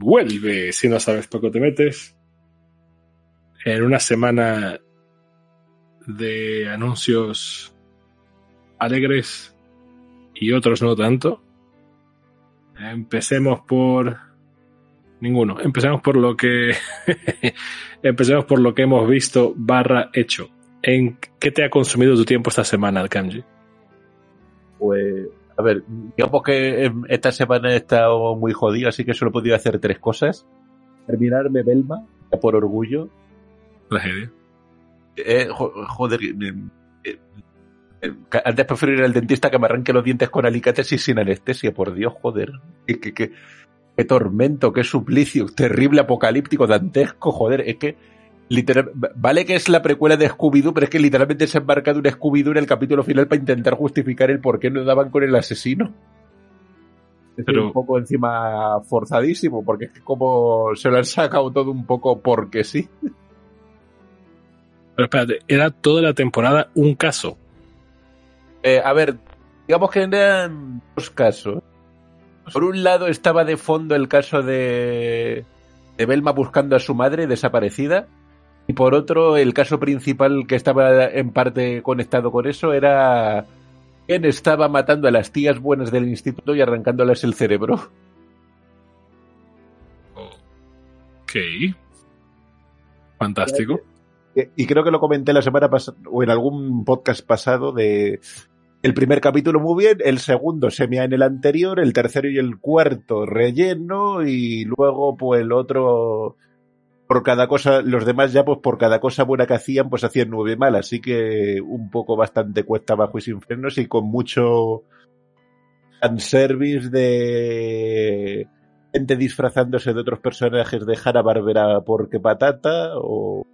vuelve, si no sabes poco te metes, en una semana de anuncios alegres y otros no tanto. Empecemos por ninguno. Empecemos por lo que empecemos por lo que hemos visto barra hecho. ¿En qué te ha consumido tu tiempo esta semana, Kanji? Pues, a ver, digamos que esta semana he estado muy jodido, así que solo he podido hacer tres cosas. Terminarme Belma, por orgullo. Tragedia. Eh, joder, eh, eh, antes prefiero ir al dentista que me arranque los dientes con alicates y sin anestesia, por Dios, joder. Qué, tormento, qué suplicio, terrible, apocalíptico, dantesco, joder. Es que, literal, vale que es la precuela de Scooby-Doo, pero es que literalmente se ha embarcado un Scooby-Doo en el capítulo final para intentar justificar el por qué no daban con el asesino. Es pero... un poco encima forzadísimo, porque es que como se lo han sacado todo un poco porque sí. Pero espérate, era toda la temporada un caso. Eh, a ver, digamos que eran dos casos. Por un lado estaba de fondo el caso de, de Belma buscando a su madre desaparecida. Y por otro, el caso principal que estaba en parte conectado con eso era quién estaba matando a las tías buenas del instituto y arrancándoles el cerebro. Ok. Fantástico. Y creo que lo comenté la semana pasada, o en algún podcast pasado, de el primer capítulo muy bien, el segundo semia en el anterior, el tercero y el cuarto relleno, y luego, pues el otro, por cada cosa, los demás ya, pues por cada cosa buena que hacían, pues hacían nueve mal, así que un poco bastante cuesta abajo y sin frenos, y con mucho fanservice de gente disfrazándose de otros personajes de Hanna Barbera porque patata, o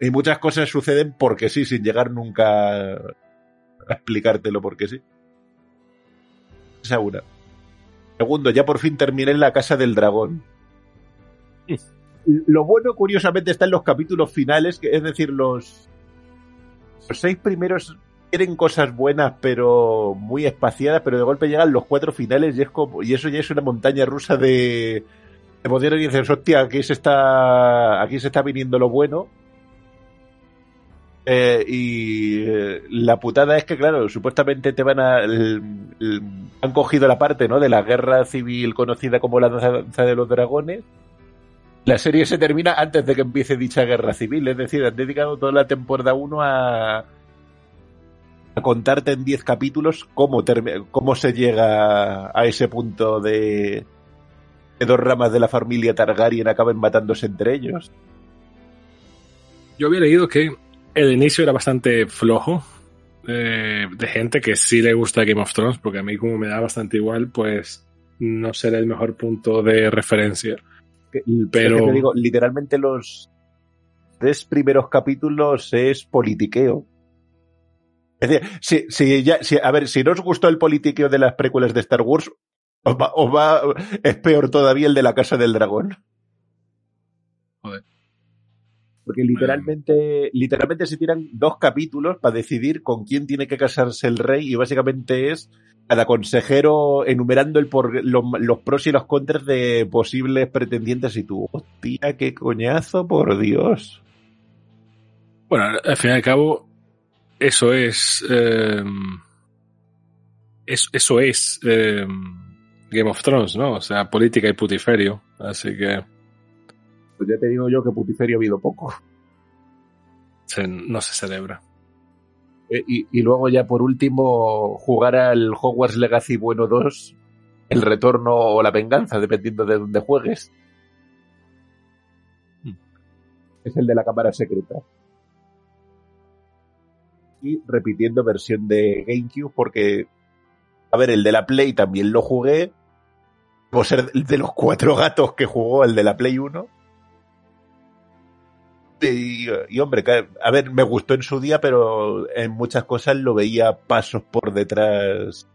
y muchas cosas suceden porque sí, sin llegar nunca a explicártelo porque sí. Esa una. Segundo, ya por fin terminé en la casa del dragón. Lo bueno, curiosamente, está en los capítulos finales, que es decir, los, seis primeros tienen cosas buenas, pero muy espaciadas, pero de golpe llegan los cuatro finales y es como, y eso ya es una montaña rusa de, de emociones y dices, hostia, aquí se está, aquí se está viniendo lo bueno eh, y eh, la putada es que, claro, supuestamente te van a. han cogido la parte, ¿no? De la guerra civil conocida como la danza de los dragones. La serie se termina antes de que empiece dicha guerra civil, es decir, han dedicado toda la temporada 1 a. contarte en 10 capítulos cómo, se llega a ese punto de. dos ramas de la familia Targaryen acaben matándose entre ellos. Yo había leído que el inicio era bastante flojo. Eh, de gente que sí le gusta Game of Thrones, porque a mí como me da bastante igual, pues no será el mejor punto de referencia. Pero... te digo, literalmente los tres primeros capítulos es politiqueo. Es decir, si, si ya, si, a ver, si no os gustó el politiqueo de las precuelas de Star Wars, os va, os va, es peor todavía el de la Casa del Dragón. Joder. Porque literalmente, literalmente se tiran dos capítulos para decidir con quién tiene que casarse el rey y básicamente es cada consejero enumerando el por, los, pros y los contras de posibles pretendientes y tú, hostia, qué coñazo, por Dios. Bueno, al fin y al cabo, eso es... Eh, eso es eh, Game of Thrones, ¿no? O sea, política y putiferio. Así que... Pues ya te digo yo que Putiferio ha habido poco. no se celebra. Eh, y, luego ya por último jugar al Hogwarts Legacy Bueno 2, el retorno o la venganza, dependiendo de dónde juegues. Hmm. Es el de la cámara secreta. Y repitiendo versión de GameCube porque, a ver, el de la Play también lo jugué. Por ser de los cuatro gatos que jugó el de la Play 1 y, hombre, a ver, me gustó en su día, pero en muchas cosas lo veía pasos por detrás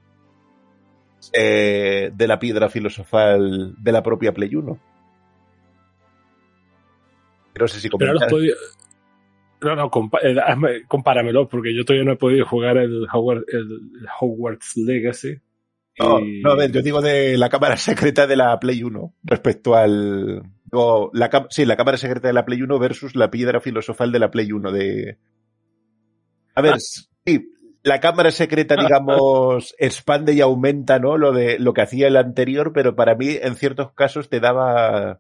eh, de la piedra filosofal de la propia Play 1. No sé si comentar. No, no, compáramelo, porque yo todavía no he podido jugar el Hogwarts, el Hogwarts Legacy. No, no, a ver, yo digo de la cámara secreta de la Play 1 respecto al. La, sí, la cámara secreta de la Play 1 versus la piedra filosofal de la Play 1 de. A ver, sí, la cámara secreta, digamos, expande y aumenta, ¿no? Lo de lo que hacía el anterior, pero para mí, en ciertos casos, te daba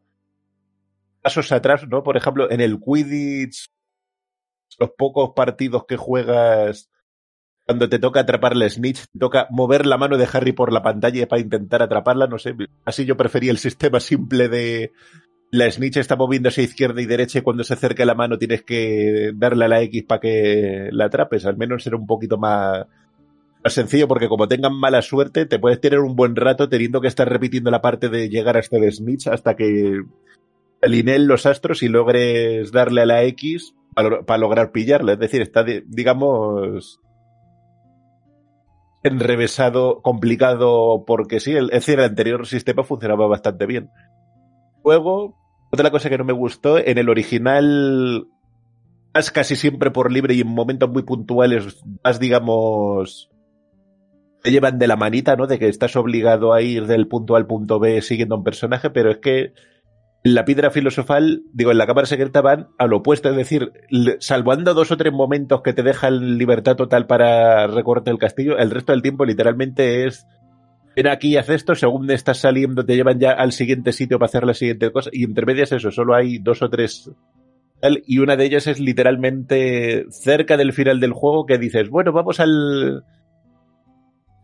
pasos atrás, ¿no? Por ejemplo, en el Quidditch, los pocos partidos que juegas cuando te toca atrapar la snitch, te toca mover la mano de Harry por la pantalla para intentar atraparla, no sé. Así yo prefería el sistema simple de la snitch está moviéndose izquierda y derecha y cuando se acerca la mano tienes que darle a la X para que la atrapes. Al menos será un poquito más, más sencillo porque como tengan mala suerte te puedes tener un buen rato teniendo que estar repitiendo la parte de llegar hasta el snitch hasta que alineen los astros y logres darle a la X para, lograr pillarla. Es decir, está, digamos, enrevesado, complicado, porque sí, el, es decir, el anterior sistema funcionaba bastante bien. Luego, otra cosa que no me gustó, en el original vas casi siempre por libre y en momentos muy puntuales vas, digamos, te llevan de la manita, ¿no? De que estás obligado a ir del punto A al punto B siguiendo a un personaje, pero es que la piedra filosofal, digo, en la cámara secreta van al opuesto, es decir, salvando dos o tres momentos que te dejan libertad total para recorrer el castillo, el resto del tiempo literalmente es ven aquí y haz esto, según estás saliendo te llevan ya al siguiente sitio para hacer la siguiente cosa, y entre medias eso, solo hay dos o tres y una de ellas es literalmente cerca del final del juego que dices, bueno, vamos al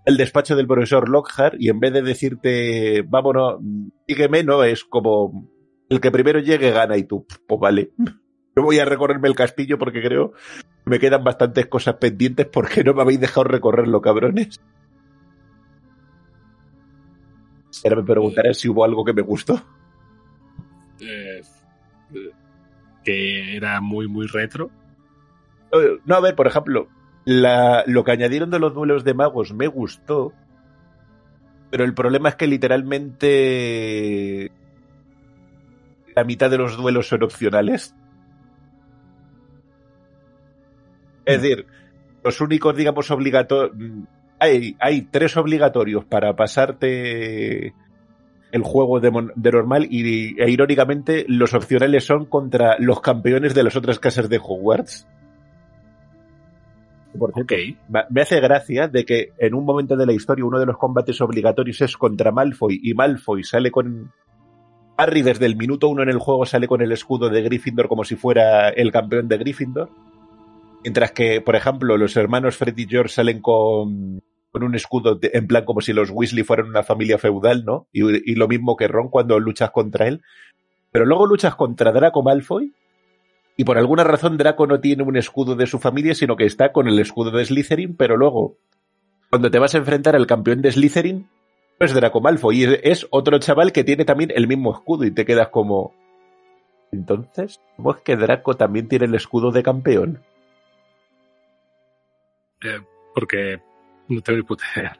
despacho del profesor Lockhart y en vez de decirte, vámonos, sígueme, no, es como el que primero llegue gana y tú, pues vale. Yo voy a recorrerme el castillo porque creo que me quedan bastantes cosas pendientes porque no me habéis dejado recorrerlo, cabrones. Ahora me preguntaré si hubo algo que me gustó. Eh, que era muy, muy retro. No, a ver, por ejemplo, la, lo que añadieron de los duelos de magos me gustó, pero el problema es que literalmente la mitad de los duelos son opcionales. Es decir, los únicos, digamos, obligatorios. Hay, hay tres obligatorios para pasarte el juego de, normal y, e irónicamente los opcionales son contra los campeones de las otras casas de Hogwarts. Por me hace gracia de que en un momento de la historia uno de los combates obligatorios es contra Malfoy y Malfoy sale con, Harry desde el minuto uno en el juego sale con el escudo de Gryffindor como si fuera el campeón de Gryffindor. Mientras que, por ejemplo, los hermanos Fred y George salen con, con un escudo en plan como si los Weasley fueran una familia feudal, ¿no? Y, lo mismo que Ron cuando luchas contra él. Pero luego luchas contra Draco Malfoy y por alguna razón Draco no tiene un escudo de su familia, sino que está con el escudo de Slytherin, pero luego, cuando te vas a enfrentar al campeón de Slytherin, es Draco Malfoy y es otro chaval que tiene también el mismo escudo y te quedas como... Entonces, ¿cómo es que Draco también tiene el escudo de campeón? Eh, porque no tengo ni puta idea.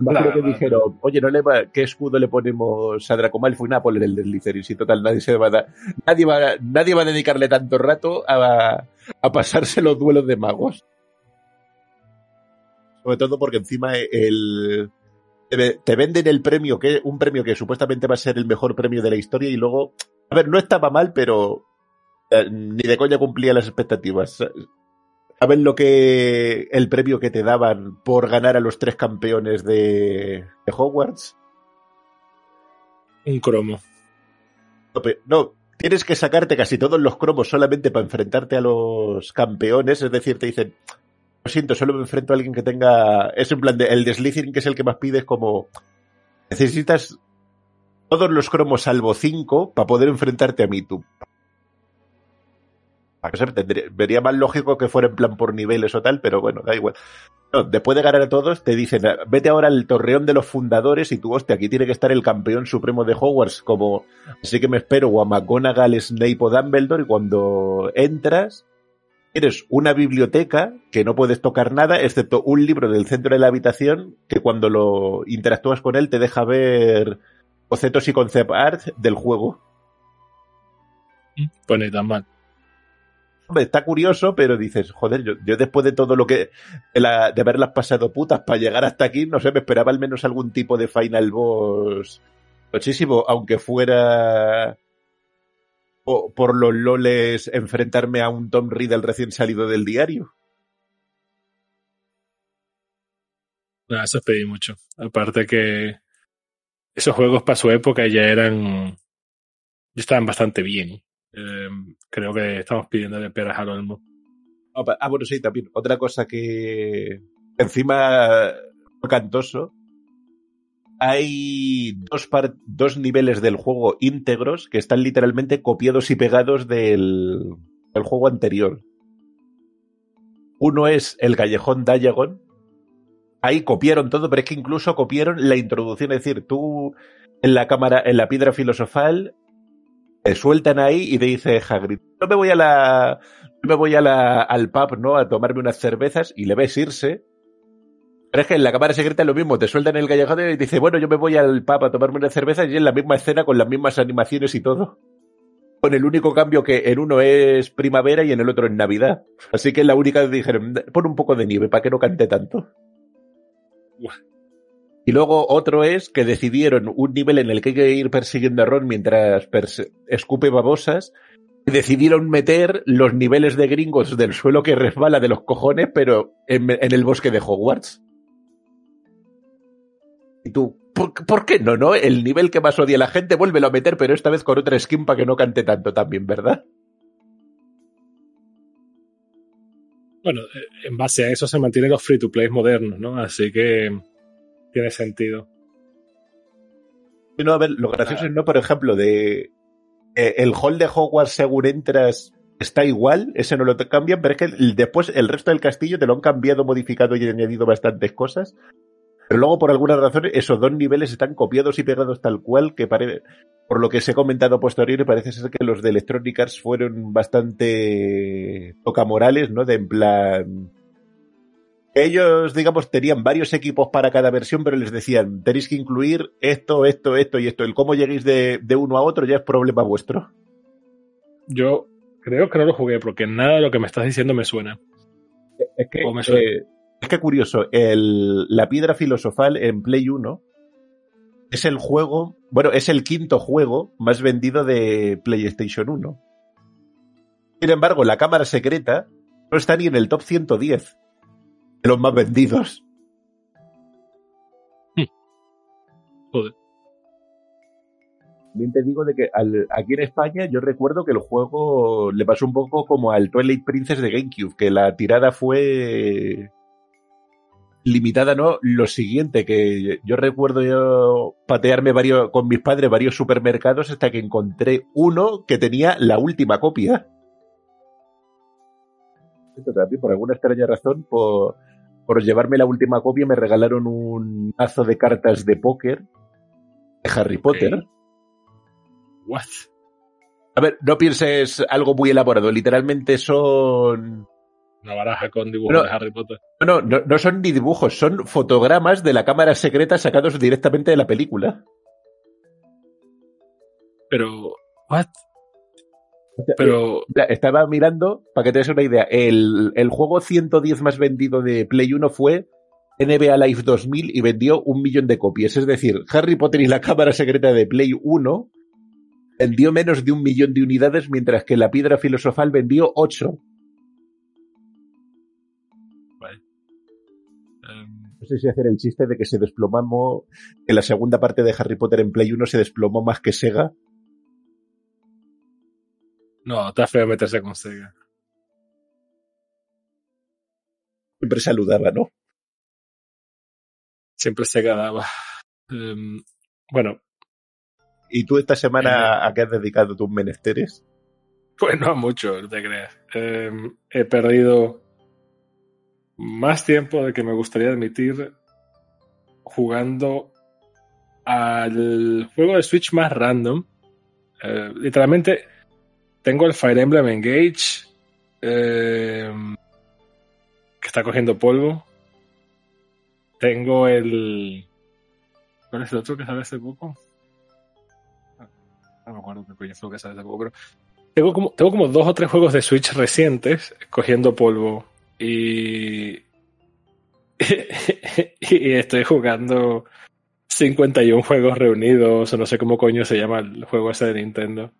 Imagino que dijeron, oye, no le va, ¿qué escudo le ponemos a Draco Malfoy? Nada, poner el de Si total, nadie se va a nadie va, nadie va a dedicarle tanto rato a, a pasarse los duelos de magos. Sobre todo porque encima el, te, venden el premio, que un premio que supuestamente va a ser el mejor premio de la historia y luego, a ver, no estaba mal, pero eh, ni de coña cumplía las expectativas. ¿Saben lo que el premio que te daban por ganar a los tres campeones de, de Hogwarts? Un cromo. No, tienes que sacarte casi todos los cromos solamente para enfrentarte a los campeones, es decir, te dicen, lo siento, solo me enfrento a alguien que tenga. Es en plan de. El de que es el que más pides, como. Necesitas todos los cromos salvo 5 para poder enfrentarte a mí tú. Vería más lógico que fuera en plan por niveles o tal, pero bueno, da igual. Después de ganar a todos, te dicen, vete ahora al torreón de los fundadores y tú, hostia, aquí tiene que estar el campeón supremo de Hogwarts, como, así que me espero o a McGonagall, Snape o Dumbledore, y cuando entras, Tienes una biblioteca que no puedes tocar nada excepto un libro del centro de la habitación que cuando lo interactúas con él te deja ver bocetos y concept art del juego. Pone tan mal. Está curioso, pero dices, joder, yo, después de todo lo que, la, de haberlas pasado putas para llegar hasta aquí, no sé, me esperaba al menos algún tipo de final boss muchísimo, aunque fuera o, por los loles enfrentarme a un Tom Riddle recién salido del diario. No, eso pedí mucho. Aparte que esos juegos para su época ya eran, ya estaban bastante bien. Eh, creo que estamos pidiendo de peras al olmo. Ah, bueno, sí, también. Otra cosa que encima cantoso. Hay dos, dos niveles del juego íntegros que están literalmente copiados y pegados del, del juego anterior. Uno es el Callejón Diagon. Ahí copiaron todo, pero es que incluso copiaron la introducción. Es decir, tú en la cámara, en la piedra filosofal, te sueltan ahí y te dice Hagrid, no me voy a la, no me voy a la, al pub, ¿no? A tomarme unas cervezas y le ves irse. Pero es que en la cámara secreta es lo mismo, te sueltan el callejón y te dice, bueno, yo me voy al pub a tomarme unas cervezas y es la misma escena con las mismas animaciones y todo. Con el único cambio que en uno es primavera y en el otro es Navidad. Así que en la única dijeron, pon un poco de nieve para que no cante tanto. Y luego otro es que decidieron un nivel en el que hay que ir persiguiendo a Ron mientras escupe babosas. Y decidieron meter los niveles de gringos del suelo que resbala de los cojones, pero en, el bosque de Hogwarts. Y tú, ¿por, qué no, no? El nivel que más odia la gente, vuélvelo a meter, pero esta vez con otra skin para que no cante tanto también, ¿verdad? Bueno, eh, en base a eso se mantienen los free to play modernos, ¿no? Así que tiene sentido. No, a ver, lo gracioso es, ¿no? Por ejemplo, de eh, el hall de Hogwarts según entras está igual, ese no lo cambian, pero es que después el resto del castillo te lo han cambiado, modificado y añadido bastantes cosas. Pero luego, por alguna razón, esos dos niveles están copiados y pegados tal cual, que parece, por lo que se ha comentado posterior, parece ser que los de Electronic Arts fueron bastante tocamorales, ¿no? De en plan, ellos, digamos, tenían varios equipos para cada versión, pero les decían, tenéis que incluir esto, esto, esto y esto. El cómo lleguéis de, uno a otro ya es problema vuestro. Yo creo que no lo jugué porque nada de lo que me estás diciendo me suena. Es que, eh, es que curioso, el, la piedra filosofal en Play 1 es el juego, bueno, es el quinto juego más vendido de PlayStation 1. Sin embargo, la cámara secreta no está ni en el top 110 de los más vendidos. Hmm. Joder. También te digo de que aquí en España yo recuerdo que el juego le pasó un poco como al Twilight Princess de GameCube, que la tirada fue limitada, ¿no? Lo siguiente, que yo recuerdo yo patearme varios, con mis padres varios supermercados hasta que encontré uno que tenía la última copia. Esto también, por alguna extraña razón, por, por llevarme la última copia me regalaron un mazo de cartas de póker de Harry Potter. What? A ver, no pienses algo muy elaborado, literalmente son... Una baraja con dibujos de Harry Potter. No, no, no son ni dibujos, son fotogramas de la cámara secreta sacados directamente de la película. Pero, ¿what? Pero. Estaba mirando, para que te des una idea, el, el, juego 110 más vendido de Play 1 fue NBA Live 2000 y vendió un millón de copias. Es decir, Harry Potter y la cámara secreta de Play 1 vendió menos de un millón de unidades, mientras que la piedra filosofal vendió 8. Em, no sé si hacer el chiste de que se desplomamos, que la segunda parte de Harry Potter en Play 1 se desplomó más que Sega no, está feo meterse con Sega. Siempre saludaba, ¿no? Siempre se daba. Em, bueno. ¿Y tú esta semana eh, a qué has dedicado tus menesteres? Pues no mucho, no te creas. Em, he perdido más tiempo de que me gustaría admitir jugando al juego de Switch más random. Eh, literalmente tengo el Fire Emblem Engage, eh, que está cogiendo polvo. Tengo el... ¿Cuál es el otro que sale hace poco? Ah, no me acuerdo qué coño fue que sale hace poco, pero tengo como, tengo como dos o tres juegos de Switch recientes cogiendo polvo y, y estoy jugando 51 juegos reunidos o no sé cómo coño se llama el juego ese de Nintendo.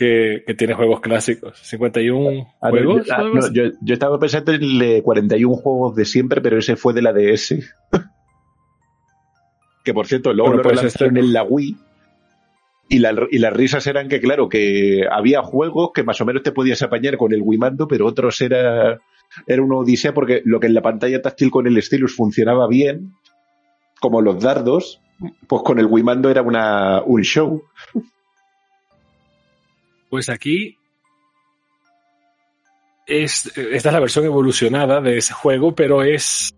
Que, que tiene juegos clásicos. 51 A ver, juegos. yo, ah, no, yo- yo estaba pensando en el de 41 juegos de siempre, pero ese fue de la DS. que por cierto, luego lo pues este- en la Wii. Y, la- y las risas eran que, claro, que había juegos que más o menos te podías apañar con el Wiimote, pero otros era, era una odisea porque lo que en la pantalla táctil con el stylus funcionaba bien, como los dardos, pues con el Wiimote era una, un show. Pues aquí es, esta es la versión evolucionada de ese juego, pero es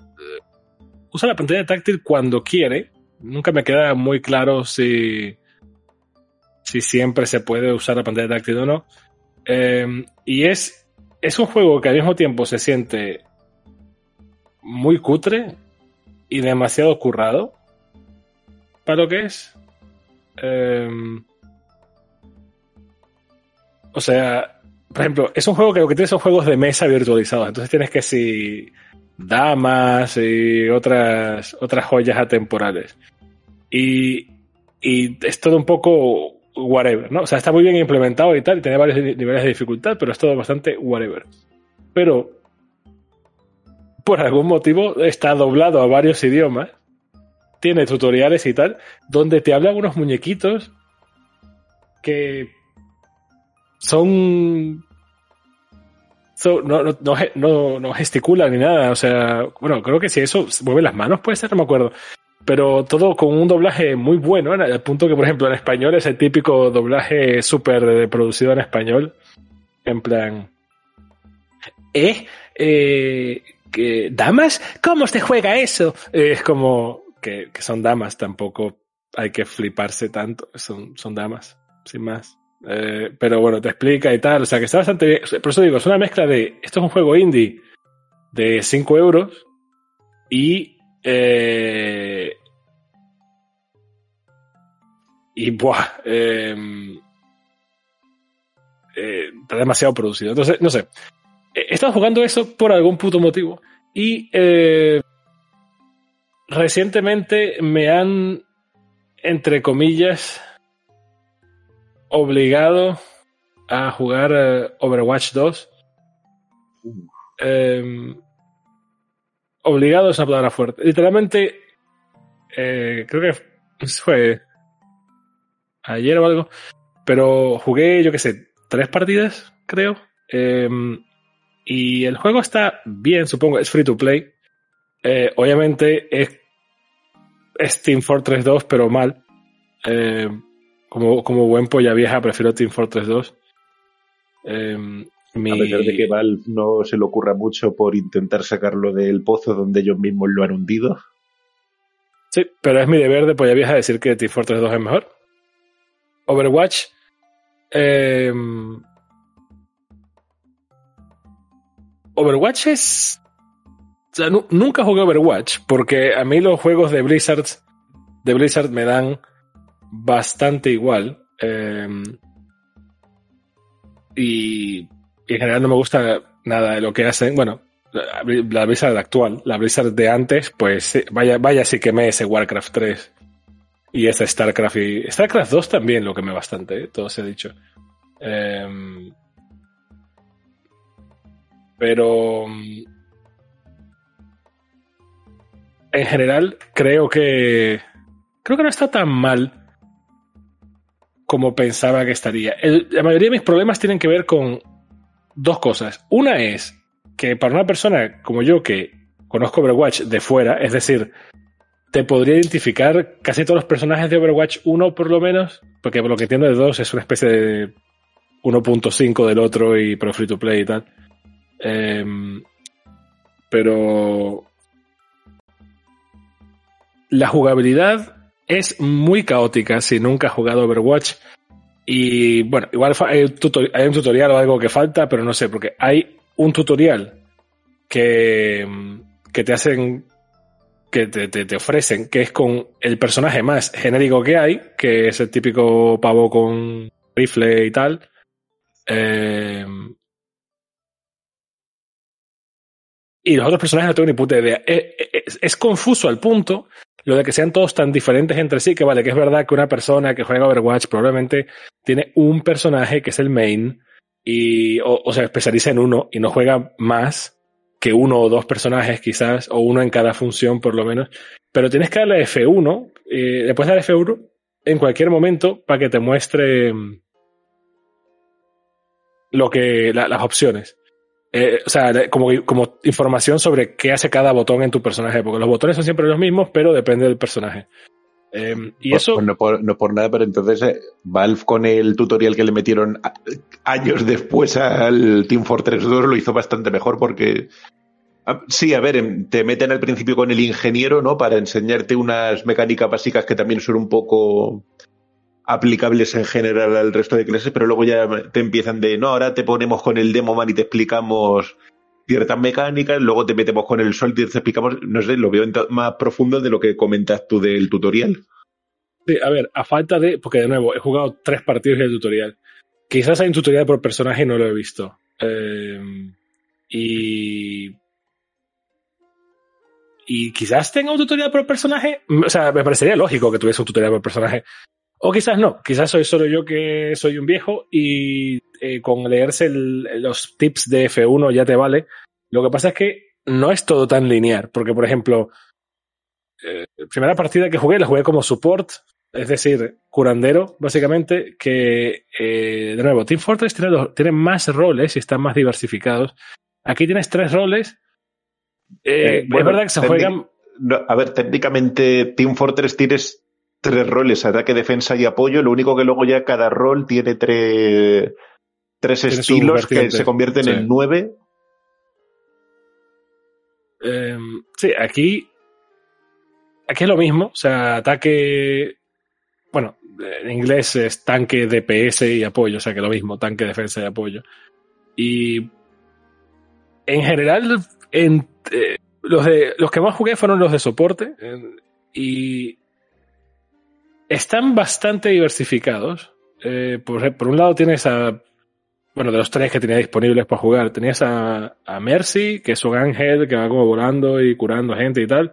eh, usa la pantalla táctil cuando quiere. Nunca me queda muy claro si si siempre se puede usar la pantalla táctil o no. Eh, y es es un juego que al mismo tiempo se siente muy cutre y demasiado currado para lo que es. Em, o sea, por ejemplo, es un juego que lo que tiene son juegos de mesa virtualizados. Entonces tienes que si damas y otras, otras joyas atemporales. Y, y es todo un poco whatever, ¿no? O sea, está muy bien implementado y tal, y tiene varios ni- niveles de dificultad, pero es todo bastante whatever. Pero, por algún motivo, está doblado a varios idiomas. Tiene tutoriales y tal, donde te hablan unos muñequitos que son no, no, no, no- gesticulan ni nada. O sea, bueno, creo que si eso mueve las manos, puede ser, no me acuerdo. Pero todo con un doblaje muy bueno, ¿no? al punto que, por ejemplo, en español es el típico doblaje súper producido en español. En plan. ¿Eh? eh ¿Damas? ¿Cómo se juega eso? Eh, es como que, que son damas, tampoco hay que fliparse tanto. Son, son damas, sin más. Eh, pero bueno, te explica y tal. O sea, que está bastante bien. Por eso digo, es una mezcla de. Esto es un juego indie de 5 euros y. eh, y buah. eh, eh, está demasiado producido. Entonces, no sé. He estado jugando eso por algún puto motivo. Y. recientemente me han. Entre comillas obligado a jugar eh, Overwatch 2. Eh, obligado es una palabra fuerte. Literalmente, eh, creo que fue ayer o algo, pero jugué, yo qué sé, tres partidas, creo. Eh, y el juego está bien, supongo, es free to play. Eh, obviamente es, es Team Fortress 2, pero mal. Eh, como, como buen polla vieja, prefiero Team Fortress 2. Eh, mi- A pesar de que Valve no se le ocurra mucho por intentar sacarlo del pozo donde ellos mismos lo han hundido. Sí, pero es mi deber de polla vieja decir que Team Fortress 2 es mejor. Overwatch. eh, Overwatch es. O sea, nu- nunca jugué Overwatch porque a mí los juegos de Blizzard, de Blizzard me dan bastante igual. eh, y, en general no me gusta nada de lo que hacen. Bueno, la, la Blizzard actual, la Blizzard de antes, pues sí, vaya, vaya sí quemé ese Warcraft 3 y ese StarCraft y StarCraft 2 también lo quemé bastante, ¿eh? todo se ha dicho. Em, pero mm, en general creo que creo que no está tan mal como pensaba que estaría. La mayoría de mis problemas tienen que ver con dos cosas. Una es que para una persona como yo que conozco Overwatch de fuera, es decir, te podría identificar casi todos los personajes de Overwatch 1 por lo menos, porque por lo que entiendo de 2 es una especie de 1.5 del otro y pro free to play y tal. Em, pero la jugabilidad es muy caótica si nunca has jugado Overwatch. Y bueno, igual hay un, tutorial o algo que falta, pero no sé, porque hay un tutorial que, que te hacen, que te, te- ofrecen, que es con el personaje más genérico que hay, que es el típico pavo con, rifle y tal. Eh, y los otros personajes no tengo ni puta idea. Es, es, es, confuso al punto lo de que sean todos tan diferentes entre sí, que vale, que es verdad que una persona que juega Overwatch probablemente tiene un personaje que es el main y o, o se especializa en uno y no juega más que uno o dos personajes quizás, o uno en cada función por lo menos, pero tienes que darle F1, eh, puedes dar F1 en cualquier momento para que te muestre mm, lo que, la, las opciones. Eh, o sea, como, como información sobre qué hace cada botón en tu personaje, porque los botones son siempre los mismos, pero depende del personaje. Eh, y pues, eso. Pues no, por, no, por, nada, pero entonces eh, Valve con el tutorial que le metieron a, años después al Team Fortress 2 lo hizo bastante mejor porque. Sí, a ver, te meten al principio con el ingeniero, ¿no? Para enseñarte unas mecánicas básicas que también son un poco aplicables en general al resto de clases, pero luego ya te empiezan de, no, ahora te ponemos con el demo man y te explicamos ciertas mecánicas, luego te metemos con el sol y te explicamos, no sé, lo veo más profundo de lo que comentas tú del tutorial. Sí, a ver, a falta de, porque de nuevo, he jugado tres partidos del tutorial. Quizás hay un tutorial por personaje no lo he visto. Eh, y y quizás tenga un tutorial por personaje. O sea, me parecería lógico que tuviese un tutorial por personaje. O quizás no, quizás soy solo yo que soy un viejo y eh, con leerse el, los tips de F1 ya te vale. Lo que pasa es que no es todo tan lineal, porque por ejemplo, eh, primera partida que jugué la jugué como support, es decir, curandero, básicamente, que eh, de nuevo, Team Fortress tiene, más roles y están más diversificados. Aquí tienes tres roles. Eh, bueno, es verdad que se juegan. No, a ver, técnicamente Team Fortress tienes tres roles, ataque, defensa y apoyo. Lo único que luego ya cada rol tiene tres, tres estilos que se convierten sí. en nueve. Eh, sí, aquí. Aquí es lo mismo. O sea, ataque. Bueno, en inglés es tanque, DPS y apoyo. O sea, que lo mismo, tanque, defensa y apoyo. Y. En general, en, eh, los, de, los que más jugué fueron los de soporte. Eh, y están bastante diversificados. Eh, por, un lado tienes a, bueno, de los tres que tenía disponibles para jugar, tenías a, Mercy, que es un ángel que va como volando y curando gente y tal.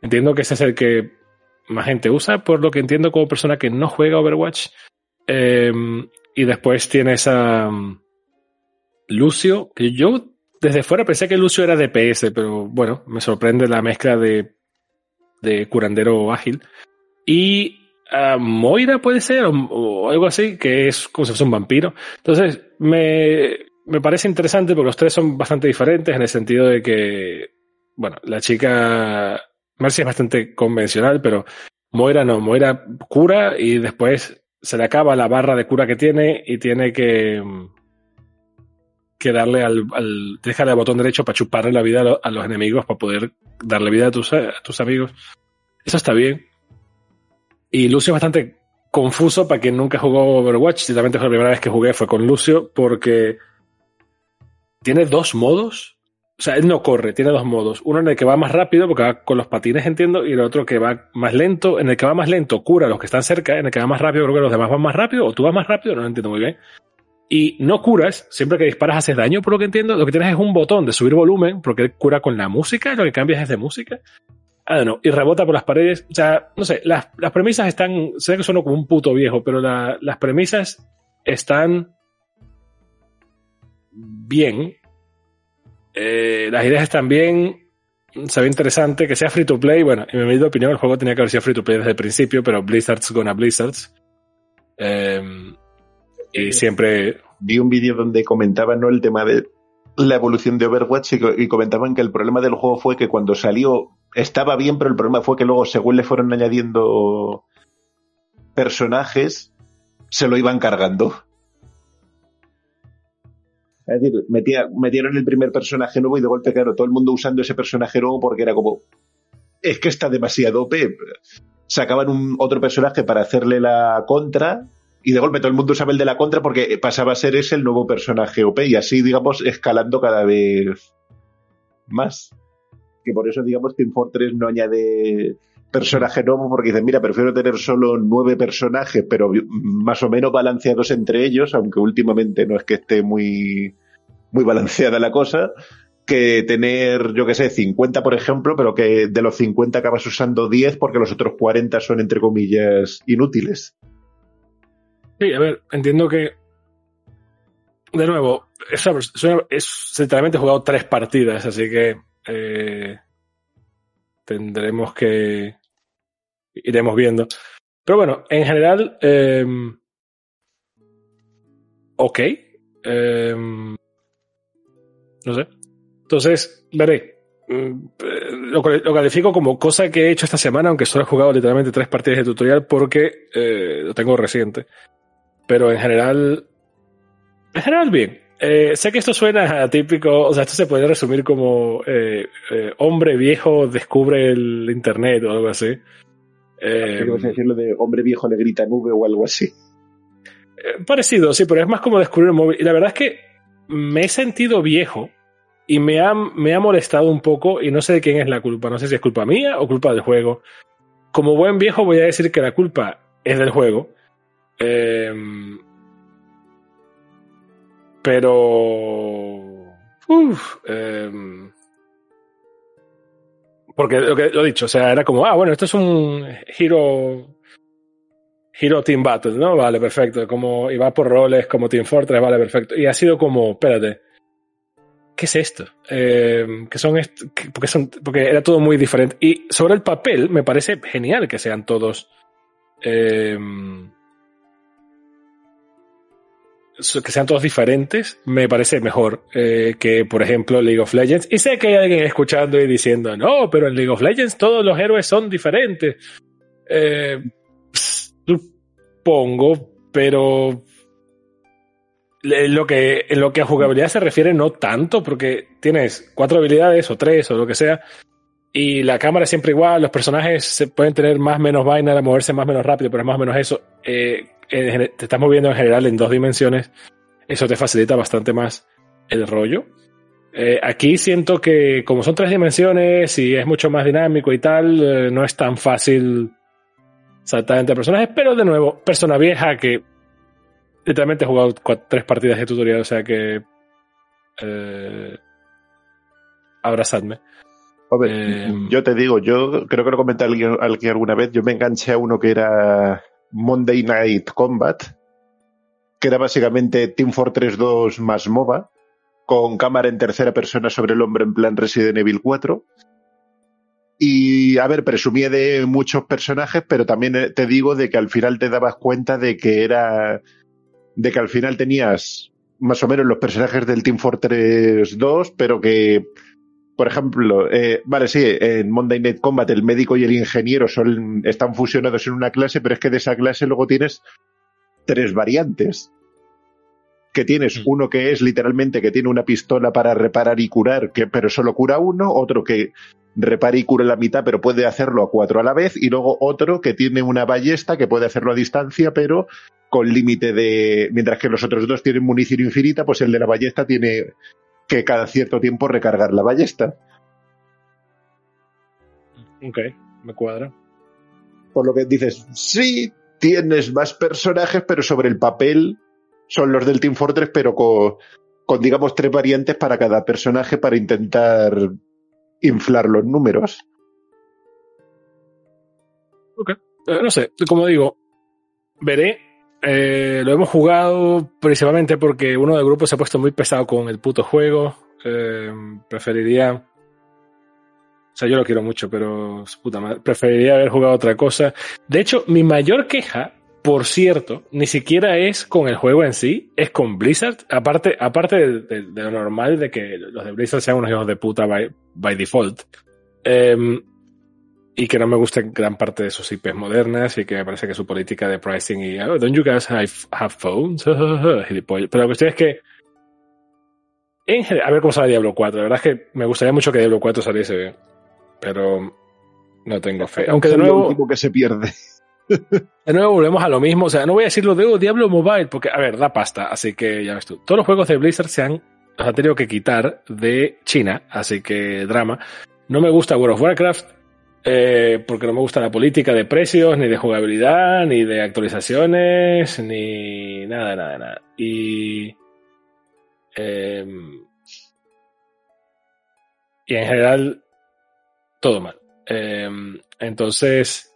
Entiendo que ese es el que más gente usa, por lo que entiendo como persona que no juega Overwatch. Eh, y después tienes a um, Lucio, que yo desde fuera pensé que Lucio era DPS, pero bueno, me sorprende la mezcla de, de curandero ágil. Y Uh, Moira puede ser, o, o, algo así, que es como si fuese un vampiro. Entonces, me, me parece interesante porque los tres son bastante diferentes en el sentido de que, bueno, la chica Mercy es bastante convencional, pero Moira no, Moira cura y después se le acaba la barra de cura que tiene y tiene que, que darle al, al dejarle al botón derecho para chuparle la vida a, lo, a los enemigos para poder darle vida a tus, a tus amigos. Eso está bien. Y Lucio es bastante confuso para quien nunca jugó Overwatch. Ciertamente fue la primera vez que jugué fue con Lucio porque tiene dos modos. O sea, él no corre, tiene dos modos. Uno en el que va más rápido, porque va con los patines, entiendo, y el otro que va más lento. En el que va más lento, cura a los que están cerca. En el que va más rápido, creo que los demás van más rápido, o tú vas más rápido, no lo entiendo muy bien. Y no curas, siempre que disparas haces daño, por lo que entiendo. Lo que tienes es un botón de subir volumen, porque cura con la música, lo que cambias es de música. I don't know, y rebota por las paredes. O sea, no sé, las, las premisas están. Sé que sueno como un puto viejo, pero la, las premisas están bien. Eh, las ideas están bien. Se ve interesante que sea free to play. Bueno, en mi humilde opinión, el juego tenía que haber sido free to play desde el principio, pero Blizzard's gonna Blizzards. Eh, y siempre. Vi un vídeo donde comentaban ¿no? el tema de la evolución de Overwatch y, y comentaban que el problema del juego fue que cuando salió estaba bien, pero el problema fue que luego, según le fueron añadiendo personajes, se lo iban cargando. Es decir, metieron el primer personaje nuevo y de golpe, claro, todo el mundo usando ese personaje nuevo porque era como, es que está demasiado OP. Sacaban un otro personaje para hacerle la contra y de golpe todo el mundo usaba el de la contra porque pasaba a ser ese el nuevo personaje OP y así, digamos, escalando cada vez más que por eso, digamos, Team Fortress no añade personaje nuevo porque dicen, mira, prefiero tener solo nueve personajes, pero más o menos balanceados entre ellos, aunque últimamente no es que esté muy, muy balanceada la cosa, que tener, yo que sé, 50, por ejemplo, pero que de los 50 acabas usando 10 porque los otros 40 son, entre comillas, inútiles. Sí, a ver, entiendo que. De nuevo, es, es, he jugado tres partidas, así que. Eh, tendremos que. Iremos viendo. Pero bueno, en general. Eh, ok. Eh, no sé. Entonces, veré. Mm, lo, lo, califico como cosa que he hecho esta semana, aunque solo he jugado literalmente tres partidas de tutorial porque eh, lo tengo reciente. Pero en general. En general, bien. Eh, sé que esto suena típico, o sea, esto se puede resumir como eh, eh, hombre viejo descubre el internet o algo así. Eh, decirlo de hombre viejo le grita nube o algo así. Eh, parecido, sí, pero es más como descubrir un móvil. Y la verdad es que me he sentido viejo y me ha, me ha molestado un poco y no sé de quién es la culpa. No sé si es culpa mía o culpa del juego. Como buen viejo voy a decir que la culpa es del juego. Eh, pero. Uf, eh, porque lo que he dicho, o sea, era como, ah, bueno, esto es un Hero. Hero Team Battle, ¿no? Vale, perfecto. Como, y va por roles como Team Fortress, vale, perfecto. Y ha sido como, espérate, ¿qué es esto? Eh, que son, porque son, porque era todo muy diferente. Y sobre el papel, me parece genial que sean todos, eh, que sean todos diferentes, me parece mejor eh, que, por ejemplo, League of Legends. Y sé que hay alguien escuchando y diciendo, no, pero en League of Legends todos los héroes son diferentes. Eh, supongo, pero en lo, que, en lo que a jugabilidad se refiere, no tanto, porque tienes cuatro habilidades o tres o lo que sea, y la cámara es siempre igual, los personajes se pueden tener más menos vaina, moverse más menos rápido, pero es más o menos eso. Eh, te estás moviendo en general en dos dimensiones, eso te facilita bastante más el rollo. Eh, aquí siento que como son tres dimensiones y es mucho más dinámico y tal, eh, no es tan fácil saltar entre personajes, pero de nuevo, persona vieja que literalmente he jugado tres partidas de tutorial, o sea que... Eh, abrazadme. Eh, yo te digo, yo creo que lo comenté alguien, alguien alguna vez, yo me enganché a uno que era Monday Night Combat, que era básicamente Team Fortress 2 más MOBA, con cámara en tercera persona sobre el hombre en plan Resident Evil 4. Y, a ver, presumía de muchos personajes, pero también eh, te digo de que al final te dabas cuenta de que era, de que al final tenías más o menos los personajes del Team Fortress 2, pero que por ejemplo, eh, vale, sí, en Monday Night Combat el médico y el ingeniero son, están fusionados en una clase, pero es que de esa clase luego tienes tres variantes. Que tienes mm. uno que es literalmente que tiene una pistola para reparar y curar, que, pero solo cura uno, otro que repara y cura la mitad, pero puede hacerlo a cuatro a la vez, y luego otro que tiene una ballesta que puede hacerlo a distancia, pero con límite de. Mientras que los otros dos tienen munición infinita, pues el de la ballesta tiene que cada cierto tiempo recargar la ballesta. Ok, me cuadra. Por lo que dices, sí, tienes más personajes, pero sobre el papel son los del Team Fortress, pero con, con digamos tres variantes para cada personaje para intentar inflar los números. Ok, eh, no sé, como digo, veré eh, lo hemos jugado principalmente porque uno del grupo se ha puesto muy pesado con el puto juego. Eh, preferiría. O sea, yo lo quiero mucho, pero puta madre, preferiría haber jugado otra cosa. De hecho, mi mayor queja, por cierto, ni siquiera es con el juego en sí, es con Blizzard. Aparte, aparte de, lo normal de que los de Blizzard sean unos hijos de puta by, by default. Eh, y que no me gusta gran parte de sus IPs modernas y que me parece que su política de pricing y oh, don't you guys have, phones pero la cuestión es que en a ver cómo sale Diablo 4 la verdad es que me gustaría mucho que Diablo 4 saliese bien pero no tengo fe. Aunque de nuevo que se pierde. De nuevo volvemos a lo mismo. O sea no voy a decir lo de oh, Diablo Mobile porque a ver da pasta. Así que ya ves tú. Todos los juegos de Blizzard se han los han tenido que quitar de China así que drama. No me gusta World of Warcraft eh, porque no me gusta la política de precios, ni de jugabilidad, ni de actualizaciones, ni nada, nada, nada. Y. eh, y en general, todo mal. Eh, entonces.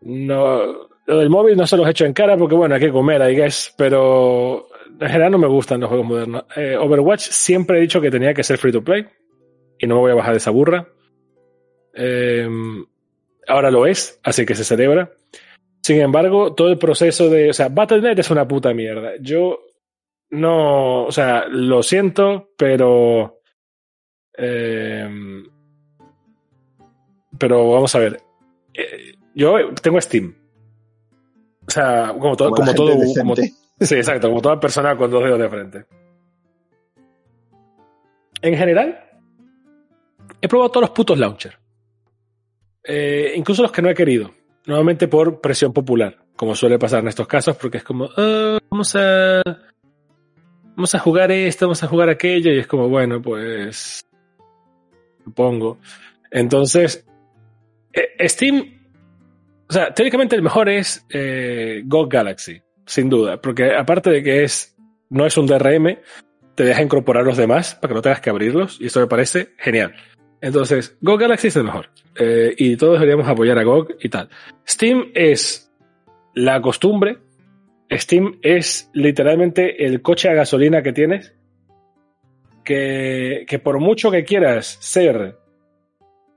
No. Lo del móvil no se los he hecho en cara porque, bueno, hay que comer, I guess, pero en general no me gustan los juegos modernos. Eh, Overwatch siempre he dicho que tenía que ser free to play y no me voy a bajar de esa burra. Eh, ahora lo es, así que se celebra. Sin embargo, todo el proceso de, o sea, Battle.net es una puta mierda. Yo no, o sea, lo siento, pero, eh, pero vamos a ver. Eh, yo tengo Steam. O sea, como todo, como, la todo, como. Sí, exacto, como toda persona con dos dedos de frente. En general, he probado todos los putos launchers. Eh, incluso los que no he querido. Nuevamente por presión popular, como suele pasar en estos casos, porque es como, "Ah, vamos a. Vamos a jugar esto, vamos a jugar aquello, y es como, bueno, pues. Supongo. Entonces, eh, Steam. O sea, teóricamente el mejor es eh, Go Galaxy sin duda, porque aparte de que es no es un DRM, te deja incorporar los demás para que no tengas que abrirlos y esto me parece genial. Entonces, GOG Galaxy es el mejor eh, y todos deberíamos apoyar a GOG y tal. Steam es la costumbre, Steam es literalmente el coche a gasolina que tienes, que, por mucho que quieras ser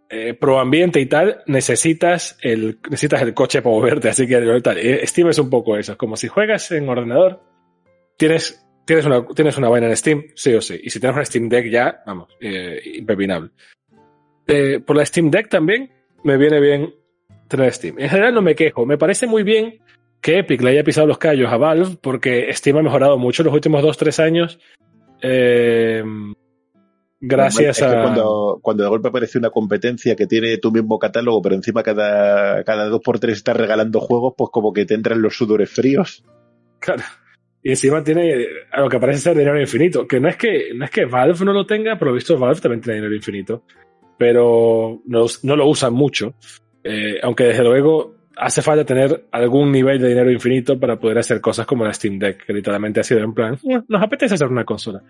eh, pro ambiente y tal, necesitas el, necesitas el coche para moverte. Así que. Eh, Steam es un poco eso. Es como si juegas en ordenador, tienes, tienes, una, tienes una vaina en Steam, sí o sí. Y si tienes una Steam Deck ya, vamos, eh, impepinable. Eh, por la Steam Deck también me viene bien tener Steam. En general no me quejo. Me parece muy bien que Epic le haya pisado los callos a Valve porque Steam ha mejorado mucho en los últimos 2-3 años. Eh, gracias Es que a... cuando, cuando de golpe aparece una competencia que tiene tu mismo catálogo, pero encima cada, cada dos por tres estás regalando juegos, pues como que te entran los sudores fríos. Claro. Y encima tiene a lo que parece ser dinero infinito. Que no es que, no es que Valve no lo tenga, pero visto Valve también tiene dinero infinito. Pero no, no lo usan mucho. Eh, aunque desde luego hace falta tener algún nivel de dinero infinito para poder hacer cosas como la Steam Deck, que literalmente ha sido en plan, "Eh, nos apetece hacer una consola.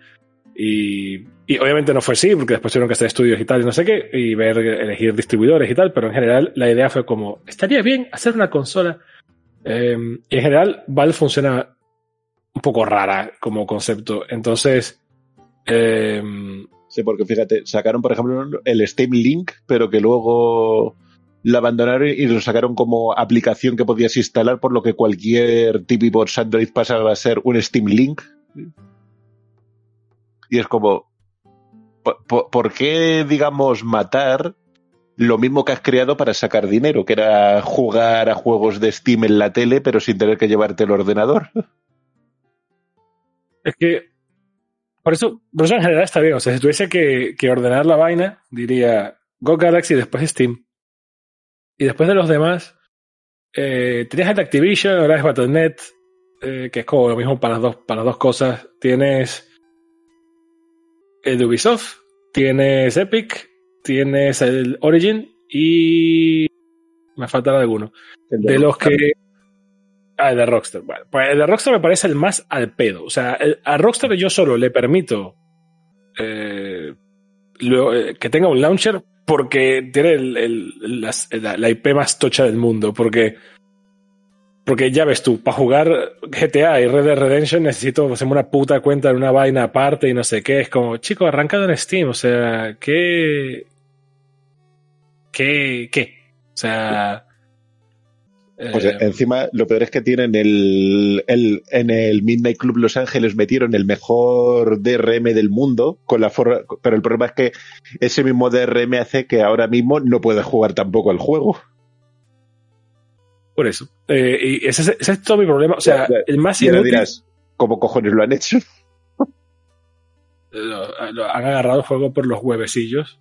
Y, y obviamente no fue así, porque después tuvieron que hacer estudios y tal, y no sé qué, y ver, elegir distribuidores y tal, pero en general la idea fue como, estaría bien hacer una consola. Eh, y en general, Valve funciona un poco rara como concepto. Entonces, eh, Porque fíjate, sacaron, por ejemplo, el Steam Link, pero que luego lo abandonaron y lo sacaron como aplicación que podías instalar, por lo que cualquier TV box Android pasaba a ser un Steam Link. Y es como, ¿por, por, por qué, digamos, matar lo mismo que has creado para sacar dinero, que era jugar a juegos de Steam en la tele, pero sin tener que llevarte el ordenador? es que, por eso, por eso en general está bien. O sea, si tuviese que, que ordenar la vaina, diría Go Galaxy y después Steam. Y después de los demás, eh, tenías el Activision, ahora es Battle.net, eh, que es como lo mismo para las dos, para las dos cosas. Tienes el de Ubisoft, tienes Epic, tienes el Origin y me faltará alguno. De los que. Ah, el de Rockstar. Bueno, pues el de Rockstar me parece el más al pedo. O sea, a Rockstar yo solo le permito eh, eh, que tenga un launcher porque tiene la, IP más tocha del mundo. Porque, porque ya ves tú, para jugar GTA y Red Dead Redemption necesito hacerme una puta cuenta de una vaina aparte y no sé qué. Es como, chico, arrancado en Steam. O sea, ¿qué? ¿Qué? ¿Qué? O sea. Pues eh, encima, lo peor es que tienen el, el, en el Midnight Club Los Ángeles metieron el mejor DRM del mundo, con la forma, pero el problema es que ese mismo DRM hace que ahora mismo no puedas jugar tampoco al juego. Por eso. Eh, y ese, es- ese es todo mi problema. O sea, Ya, ya. el más inútil. dirás, ¿cómo cojones lo han hecho? lo- lo han agarrado el juego por los huevecillos.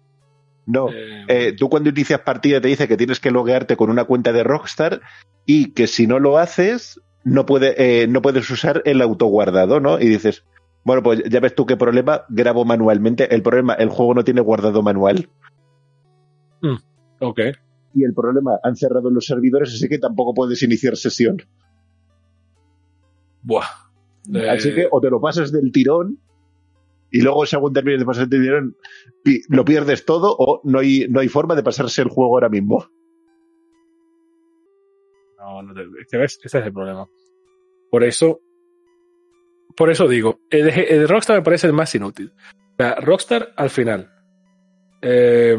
No. Eh, Eh, tú cuando inicias partida te dice que tienes que loguearte con una cuenta de Rockstar y que si no lo haces, no, puede, eh, no puedes usar el autoguardado, ¿no? Y dices, bueno, pues ya ves tú qué problema, grabo manualmente. El problema, el juego no tiene guardado manual. Mm, ok. Y el problema, han cerrado los servidores, así que tampoco puedes iniciar sesión. Buah. Así que o te lo pasas del tirón y luego según termines de pasar del tirón pi- lo pierdes todo o no hay, no hay forma de pasarse el juego ahora mismo. No, no te, ves, ese es el problema. Por eso, por eso digo, el, el Rockstar me parece el más inútil. O sea, Rockstar al final. Eh,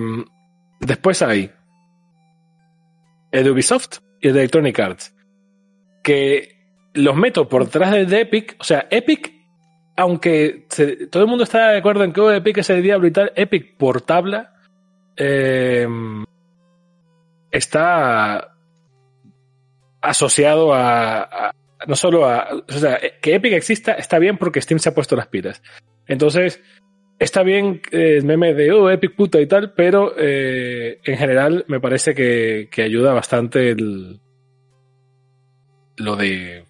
después hay el Ubisoft y el Electronic Arts. Que los meto por detrás del de Epic. O sea, Epic, aunque todo el mundo está de acuerdo en que Epic es el diablo y tal, Epic por tabla eh, está asociado a, a- no solo a, o sea, que Epic exista está bien porque Steam se ha puesto las pilas. Entonces, está bien eh, el meme de, oh, Epic puta y tal, pero eh, en general me parece que, que ayuda bastante el, lo de,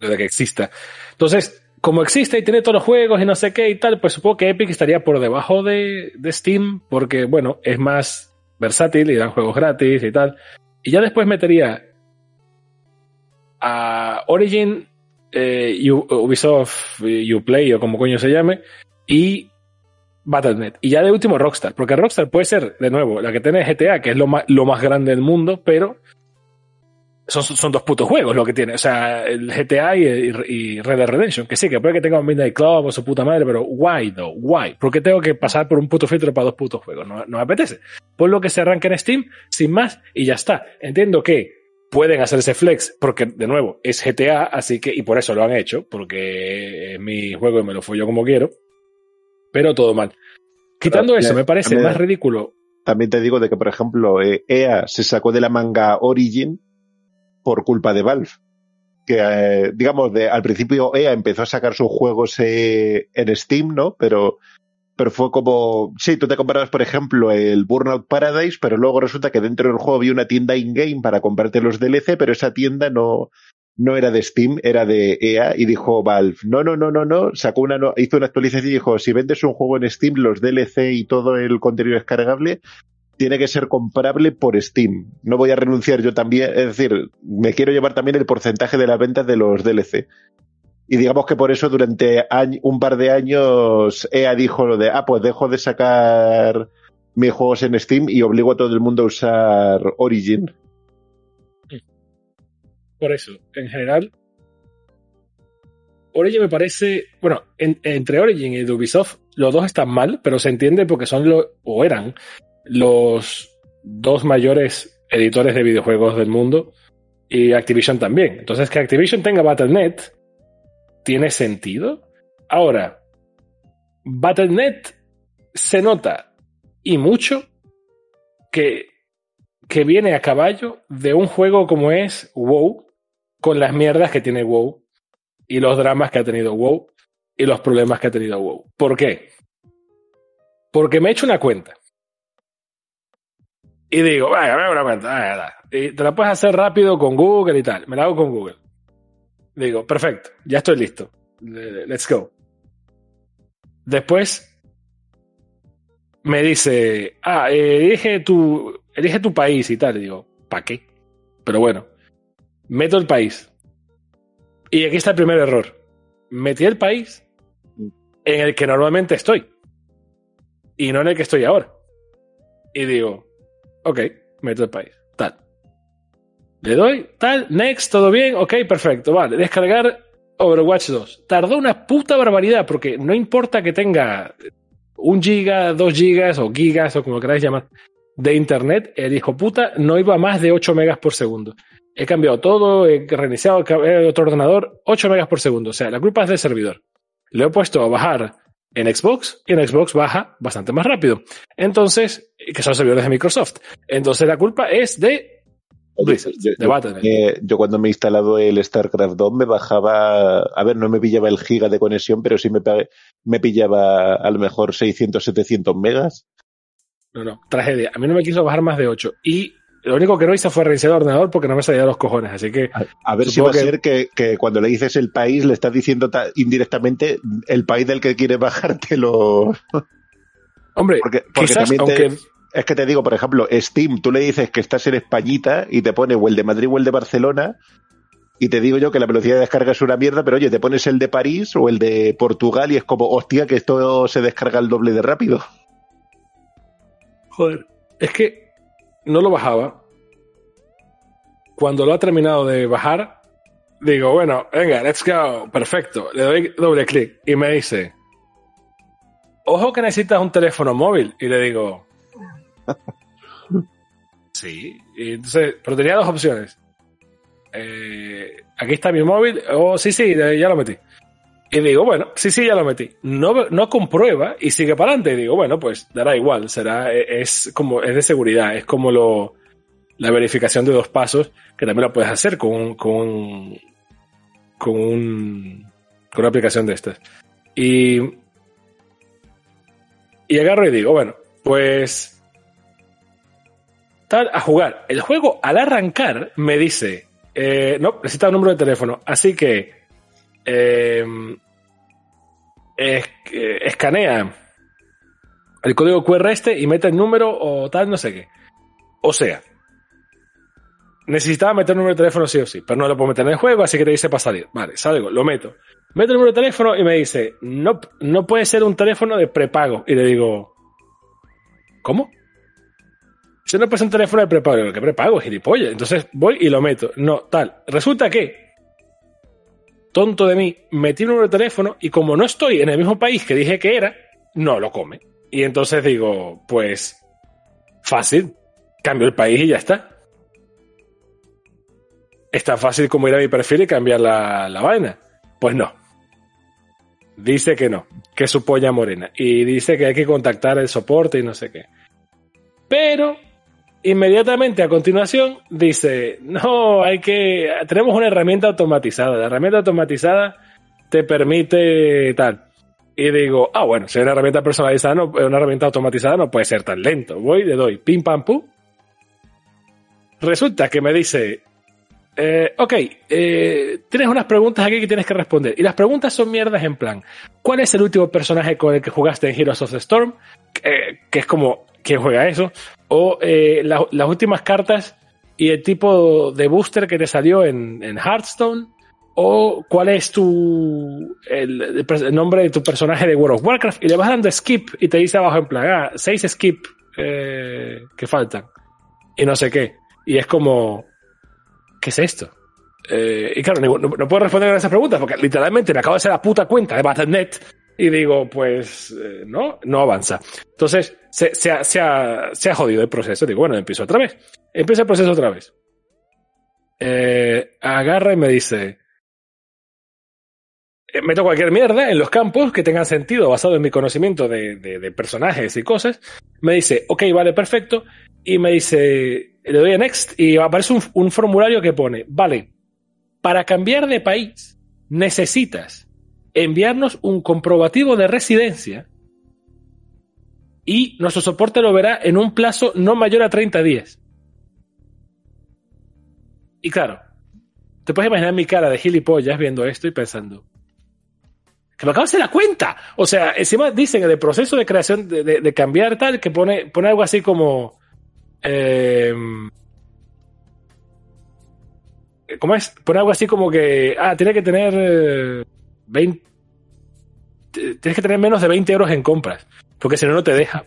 lo de que exista. Entonces, como existe y tiene todos los juegos y no sé qué y tal, pues supongo que Epic estaría por debajo de, de Steam porque, bueno, es más versátil y dan juegos gratis y tal. Y ya después metería a Origin, eh, Ubisoft, eh, Uplay o como coño se llame, y Battle.net. Y ya de último Rockstar, porque Rockstar puede ser, de nuevo, la que tiene GTA, que es lo más, lo más grande del mundo, pero son, son dos putos juegos lo que tiene. O sea, el GTA y, y Red Dead Redemption, que sí, que puede que tenga un Midnight Club o su puta madre, pero why though? Why? ¿Por qué tengo que pasar por un puto filtro para dos putos juegos? No, no me apetece. Pon lo que se arranque en Steam, sin más, y ya está. Entiendo que pueden hacer ese flex, porque, de nuevo, es GTA, así que, y por eso lo han hecho, porque es mi juego y me lo follo como quiero, pero todo mal. Quitando Pero, eso, me parece también- más ridículo. También te digo de que, por ejemplo, eh, EA se sacó de la manga Origin por culpa de Valve. Que, eh, digamos, de, al principio EA empezó a sacar sus juegos eh, en Steam, ¿no? Pero, pero fue como, sí, tú te comprabas, por ejemplo, el Burnout Paradise, pero luego resulta que dentro del juego había una tienda in-game para comprarte los DLC, pero esa tienda no, no era de Steam, era de EA, y dijo Valve, no, no, no, no, no, sacó una, hizo una actualización y dijo, si vendes un juego en Steam, los DLC y todo el contenido descargable, tiene que ser comprable por Steam. No voy a renunciar yo también, es decir, me quiero llevar también el porcentaje de las ventas de los DLC. Y digamos que por eso durante un par de años EA dijo lo de, ah, pues dejo de sacar mis juegos en Steam y obligo a todo el mundo a usar Origin. Por eso, en general, Origin me parece, bueno, en- entre Origin y Ubisoft, los dos están mal, pero se entiende porque son los, o eran, los dos mayores editores de videojuegos del mundo y Activision también. Entonces, que Activision tenga Battle.net tiene sentido. Ahora, Battle.net se nota y mucho que, que viene a caballo de un juego como es WoW, con las mierdas que tiene WoW y los dramas que ha tenido WoW y los problemas que ha tenido WoW. ¿Por qué? Porque me he hecho una cuenta. Y digo, vaya, me una cuenta. Y te la puedes hacer rápido con Google y tal. Me la hago con Google. Digo, perfecto, ya estoy listo. Le- Let's go. Después me dice, ah, elige tu, elige tu país y tal. Y digo, ¿para qué? Pero bueno, meto el país. Y aquí está el primer error. Metí el país en el que normalmente estoy. Y no en el que estoy ahora. Y digo, ok, meto el país. Tal. Le doy, tal, next, todo bien, ok, perfecto, vale. Descargar Overwatch 2. Tardó una puta barbaridad porque no importa que tenga un giga, dos gigas o gigas o como queráis llamar de internet, el hijo puta no iba más de 8 megas por segundo. He cambiado todo, he reiniciado otro ordenador, 8 megas por segundo. O sea, la culpa es del servidor. Lo he puesto a bajar en Xbox y en Xbox baja bastante más rápido. Entonces, que son servidores de Microsoft. Entonces la culpa es de Blizzard, yo, de Battle.net. eh, yo cuando me he instalado el StarCraft 2 me bajaba, a ver, no me pillaba el giga de conexión, pero sí me, me pillaba a lo mejor 600, 700 megas. No, no, tragedia. A mí no me quiso bajar más de 8. Y lo único que no hice fue reiniciar el ordenador porque no me salía de los cojones. Así que, A, a ver si va a ser que, que cuando le dices el país le estás diciendo ta- indirectamente el país del que quiere bajártelo. hombre, Porque, porque quizás, también te- aunque es que te digo, por ejemplo, Steam, tú le dices que estás en Españita y te pone o el de Madrid o el de Barcelona, y te digo yo que la velocidad de descarga es una mierda, pero oye, te pones el de París o el de Portugal y es como, hostia, que esto se descarga el doble de rápido. Joder, es que no lo bajaba. Cuando lo ha terminado de bajar, digo, bueno, venga, let's go, perfecto. Le doy doble clic y me dice, ojo que necesitas un teléfono móvil. Y le digo, sí. Entonces, pero tenía dos opciones. Eh, aquí está mi móvil. Oh, sí, sí, ya lo metí. Y digo, bueno, sí, sí, ya lo metí. No, no comprueba y sigue para adelante. Y digo, bueno, pues dará igual. Será, es como, es de seguridad. Es como lo, la verificación de dos pasos, que también lo puedes hacer con con con una aplicación de estas. Y, y agarro y digo, bueno, pues, a jugar. El juego al arrancar me dice, eh, no, necesita un número de teléfono. Así que eh, escanea el código QR este y mete el número o tal, no sé qué. O sea, necesitaba meter el número de teléfono sí o sí, pero no lo puedo meter en el juego, así que te dice para salir. Vale, salgo, lo meto. Meto el número de teléfono y me dice, no, no puede ser un teléfono de prepago. Y le digo, ¿cómo? Si no pasa un teléfono de prepago, ¿qué prepago? Gilipollas. Entonces voy y lo meto. No, tal. Resulta que, tonto de mí, metí un número de teléfono y como no estoy en el mismo país que dije que era, no lo come. Y entonces digo, pues, fácil. Cambio el país y ya está. Es tan fácil como ir a mi perfil y cambiar la, la vaina. Pues no. Dice que no, que su polla morena. Y dice que hay que contactar el soporte y no sé qué. Pero Inmediatamente a continuación dice, no, hay que, tenemos una herramienta automatizada. La herramienta automatizada te permite tal. Y digo, ah, bueno, si es una herramienta personalizada, no, una herramienta automatizada no puede ser tan lento. Voy, le doy pim pam pum. Resulta que me dice, eh, ok, eh, tienes unas preguntas aquí que tienes que responder. Y las preguntas son mierdas en plan, ¿cuál es el último personaje con el que jugaste en Heroes of the Storm? que es como, ¿quién juega eso? o eh, las últimas cartas y el tipo de booster que te salió en, Hearthstone, o cuál es tu el, nombre de tu personaje de World of Warcraft, y le vas dando skip y te dice abajo en plan, ah, seis skip eh, que faltan, y no sé qué. Y es como, ¿qué es esto? Eh, y claro, no, no, puedo responder a esas preguntas porque literalmente me acabo de hacer la puta cuenta de Battle.net y digo, pues eh, no, no avanza. Entonces se, ha, se, ha, se, ha, jodido el proceso. Digo, bueno, empiezo otra vez. Empieza el proceso otra vez. Eh, agarra y me dice, eh, meto cualquier mierda en los campos que tengan sentido basado en mi conocimiento de, personajes y cosas. Me dice, ok, vale, perfecto. Y me dice, le doy a next y aparece un formulario que pone, vale, para cambiar de país necesitas enviarnos un comprobativo de residencia y nuestro soporte lo verá en un plazo no mayor a 30 días. Y claro, te puedes imaginar mi cara de gilipollas viendo esto y pensando, que me acabo de hacer la cuenta. O sea, encima dicen en el proceso de creación, de, cambiar tal, que pone, pone algo así como... Eh, ¿Cómo es? Pone algo así como que, ah, tiene que tener 20, tienes que tener menos de 20 euros en compras, porque si no, no te deja.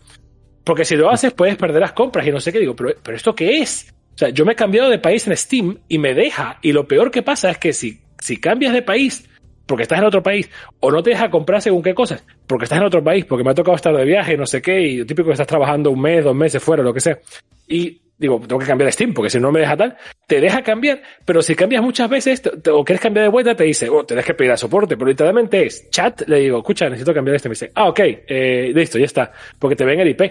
Porque si lo haces, puedes perder las compras y no sé qué digo, pero, pero ¿esto qué es? O sea, yo me he cambiado de país en Steam y me deja, y lo peor que pasa es que si, si cambias de país porque estás en otro país, o no te deja comprar según qué cosas, porque estás en otro país, porque me ha tocado estar de viaje, no sé qué, y típico que estás trabajando un mes, dos meses fuera, lo que sea, y digo, tengo que cambiar Steam, porque si no me deja tal, te deja cambiar, pero si cambias muchas veces o quieres cambiar de vuelta, te dice, oh, tienes que pedir a soporte, pero literalmente es chat, le digo, escucha, necesito cambiar este, me dice, ah, ok, eh, listo, ya está, porque te ven el IP.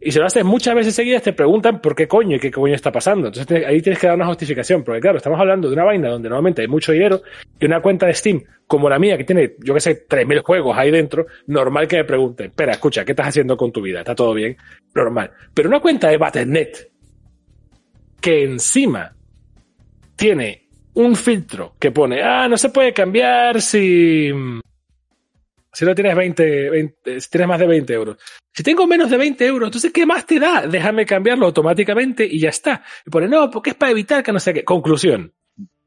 Y si lo haces muchas veces seguidas, te preguntan por qué coño y qué coño está pasando. Entonces ahí tienes que dar una justificación, porque claro, estamos hablando de una vaina donde normalmente hay mucho dinero y una cuenta de Steam como la mía, que tiene, yo que sé, 3.000 juegos ahí dentro, normal que me pregunten, espera, escucha, ¿qué estás haciendo con tu vida? ¿Está todo bien? Normal. Pero una cuenta de Battle.net, que encima tiene un filtro que pone, ah, no se puede cambiar si, Si no tienes 20, 20, si tienes más de 20 euros. Si tengo menos de 20 euros, entonces ¿qué más te da? Déjame cambiarlo automáticamente y ya está. Y pone, no, porque es para evitar que no sé qué. Conclusión.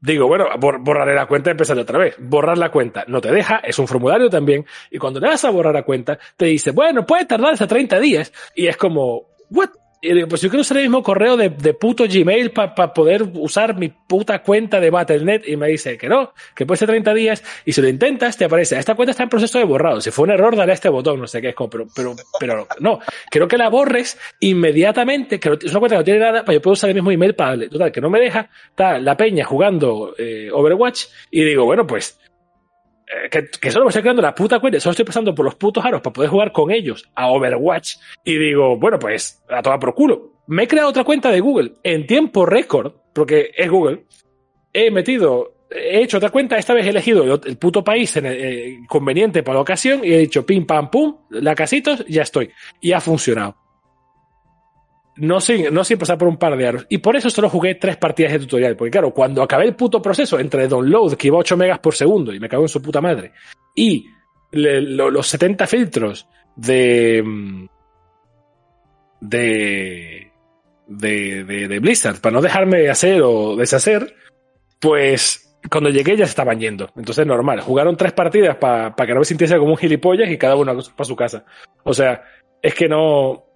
Digo, bueno, borraré la cuenta y empezaré otra vez. Borrar la cuenta no te deja, es un formulario también. Y cuando le vas a borrar la cuenta, te dice, bueno, puede tardar hasta 30 días. Y es como, what? Y digo, pues yo quiero usar el mismo correo de, de puto Gmail para poder usar mi puta cuenta de Battle.net y me dice que no, que puede ser 30 días. Y si lo intentas te aparece, esta cuenta está en proceso de borrado, si fue un error dale a este botón, no sé qué es como, pero, pero, pero no, quiero que la borres inmediatamente, que es una cuenta que no tiene nada, para yo puedo usar el mismo email para darle, total, que no me deja, está la peña jugando eh, Overwatch. Y digo, bueno, pues que, que, solo me estoy creando la puta cuenta, solo estoy pasando por los putos aros para poder jugar con ellos a Overwatch y digo, bueno, pues a tomar por culo. Me he creado otra cuenta de Google en tiempo récord, porque es Google. He metido, he hecho otra cuenta, esta vez he elegido el, puto país eh, conveniente para la ocasión y he dicho pim pam pum, la casitos, ya estoy. Y ha funcionado no sin, pasar por un par de aros. Y por eso solo jugué tres partidas de tutorial. Porque claro, cuando acabé el puto proceso entre download, que iba a 8 megas por segundo, y me cago en su puta madre, y los 70 filtros de, de, de, de, de Blizzard, para no dejarme hacer o deshacer, pues cuando llegué ya se estaban yendo. Entonces, normal. Jugaron tres partidas para pa que no me sintiese como un gilipollas y cada uno para su casa. O sea, es que no,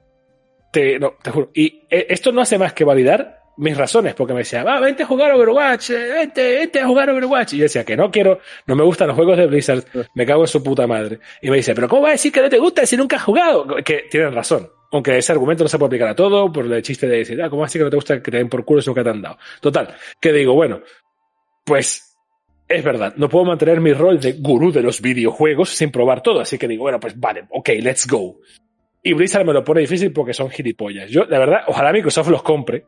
te, no, te juro. Y eh, esto no hace más que validar mis razones, porque me decía, va, vente a jugar Overwatch, eh, vente, vente a jugar Overwatch. Y yo decía que no quiero, no me gustan los juegos de Blizzard, me cago en su puta madre. Y me dice, pero ¿cómo va a decir que no te gusta si nunca has jugado? Que tienen razón. Aunque ese argumento no se puede aplicar a todo, por el chiste de decir, ah, ¿cómo así que no te gusta que te den por culo si nunca te han dado? Total, que digo, bueno, pues es verdad, no puedo mantener mi rol de gurú de los videojuegos sin probar todo, así que digo, bueno, pues vale, ok, let's go. Y Blizzard me lo pone difícil porque son gilipollas. Yo, la verdad, ojalá Microsoft los compre,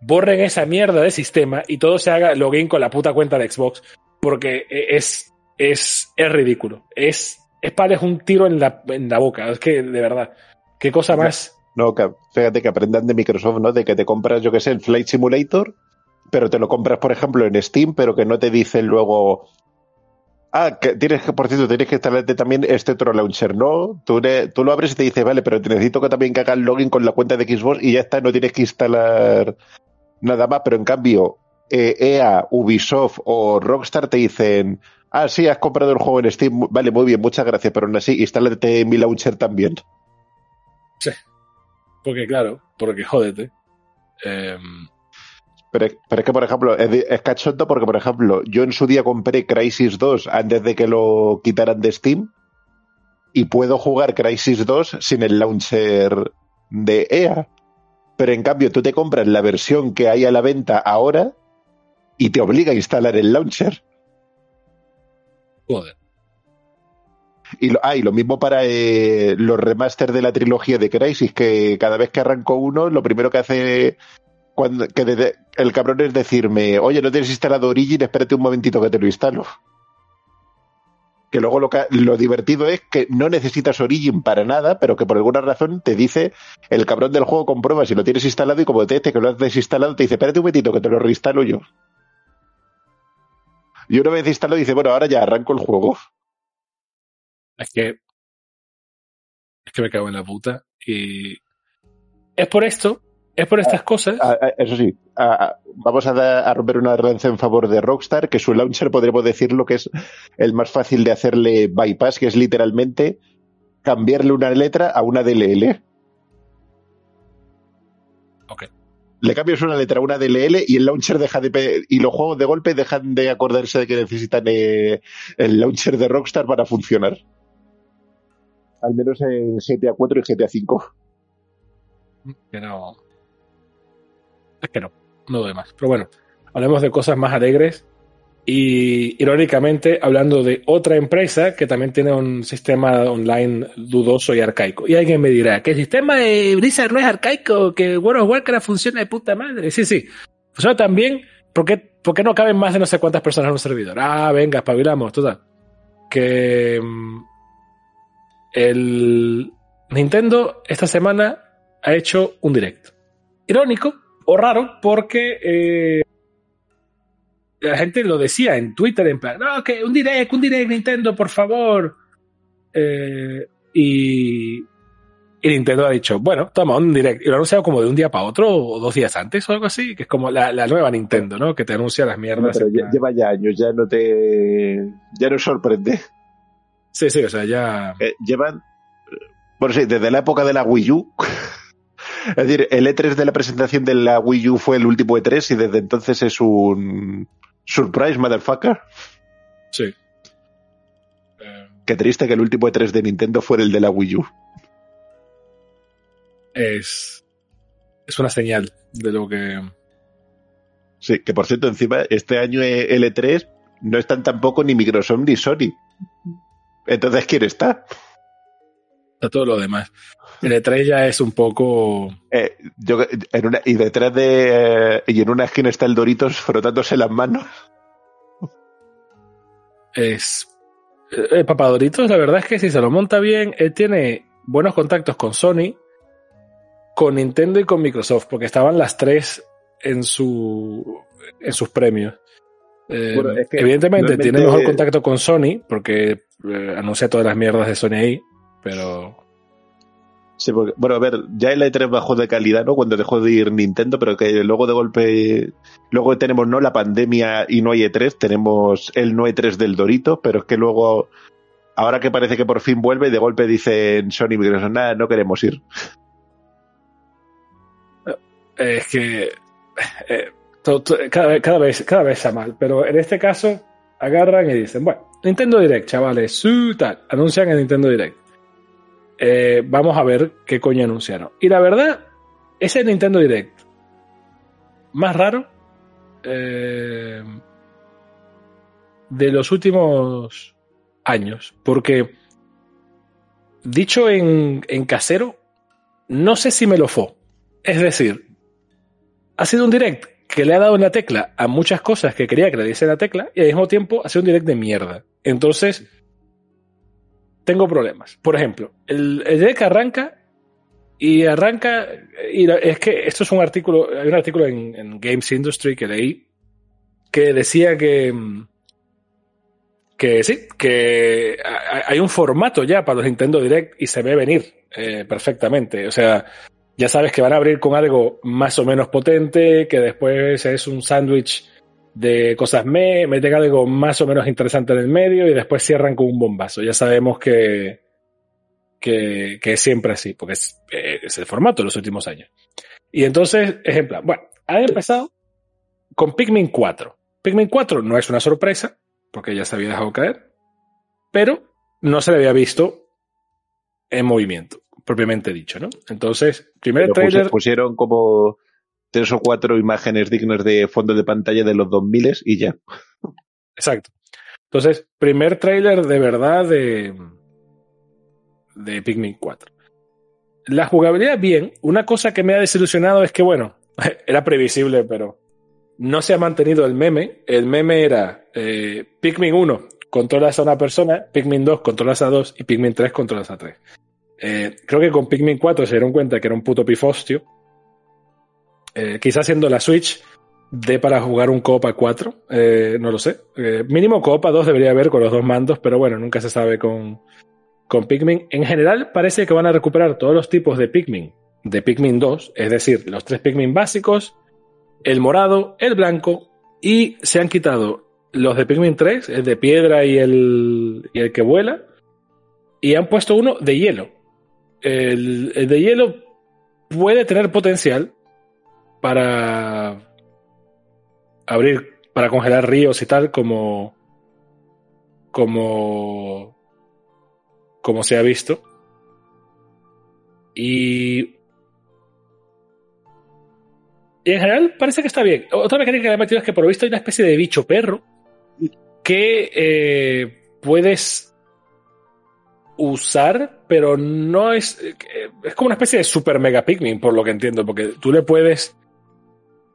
borren esa mierda de sistema y todo se haga login con la puta cuenta de Xbox. Porque es, es, es ridículo. Es, es para un tiro en la, en la boca. Es que, de verdad, qué cosa más. No, que, fíjate que aprendan de Microsoft, ¿no? De que te compras, yo que sé, el Flight Simulator, pero te lo compras, por ejemplo, en Steam, pero que no te dicen luego, Ah, que tienes que, por cierto, tienes que instalarte también este otro launcher, ¿no? Tú, lo abres y te dice, vale, pero necesito que también que hagas login con la cuenta de Xbox y ya está, no tienes que instalar nada más, pero en cambio, eh, EA, Ubisoft o Rockstar te dicen, ah, sí, has comprado el juego en Steam, vale, muy bien, muchas gracias, pero aún así, instálate mi launcher también. Sí, porque claro, porque jódete. Eh, pero, pero, es que, por ejemplo, es, es cachondo porque, por ejemplo, yo en su día compré Crisis 2 antes de que lo quitaran de Steam y puedo jugar Crisis 2 sin el launcher de EA. Pero en cambio, tú te compras la versión que hay a la venta ahora y te obliga a instalar el launcher. Joder. Y lo, ah, y lo mismo para eh, los remaster de la trilogía de Crisis, que cada vez que arranco uno, lo primero que hace que el cabrón es decirme, oye, no tienes instalado Origin, espérate un momentito que te lo instalo. Que luego lo, lo divertido es que no necesitas Origin para nada, pero que por alguna razón te dice el cabrón del juego comprueba si lo tienes instalado y como te dice que lo has desinstalado, te dice, espérate un momentito que te lo reinstalo yo. Y una vez instalado dice, bueno, ahora ya arranco el juego. Es que. Es que me cago en la puta. Y. Es por esto es por estas cosas. Ah, ah, eso sí, ah, vamos a, romper una lanza en favor de Rockstar, que su launcher podríamos decirlo que es el más fácil de hacerle bypass, que es literalmente cambiarle una letra a una DLL. Ok. Le cambias una letra a una DLL y el launcher deja de. y los juegos de golpe dejan de acordarse de que necesitan eh, el launcher de Rockstar para funcionar. Al menos en GTA 4 y GTA 5. Que no es que no, no doy más. Pero bueno, hablemos de cosas más alegres. Y irónicamente, hablando de otra empresa que también tiene un sistema online dudoso y arcaico. Y alguien me dirá que el sistema de Blizzard no es arcaico, que World of Warcraft funciona de puta madre. Sí, sí. Funciona también. ¿Por qué, ¿Por qué no caben más de no sé cuántas personas en un servidor? Ah, venga, espabilamos, total. Que mm, el Nintendo esta semana ha hecho un directo. Irónico, raro porque eh, la gente lo decía en Twitter en plan, no, que un direct, un direct Nintendo, por favor. eh, y, y Nintendo ha dicho, bueno, toma un direct. Y lo ha anunciado como de un día para otro o dos días antes o algo así, que es como la, la nueva Nintendo, ¿no? Que te anuncia las mierdas. Pero lle- lleva ya años, ya no te. Ya no sorprende. Sí, sí, o sea, ya. Eh, llevan. Bueno, sí, desde la época de la Wii U. es decir, el E3 de la presentación de la Wii U fue el último E3 y desde entonces es un. Surprise, motherfucker. Sí. Eh, Qué triste que el último E3 de Nintendo fuera el de la Wii U. es. Es una señal de lo que. Sí, que por cierto, encima, este año eh, el E3 no están tampoco ni Microsoft ni Sony. Entonces, ¿quién está? a todo lo demás. El E3 ya es un poco. Eh, yo, en una, y detrás de. eh, y en una esquina está el Doritos frotándose las manos. Es. Eh, Papadoritos, la verdad es que si se lo monta bien, él tiene buenos contactos con Sony, con Nintendo y con Microsoft, porque estaban las tres en su en sus premios. Eh, Bueno, es que evidentemente tiene mejor contacto con Sony, porque eh, anuncia todas las mierdas de Sony ahí, pero Bueno, a ver, ya el E3 bajó de calidad, ¿no? Cuando dejó de ir Nintendo, pero que luego de golpe. Luego tenemos no la pandemia y no hay E3, tenemos el no E3 del Dorito, pero es que luego. Ahora que parece que por fin vuelve, de golpe dicen Sony Microsoft, nada, no queremos ir. eh, es que eh, cada vez cada vez está mal, pero en este caso agarran y dicen, bueno, Nintendo Direct, chavales, su tal, anuncian en Nintendo Direct. Eh, vamos a ver qué coño anunciaron. Y la verdad, ese Nintendo Direct más raro eh, de los últimos años, porque dicho en, en casero, no sé si me lo fue. Es decir, ha sido un direct que le ha dado en la tecla a muchas cosas que quería que le diese en la tecla y al mismo tiempo ha sido un direct de mierda. Entonces, tengo problemas. Por ejemplo, el, el arranca y arranca, y es que esto es un artículo, hay un artículo en, Games Industry que leí que decía que, mm, que sí, que ha- hay un formato ya para los Nintendo Direct y se ve venir eh, perfectamente. O sea, ya sabes que van a abrir con algo más o menos potente, que después es un sándwich de cosas me, meten algo más o menos interesante en el medio y después cierran con un bombazo. Ya sabemos que, que, que es siempre así, porque es, es el formato de los últimos años. Y entonces, ejemplo, bueno, han empezado con Pikmin 4. Pikmin 4 no es una sorpresa, porque ya se había dejado caer, pero no se le había visto en movimiento, propiamente dicho, ¿no? Entonces, primer Pero trailer. pusieron como tres o cuatro imágenes dignas de fondo de pantalla de los 2000 y ya. Exacto. Entonces, primer tráiler de verdad de, de Pikmin 4. La jugabilidad bien. Una cosa que me ha desilusionado es que, bueno, era previsible, pero no se ha mantenido el meme. El meme era eh, Pikmin 1, controlas a una persona, Pikmin 2, controlas a dos y Pikmin 3, controlas a tres. Eh, creo que con Pikmin 4 se dieron cuenta que era un puto pifostio. Eh, quizás siendo la Switch de para jugar un Copa 4, eh, no lo sé. Eh, mínimo Copa 2 debería haber con los dos mandos, pero bueno, nunca se sabe con, con Pikmin. En general parece que van a recuperar todos los tipos de Pikmin de Pikmin 2, es decir, los tres Pikmin básicos, el morado, el blanco, y se han quitado los de Pikmin 3, el de piedra y el, y el que vuela, y han puesto uno de hielo. El, el de hielo puede tener potencial para abrir, para congelar ríos y tal, como, como, como se ha visto. Y, y en general parece que está bien. Otra mecánica que le han metido es que por lo visto hay una especie de bicho perro que eh, puedes usar, pero no es. eh, Es como una especie de super mega Pikmin, por lo que entiendo, porque tú le puedes.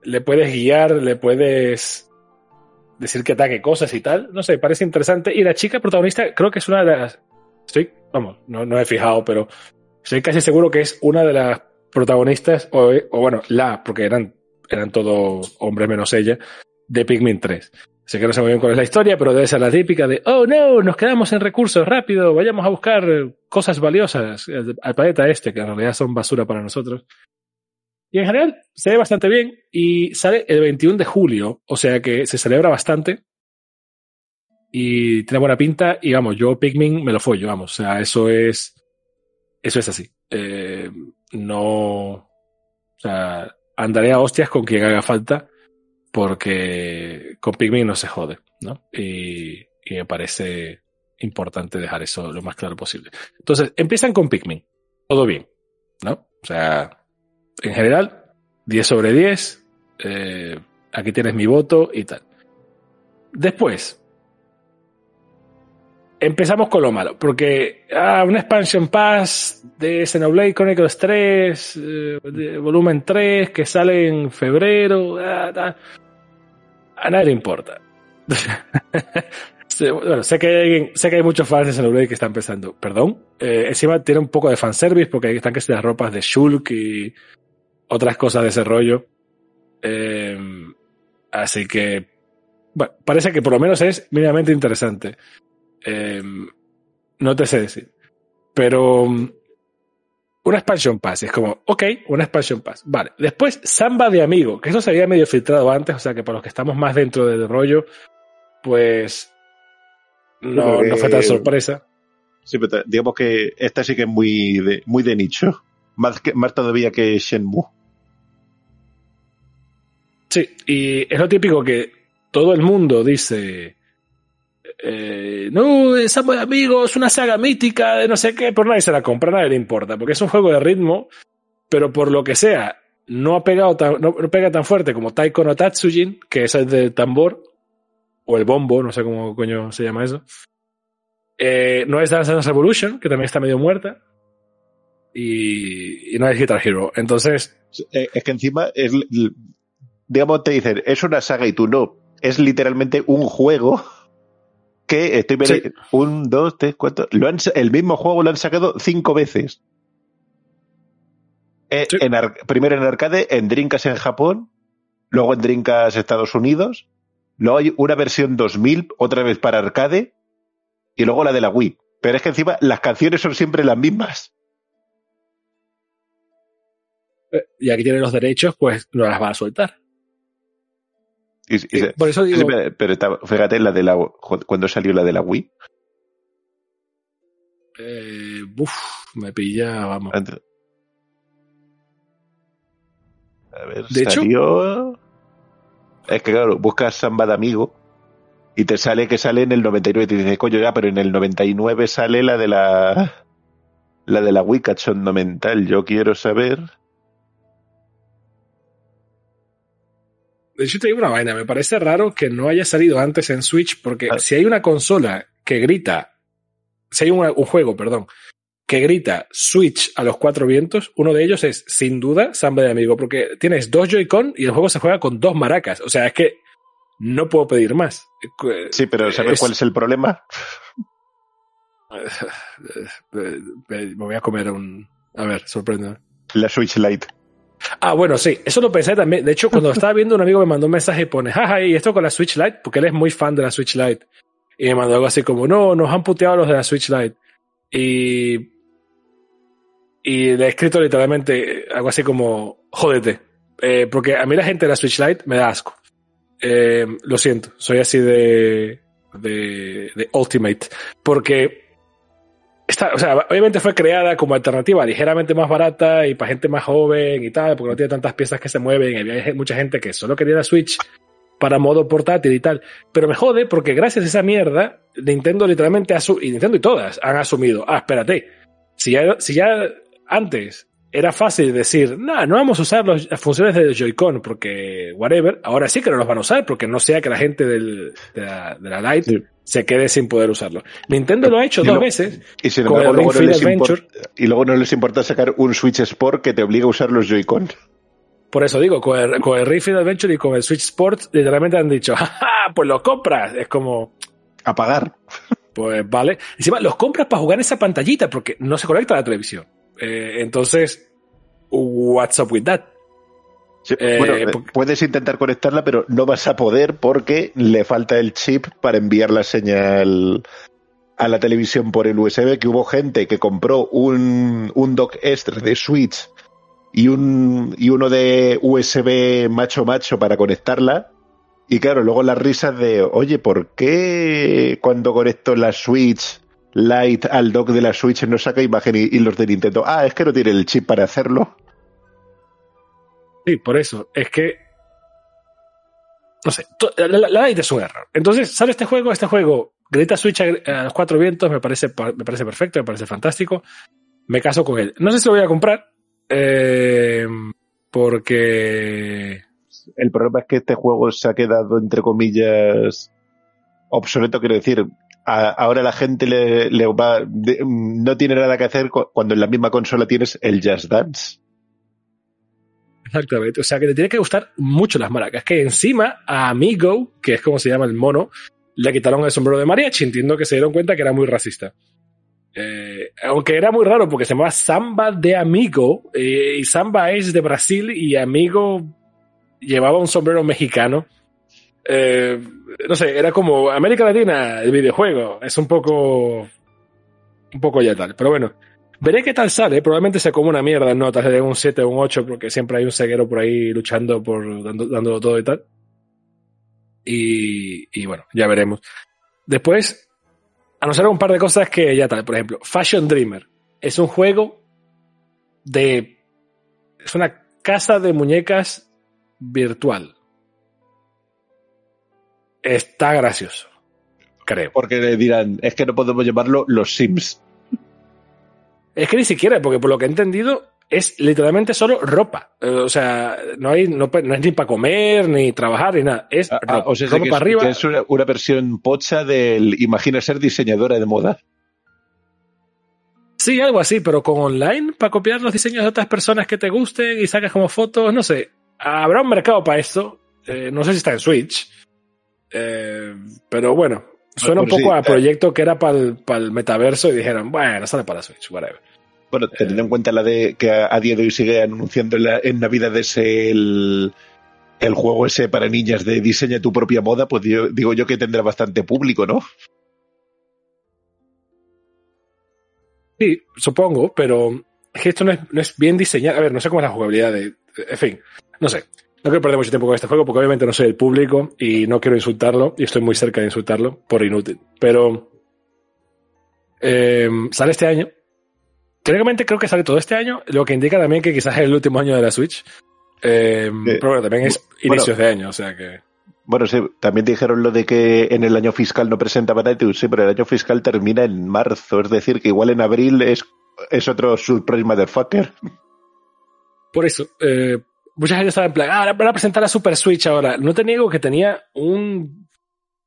Le puedes guiar, le puedes decir que ataque cosas y tal. No sé, parece interesante. Y la chica protagonista, creo que es una de las. Estoy, vamos, no, no he fijado, pero estoy casi seguro que es una de las protagonistas, o, o bueno, la, porque eran, eran todos hombres menos ella, de Pikmin 3. Sé que no sé muy bien cuál es la historia, pero debe ser la típica de, oh no, nos quedamos en recursos, rápido, vayamos a buscar cosas valiosas al planeta este, que en realidad son basura para nosotros. Y en general se ve bastante bien y sale el 21 de julio, o sea que se celebra bastante y tiene buena pinta y vamos, yo Pikmin me lo follo, vamos, o sea, eso es, eso es así. Eh, no, o sea, andaré a hostias con quien haga falta porque con Pikmin no se jode, ¿no? Y, y me parece importante dejar eso lo más claro posible. Entonces, empiezan con Pikmin, todo bien, ¿no? O sea, en general, 10 sobre 10, eh, aquí tienes mi voto y tal. Después, empezamos con lo malo, porque ah, una expansion pass de Xenoblade Chronicles 3, eh, volumen 3, que sale en febrero, ah, a nadie le importa. bueno, sé que, hay, sé que hay muchos fans de Xenoblade que están pensando, perdón, eh, encima tiene un poco de fanservice porque ahí están que las ropas de Shulk y otras cosas de ese rollo. Eh, así que, bueno, parece que por lo menos es mínimamente interesante. Eh, no te sé decir. Pero um, una expansion pass, es como, ok, una expansion pass. Vale. Después, Samba de Amigo, que eso se había medio filtrado antes, o sea que para los que estamos más dentro del rollo, pues no, no fue tan sorpresa. Sí, pero digamos que esta sí que es muy de, muy de nicho. Más, que, más todavía que Shenmue. Sí, y es lo típico que todo el mundo dice, eh, no, es de amigos, una saga mítica de no sé qué, pero nadie se la compra, nadie le importa, porque es un juego de ritmo, pero por lo que sea, no ha pegado tan, no, pega tan fuerte como Taiko no Tatsujin, que es el de tambor, o el bombo, no sé cómo coño se llama eso. Eh, no es Dance Dance Revolution, que también está medio muerta. Y, y no es Guitar Hero. Entonces. Eh, es que encima es, digamos, te dicen, es una saga y tú no. Es literalmente un juego que estoy viendo. Un, dos, tres, cuatro. Lo han, el mismo juego lo han sacado cinco veces. Eh, en, primero en arcade, en Drinkas en Japón, luego en Drinkas Estados Unidos, luego hay una versión 2000, otra vez para arcade, y luego la de la Wii. Pero es que encima las canciones son siempre las mismas. Eh, y aquí tienen los derechos, pues no las va a soltar. Y, por eso digo... pero, fíjate, la de la, cuando salió la de la Wii. Eh, uf, me pilla, vamos. A ver, de salió... Hecho... Es que claro, buscas Samba de Amigo y te sale que sale en el 99 y te dices, coño, ya, pero en el 99 sale la de la... La de la Wii cachondo mental. Yo quiero saber... De hecho, te digo una vaina, me parece raro que no haya salido antes en Switch, porque ah. si hay una consola que grita, si hay un, juego, perdón, que grita Switch a los cuatro vientos, uno de ellos es, sin duda, Samba de Amigo, porque tienes dos Joy-Con y el juego se juega con dos maracas. O sea, es que no puedo pedir más. Sí, pero ¿sabes cuál es el problema? Me voy a comer un... A ver, sorprende. La Switch Lite. Ah, bueno, sí, eso lo pensé también. De hecho, cuando estaba viendo, un amigo me mandó un mensaje y pone, jaja, y esto con la Switch Lite, porque él es muy fan de la Switch Lite. Y me mandó algo así como, no, nos han puteado los de la Switch Lite. Y. Y le he escrito literalmente algo así como, jódete. Eh, porque a mí la gente de la Switch Lite me da asco. Eh, lo siento, soy así de, de, de Ultimate. Porque o sea, obviamente fue creada como alternativa ligeramente más barata y para gente más joven y tal, porque no tiene tantas piezas que se mueven. Había mucha gente que solo quería la Switch para modo portátil y tal. Pero me jode porque gracias a esa mierda, Nintendo literalmente y Nintendo y todas han asumido, ah, espérate, si ya, si ya antes era fácil decir, no, no vamos a usar las funciones de Joy-Con porque whatever, ahora sí que no los van a usar porque no sea que la gente del, de, la, de la Lite se quede sin poder usarlo. Nintendo lo ha hecho dos veces. Y sin embargo, luego no, les importa, y luego no les importa sacar un Switch Sport que te obliga a usar los Joy-Con. Por eso digo, con el, con el Adventure y con el Switch Sport, literalmente han dicho, pues lo compras. Es como. A pagar. Pues vale. Encima, los compras para jugar en esa pantallita porque no se conecta a la televisión. Eh, entonces, what's up with that? Eh, bueno, puedes intentar conectarla, pero no vas a poder porque le falta el chip para enviar la señal a la televisión por el USB, que hubo gente que compró un, un dock extra de Switch y, un, y uno de USB macho macho para conectarla. Y claro, luego las risas de, oye, ¿por qué cuando conecto la Switch Lite al dock de la Switch no saca imagen y, los de Nintendo? Ah, es que no tiene el chip para hacerlo. Sí, por eso. Es que. No sé, la, Lite es un error. Entonces, sale este juego, este juego grita Switch a, los cuatro vientos, me parece, me parece perfecto, me parece fantástico. Me caso con él. No sé si lo voy a comprar, eh, porque... El problema es que este juego se ha quedado, entre comillas, obsoleto, quiero decir. Ahora la gente le, va, no tiene nada que hacer cuando en la misma consola tienes el Just Dance. Exactamente. O sea que te tiene que gustar mucho las maracas. Que encima a Amigo, que es como se llama el mono, le quitaron el sombrero de mariachi. Entiendo que se dieron cuenta que era muy racista. Eh, aunque era muy raro porque se llamaba Samba de Amigo eh, y Samba es de Brasil y Amigo llevaba un sombrero mexicano. Eh, no sé, era como América Latina, el videojuego. Es un poco. Un poco ya tal. Pero bueno, veré qué tal sale. Probablemente se come una mierda en notas de un 7 o un 8 porque siempre hay un ceguero por ahí luchando por dándolo todo y tal. Y, bueno, ya veremos. Después, anunciaron un par de cosas que ya tal. Por ejemplo, Fashion Dreamer. Es un juego de... Es una casa de muñecas virtual. Está gracioso. Creo. Porque le dirán, es que no podemos llamarlo los Sims. Es que ni siquiera, porque por lo que he entendido, es literalmente solo ropa. Eh, o sea, no hay, no, es ni para comer, ni trabajar, ni nada. Es ah, ah, ropa, o sea, para arriba. es una, versión pocha del imagina ser diseñadora de moda. Sí, algo así, pero con online, para copiar los diseños de otras personas que te gusten y sacas como fotos, no sé. Habrá un mercado para esto. Eh, no sé si está en Switch. Eh, pero bueno, suena un poco a proyecto que era para el, metaverso y dijeron, bueno, sale para Switch, whatever. Bueno, teniendo en cuenta la de que a, día de hoy sigue anunciando en, la, en Navidades el, el juego ese para niñas de diseña tu propia moda, pues digo yo que tendrá bastante público, ¿no? Sí, supongo, pero es que esto no es, bien diseñado. A ver, no sé cómo es la jugabilidad de. En fin, no sé. No quiero perder mucho tiempo con este juego porque obviamente no soy el público y no quiero insultarlo y estoy muy cerca de insultarlo por inútil. Pero eh, sale este año Teóricamente creo que sale todo este año, lo que indica también que quizás es el último año de la Switch. Eh, pero bueno, también es inicios de año, o sea que. Bueno, sí, también dijeron lo de que en el año fiscal no presentaban iTunes, sí, pero el año fiscal termina en marzo, es decir, que igual en abril es, es otro surprise motherfucker. Por eso, eh, mucha gente estaba en plan, ah, van a presentar la Super Switch ahora. No te niego que tenía un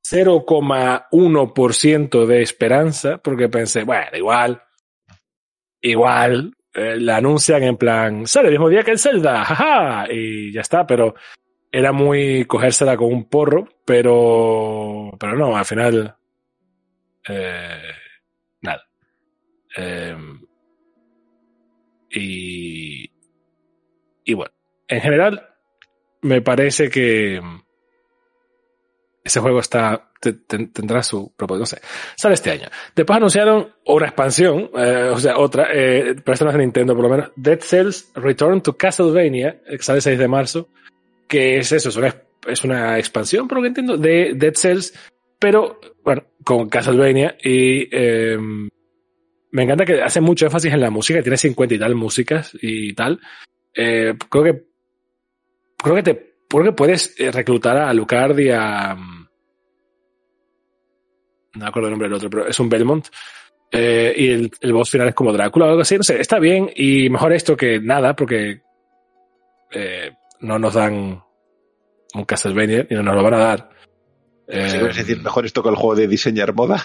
0,1% de esperanza, porque pensé, bueno, igual, igual eh, la anuncian en plan, sale el mismo día que el Zelda, jaja, y ya está, pero era muy cogérsela con un porro, pero, pero no, al final, eh, nada. Eh, y, y bueno, en general, me parece que ese juego está tendrá su propósito. No sé. Sale este año. Después anunciaron una expansión, eh, o sea, otra, eh, es de Nintendo por lo menos. Dead Cells Return to Castlevania, que sale el 6 de marzo, que es eso, es una, es una expansión, por lo que entiendo, de Dead Cells, pero, bueno, con Castlevania y eh, me encanta que hace mucho énfasis en la música, tiene 50 y tal músicas y tal. Eh, creo que creo que te creo que puedes eh, reclutar a Lucard y a no me acuerdo el nombre del otro, pero es un Belmont. Eh, y el, el, boss final es como Drácula o algo así. No sé, está bien y mejor esto que nada, porque eh, no nos dan un Castlevania y no nos lo van a dar. Eh, es decir, mejor esto que el juego de diseñar moda.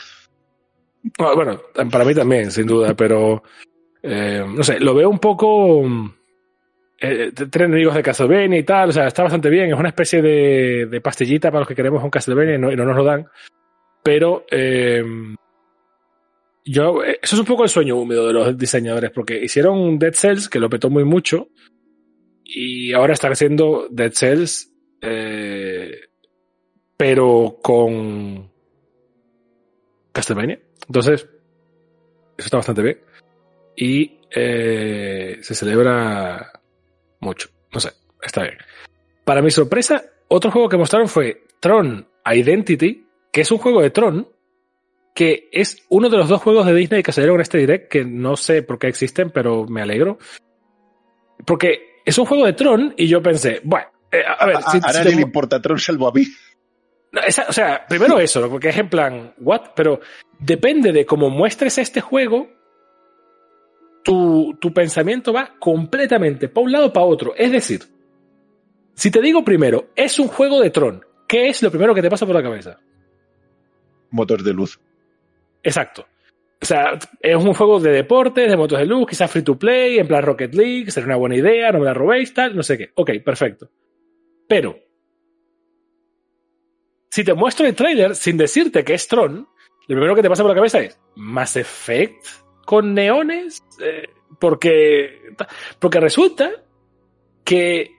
Bueno, para mí también, sin duda, pero no sé, lo veo un poco. Eh, tres enemigos de Castlevania y tal, o sea, está bastante bien. Es una especie de, de pastillita para los que queremos un Castlevania y no, y no nos lo dan. Pero eh, yo, eso es un poco el sueño húmedo de los diseñadores, porque hicieron Dead Cells, que lo petó muy mucho, y ahora están haciendo Dead Cells, eh, pero con Castlevania. Entonces, eso está bastante bien. Y eh, se celebra mucho. No sé, está bien. Para mi sorpresa, otro juego que mostraron fue Tron Identity, que es un juego de Tron, que es uno de los dos juegos de Disney que salieron en este direct, que no sé por qué existen, pero me alegro. Porque es un juego de Tron y yo pensé, bueno, eh, a ver... A, si, le importa Tron salvo a mí. Esa, o sea, primero eso, porque es en plan, what? Pero depende de cómo muestres este juego, tu, tu pensamiento va completamente para un lado o para otro. Es decir, si te digo primero, es un juego de Tron, ¿qué es lo primero que te pasa por la cabeza? Motor de luz. Exacto. O sea, es un juego de deportes, de motos de luz, quizás free to play, en plan Rocket League, sería una buena idea, no me la robéis, tal, no sé qué. Ok, perfecto. Pero, si te muestro el trailer sin decirte que es Tron, lo primero que te pasa por la cabeza es Mass Effect con neones, eh, porque, porque resulta que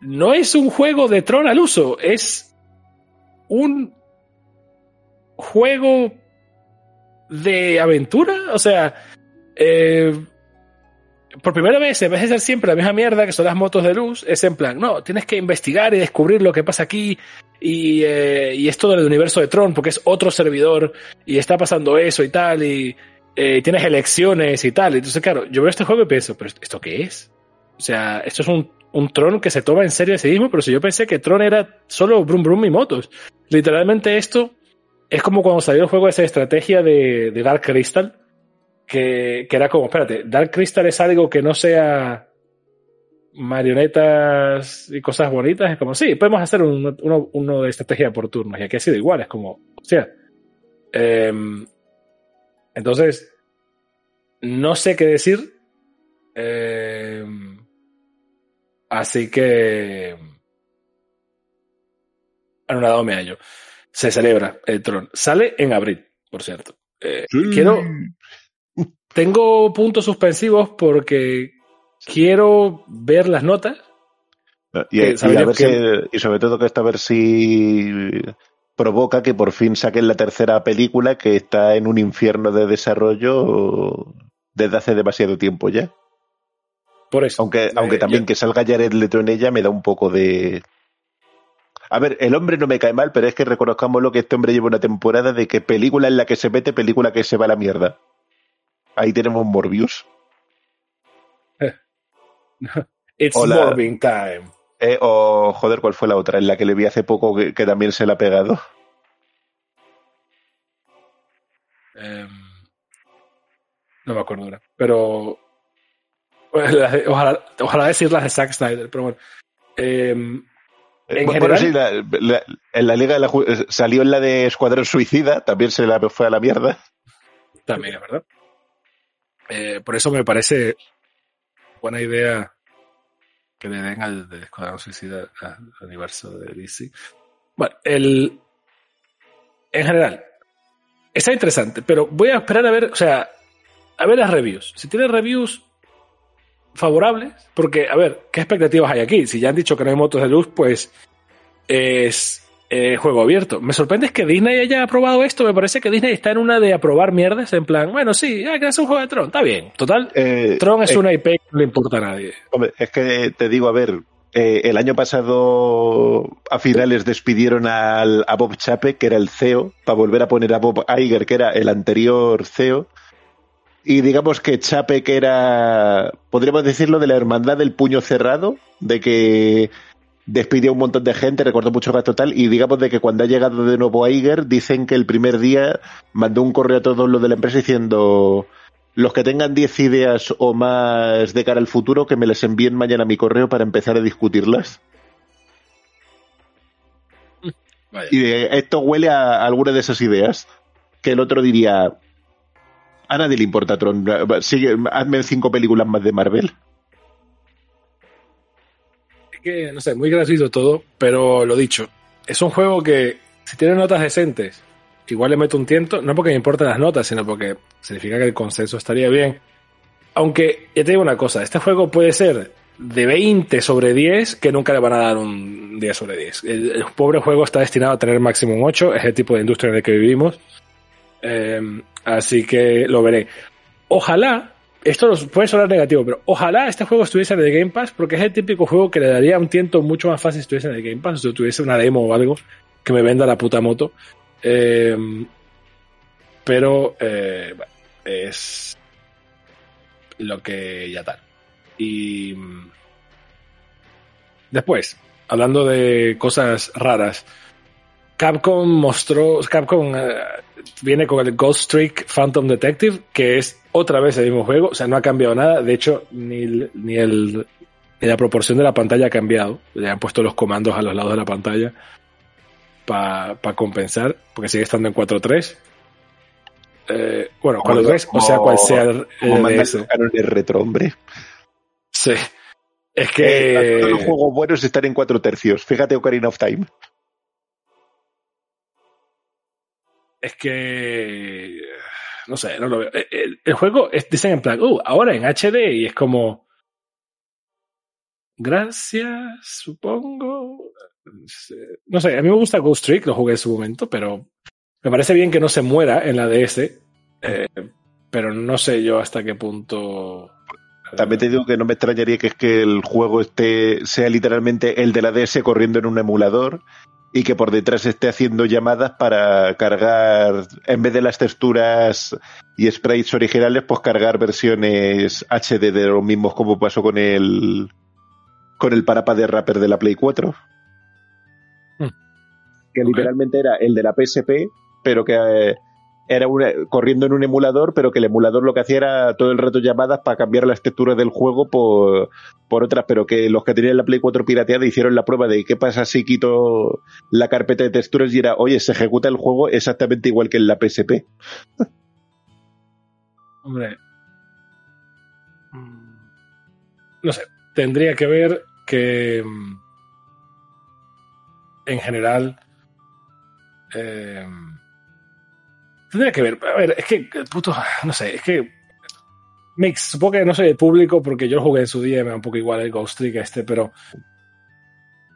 no es un juego de Tron al uso, es un juego de aventura. O sea, eh, por primera vez, en vez de ser siempre la misma mierda que son las motos de luz, es en plan, no, tienes que investigar y descubrir lo que pasa aquí y, eh, y es todo el universo de Tron porque es otro servidor y está pasando eso y tal y eh, tienes elecciones y tal. Entonces, claro, yo veo este juego y pienso, pero ¿esto qué es? O sea, esto es un, un Tron que se toma en serio a sí mismo, pero si yo pensé que Tron era solo Brum Brum y motos. Literalmente esto es como cuando salió el juego esa estrategia de, Dark Crystal, que, que, era como, espérate, Dark Crystal es algo que no sea marionetas y cosas bonitas, es como, sí, podemos hacer un, uno, uno, de estrategia por turnos, y aquí ha sido igual, es como, o sea, eh, entonces, no sé qué decir, eh, así que, anonadado me hallo se celebra el Tron. Sale en abril, por cierto. Eh, sí. Quiero. Tengo puntos suspensivos porque quiero ver las notas. Y, y, a ver que... si, y sobre todo que esto a ver si provoca que por fin saquen la tercera película que está en un infierno de desarrollo desde hace demasiado tiempo ya. Por eso. Aunque, eh, aunque también yo... que salga Jared Leto en ella me da un poco de, a ver, el hombre no me cae mal, pero es que reconozcamos lo que este hombre lleva una temporada de que película en la que se mete, película que se va a la mierda. Ahí tenemos Morbius. It's o la, Morbing time. Eh, o, joder, ¿cuál fue la otra? En la que le vi hace poco que, que también se la ha pegado. Um, no me acuerdo ahora. Pero. Ojalá, ojalá decir las de Zack Snyder, pero bueno. Um, en bueno, general, sí, la, la, en la Liga de la, salió en la de Escuadrón Suicida, también se la fue a la mierda. También, verdad. Eh, por eso me parece buena idea que le den al de Escuadrón Suicida al universo de DC. Bueno, el. En general, está interesante, pero voy a esperar a ver, o sea, a ver las reviews. Si tiene reviews favorables, porque, a ver, ¿qué expectativas hay aquí? Si ya han dicho que no hay motos de luz, pues es eh, juego abierto. Me sorprende es que Disney haya aprobado esto, me parece que Disney está en una de aprobar mierdas, en plan, bueno, sí, ah, que es un juego de Tron, está bien, total, eh, Tron es eh, una IP que no le importa a nadie. Hombre, es que te digo, a ver, eh, el año pasado a finales despidieron al, a Bob Chape, que era el CEO, para volver a poner a Bob Iger, que era el anterior CEO. Y digamos que Chape, que era, podríamos decirlo, de la hermandad del puño cerrado, de que despidió a un montón de gente, recortó mucho gasto tal, y digamos de que cuando ha llegado de nuevo a Iger, dicen que el primer día mandó un correo a todos los de la empresa diciendo los que tengan 10 ideas o más de cara al futuro, que me les envíen mañana a mi correo para empezar a discutirlas. Vaya. Y esto huele a alguna de esas ideas. Que el otro diría, a nadie le importa Tron. Sigue, hazme cinco películas más de Marvel. Que, no sé, muy gracioso todo, pero lo dicho, es un juego que, si tiene notas decentes, igual le meto un tiento, no porque me importen las notas, sino porque significa que el consenso estaría bien. Aunque, ya te digo una cosa, este juego puede ser de 20 sobre 10 que nunca le van a dar un 10 sobre 10. El, el pobre juego está destinado a tener máximo un 8, es el tipo de industria en el que vivimos. Eh, así que lo veré. Ojalá, esto nos puede sonar negativo, pero ojalá este juego estuviese en el Game Pass, porque es el típico juego que le daría un tiento mucho más fácil si estuviese en el Game Pass, si tuviese una demo o algo que me venda la puta moto. Eh, pero eh, es lo que ya tal. Y mm, después, hablando de cosas raras, Capcom mostró, Capcom eh, viene con el Ghost Trick Phantom Detective, que es otra vez el mismo juego, o sea, no ha cambiado nada, de hecho, ni, el- ni, el, ni la proporción de la pantalla ha cambiado, le han puesto los comandos a los lados de la pantalla para compensar, porque sigue estando en 4.3. Eh, bueno, 4.3, o sea, cual sea el, el retro, hombre. Sí. Es Eh, que. todos los juegos buenos están en cuatro tercios. Fíjate Ocarina of Time. Es que. No sé, no lo veo. El, el- el juego es, dicen en plan, uh, ahora en HD y es como. Gracias, supongo. No sé, a mí me gusta Ghost Trick, lo jugué en su momento, pero me parece bien que no se muera en la DS. eh, pero no sé yo hasta qué punto. También te digo que no me extrañaría que es que el juego esté, sea literalmente el de la DS corriendo en un emulador y que por detrás esté haciendo llamadas para cargar, en vez de las texturas y sprites originales, pues cargar versiones HD de los mismos como pasó con el con el parapa de rapper de la Play 4. Hmm. Que literalmente era el de la PSP, pero que eh, era una- corriendo en un emulador, pero que el emulador lo que hacía era todo el rato llamadas para cambiar las texturas del juego por, por otras, pero que los que tenían la Play 4 pirateada hicieron la prueba de qué pasa si quito la carpeta de texturas y era, oye, se ejecuta el juego exactamente igual que en la PSP. Hombre. Mm, No sé, tendría que ver que mm, en general eh, tendría que ver. A ver, es que puto, no sé, es que Mix, supongo que no soy el público porque yo lo jugué en su día y me da un poco igual el Ghost Trick este, pero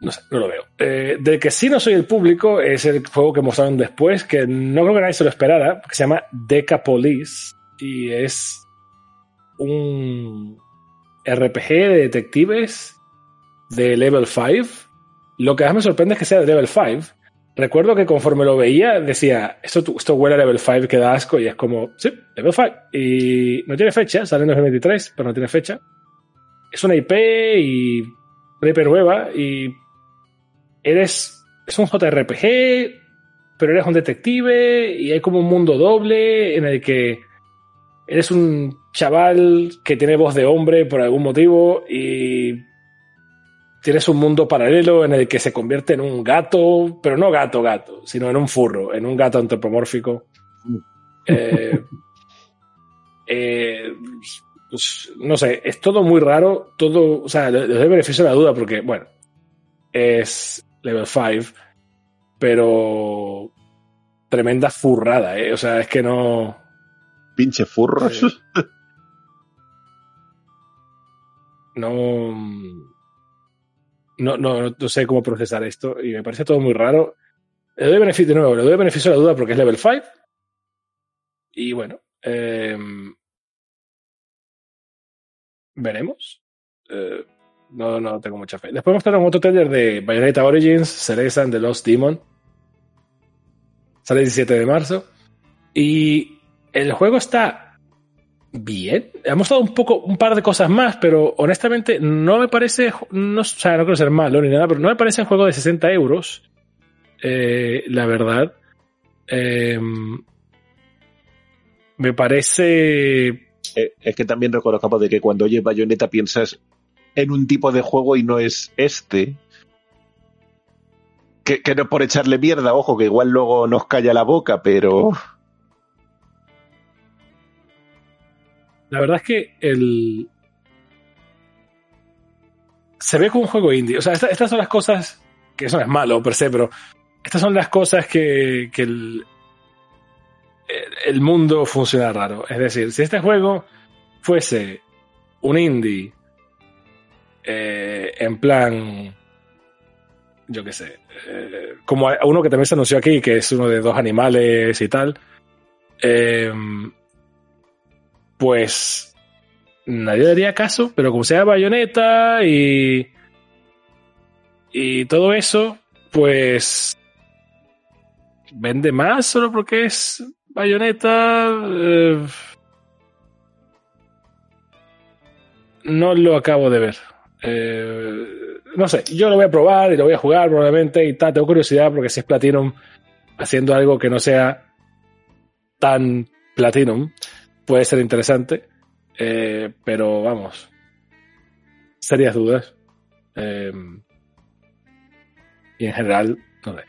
no sé, no lo veo. Eh, del que sí no soy el público es el juego que mostraron después, que no creo que nadie se lo esperara, que se llama Deca Police y es un RPG de detectives de level 5. Lo que más me sorprende es que sea de level 5. Recuerdo que conforme lo veía decía, esto, esto huele a level 5 que da asco y es como, sí, level 5. Y no tiene fecha, sale en 2023, pero no tiene fecha. Es una IP y una IP nueva y eres, es un JRPG, pero eres un detective y hay como un mundo doble en el que eres un chaval que tiene voz de hombre por algún motivo y tienes un mundo paralelo en el que se convierte en un gato, pero no gato gato, sino en un furro, en un gato antropomórfico. Eh, eh, pues, no sé, es todo muy raro, todo, o sea, le le doy beneficio a la duda porque, bueno, es level 5, pero tremenda furrada, ¿eh? O sea, es que no... Pinche furros. Sí. no, no, no, no sé cómo procesar esto y me parece todo muy raro. Le doy beneficio, de nuevo, le doy beneficio a la duda porque es level 5. Y bueno, eh, veremos. Eh, no, no tengo mucha fe. Después mostraron otro trailer de Bayonetta Origins, Cereza and the Lost Demon. Sale el 17 de marzo. Y el juego está bien. Ha mostrado un poco, un par de cosas más, pero honestamente no me parece, o sea, no quiero ser malo ni nada, pero no me parece un juego de 60 euros. Eh, la verdad. Eh, me parece Eh, es que también reconozcamos de que cuando oyes Bayonetta piensas en un tipo de juego y no es este. Que no es por echarle mierda, ojo, que igual luego nos calla la boca, pero La verdad es que el. Se ve como un juego indie. O sea, esta- estas son las cosas. Que eso no es malo per se, pero. Estas son las cosas que, que el, el- el mundo funciona raro. Es decir, si este juego fuese un indie eh, en plan, yo qué sé, eh, como uno que también se anunció aquí, que es uno de dos animales y tal, eh, pues nadie daría caso, pero como sea bayoneta y, y todo eso, pues vende más solo porque es bayoneta. Eh, no lo acabo de ver. Eh, no sé, yo lo voy a probar y lo voy a jugar probablemente y tal. Tengo curiosidad porque si es Platinum haciendo algo que no sea tan Platinum, puede ser interesante. Eh, pero vamos, serias dudas. Eh, y en general, no sé.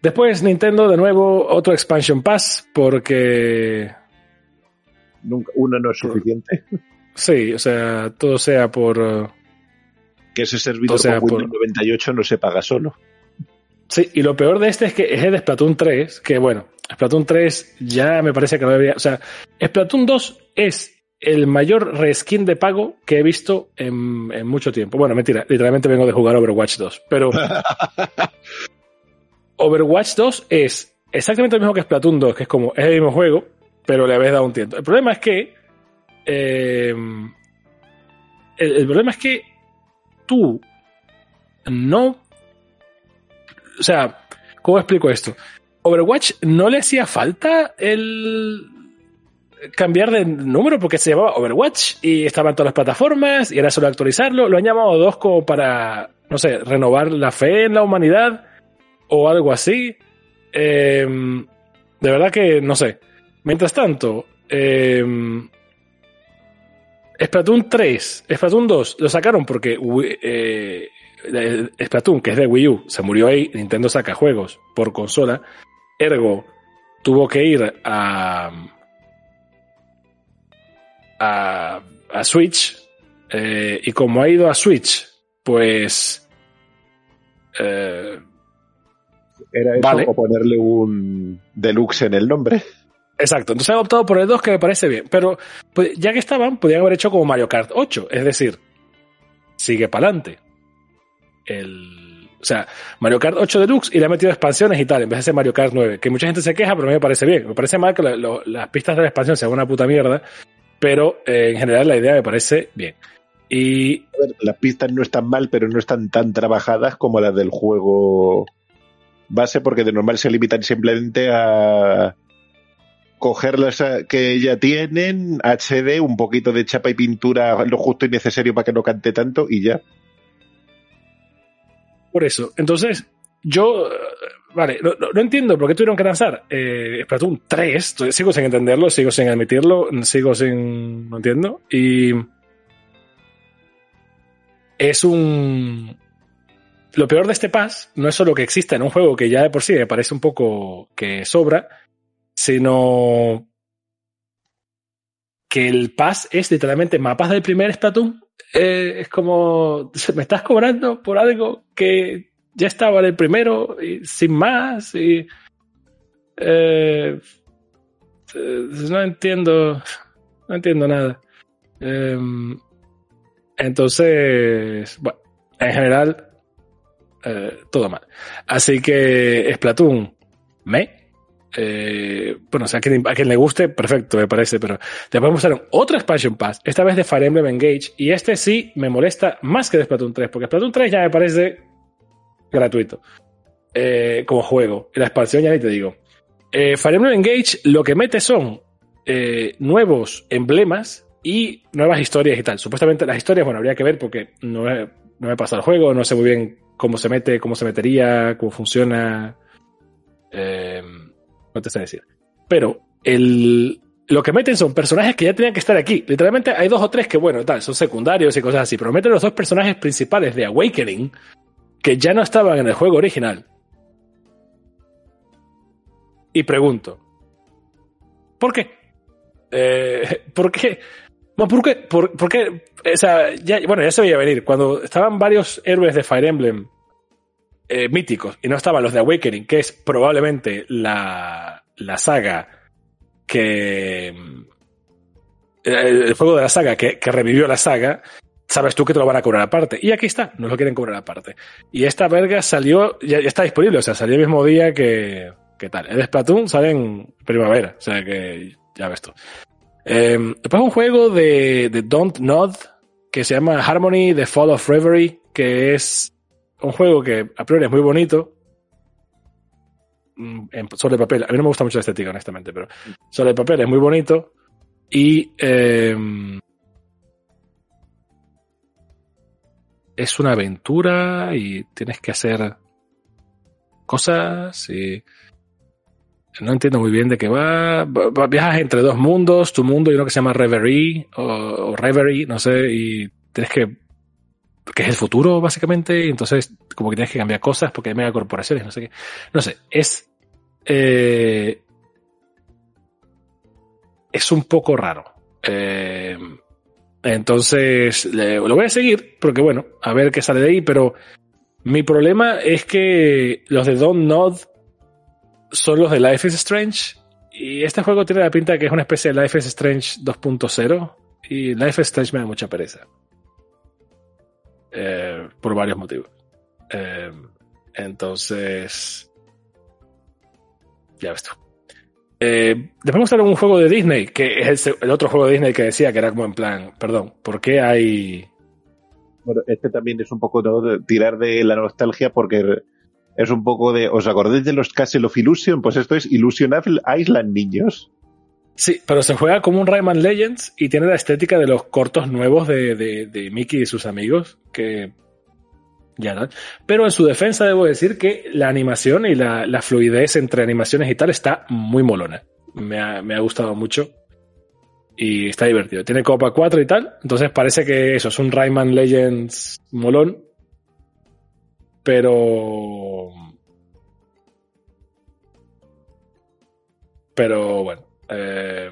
Después Nintendo, de nuevo, otro Expansion Pass, porque... Nunca, uno no es suficiente. Sí, o sea, todo sea por... Que ese servidor sea, con por- Windows 98 no se paga solo. Sí, y lo peor de este es que es el de Splatoon 3, que bueno, Splatoon 3 ya me parece que no debería... O sea, Splatoon 2 es el mayor reskin de pago que he visto en, en mucho tiempo. Bueno, mentira, literalmente vengo de jugar Overwatch 2, pero... Overwatch 2 es exactamente lo mismo que Splatoon 2, que es como, es el mismo juego, pero le habéis dado un tiempo. El problema es que. eh, el, el problema es que tú no. O sea, ¿cómo explico esto? Overwatch no le hacía falta el cambiar de número porque se llamaba Overwatch y estaba en todas las plataformas y era solo actualizarlo. Lo han llamado dos como para, no sé, renovar la fe en la humanidad o algo así. Eh, de verdad que no sé. Mientras tanto, eh, Splatoon 3, Splatoon 2 lo sacaron porque eh, Splatoon, que es de Wii U, se murió ahí. Nintendo saca juegos por consola. Ergo tuvo que ir a. a, a Switch. eh, y como ha ido a Switch, pues. eh, Era eso Vale. o ponerle un deluxe en el nombre. Exacto, entonces han optado por el 2 que me parece bien, pero pues, ya que estaban, podrían haber hecho como Mario Kart 8, es decir, sigue para adelante. El, o sea, Mario Kart 8 Deluxe y le han metido expansiones y tal, en vez de ser Mario Kart 9, que mucha gente se queja, pero a mí me parece bien. Me parece mal que las pistas de la expansión sean una puta mierda, pero eh, en general la idea me parece bien. Y las pistas no están mal, pero no están tan trabajadas como las del juego base, porque de normal se limitan simplemente a coger las eh, que ya tienen, HD, un poquito de chapa y pintura, lo justo y necesario para que no cante tanto y ya. Por eso. Entonces, yo. eh, Vale, no, entiendo por qué tuvieron que lanzar eh, Splatoon 3. Estoy- Sigo sin entenderlo, sigo sin admitirlo, sigo sin. No entiendo. Y. Es un. Lo peor de este pass no es solo que exista en un juego que ya de por sí me parece un poco que sobra, sino que el pass es literalmente mapas del primer Splatoon. Eh, es como, me estás cobrando por algo ya estaba en el primero y sin más y eh, eh, no entiendo, no entiendo nada. Eh, entonces, bueno, en general, eh, todo mal. Así que Splatoon, me. Bueno, o sea, a quien, quien le guste, perfecto, me parece, pero después mostraron otro Expansion Pass, esta vez de Fire Emblem Engage, y este sí me molesta más que de Splatoon 3, porque Splatoon 3 ya me parece gratuito eh, como juego, la expansión ya ni te digo. Eh, Fire Emblem Engage lo que mete son eh, nuevos emblemas y nuevas historias y tal. Supuestamente las historias, bueno, habría que ver porque no he, no he pasado el juego, no sé muy bien cómo se mete, cómo se metería, cómo funciona. Eh, no te sé decir. Pero el, lo que meten son personajes que ya tenían que estar aquí. Literalmente hay dos o tres que, bueno, tal, son secundarios y cosas así, pero meten los dos personajes principales de Awakening que ya no estaban en el juego original. Y pregunto, ¿por qué? Eh, ¿Por qué? No, ¿por qué? ¿Por, por qué? O sea, ya, bueno, ya se veía venir. Cuando estaban varios héroes de Fire Emblem eh, míticos y no estaban los de Awakening, que es probablemente la, la saga que. El, el juego de la saga que, que revivió la saga. Sabes tú que te lo van a cobrar aparte. Y aquí está, no lo quieren cobrar aparte. Y esta verga salió, ya, está disponible, o sea, salió el mismo día que, que tal. El Splatoon sale en primavera, o sea que ya ves tú. Eh, después un juego de, de Don't Nod que se llama Harmony The Fall of Reverie, que es un juego que a priori es muy bonito. mm, sobre el papel, a mí no me gusta mucho la estética, honestamente, pero sobre el papel es muy bonito. Y eh, es una aventura y tienes que hacer cosas y no entiendo muy bien de qué va. Viajas entre dos mundos, tu mundo y uno que se llama Reverie o, Reverie, no sé, y tienes que que es el futuro básicamente, y entonces como que tienes que cambiar cosas porque hay megacorporaciones, no sé qué. No sé, es eh, es un poco raro. Eh, entonces, lo voy a seguir, porque bueno, a ver qué sale de ahí, pero mi problema es que los de Don't Nod son los de Life is Strange, y este juego tiene la pinta de que es una especie de Life is Strange 2.0, y Life is Strange me da mucha pereza. Eh, por varios motivos. Eh, entonces, ya ves tú. Eh, después mostraron un juego de Disney, que es el, otro juego de Disney que decía que era como en plan, perdón, ¿por qué hay... Bueno, este también es un poco ¿no? de tirar de la nostalgia porque es un poco de. ¿Os acordáis de los Castle of Illusion? Pues esto es Illusion Island, niños. Sí, pero se juega como un Rayman Legends y tiene la estética de los cortos nuevos de, de, de Mickey y sus amigos, que no. Pero en su defensa debo decir que la animación y la, fluidez entre animaciones y tal está muy molona. Me ha, gustado mucho y está divertido. Tiene Copa 4 y tal, entonces parece que eso es un Rayman Legends molón, pero... Pero bueno. Eh,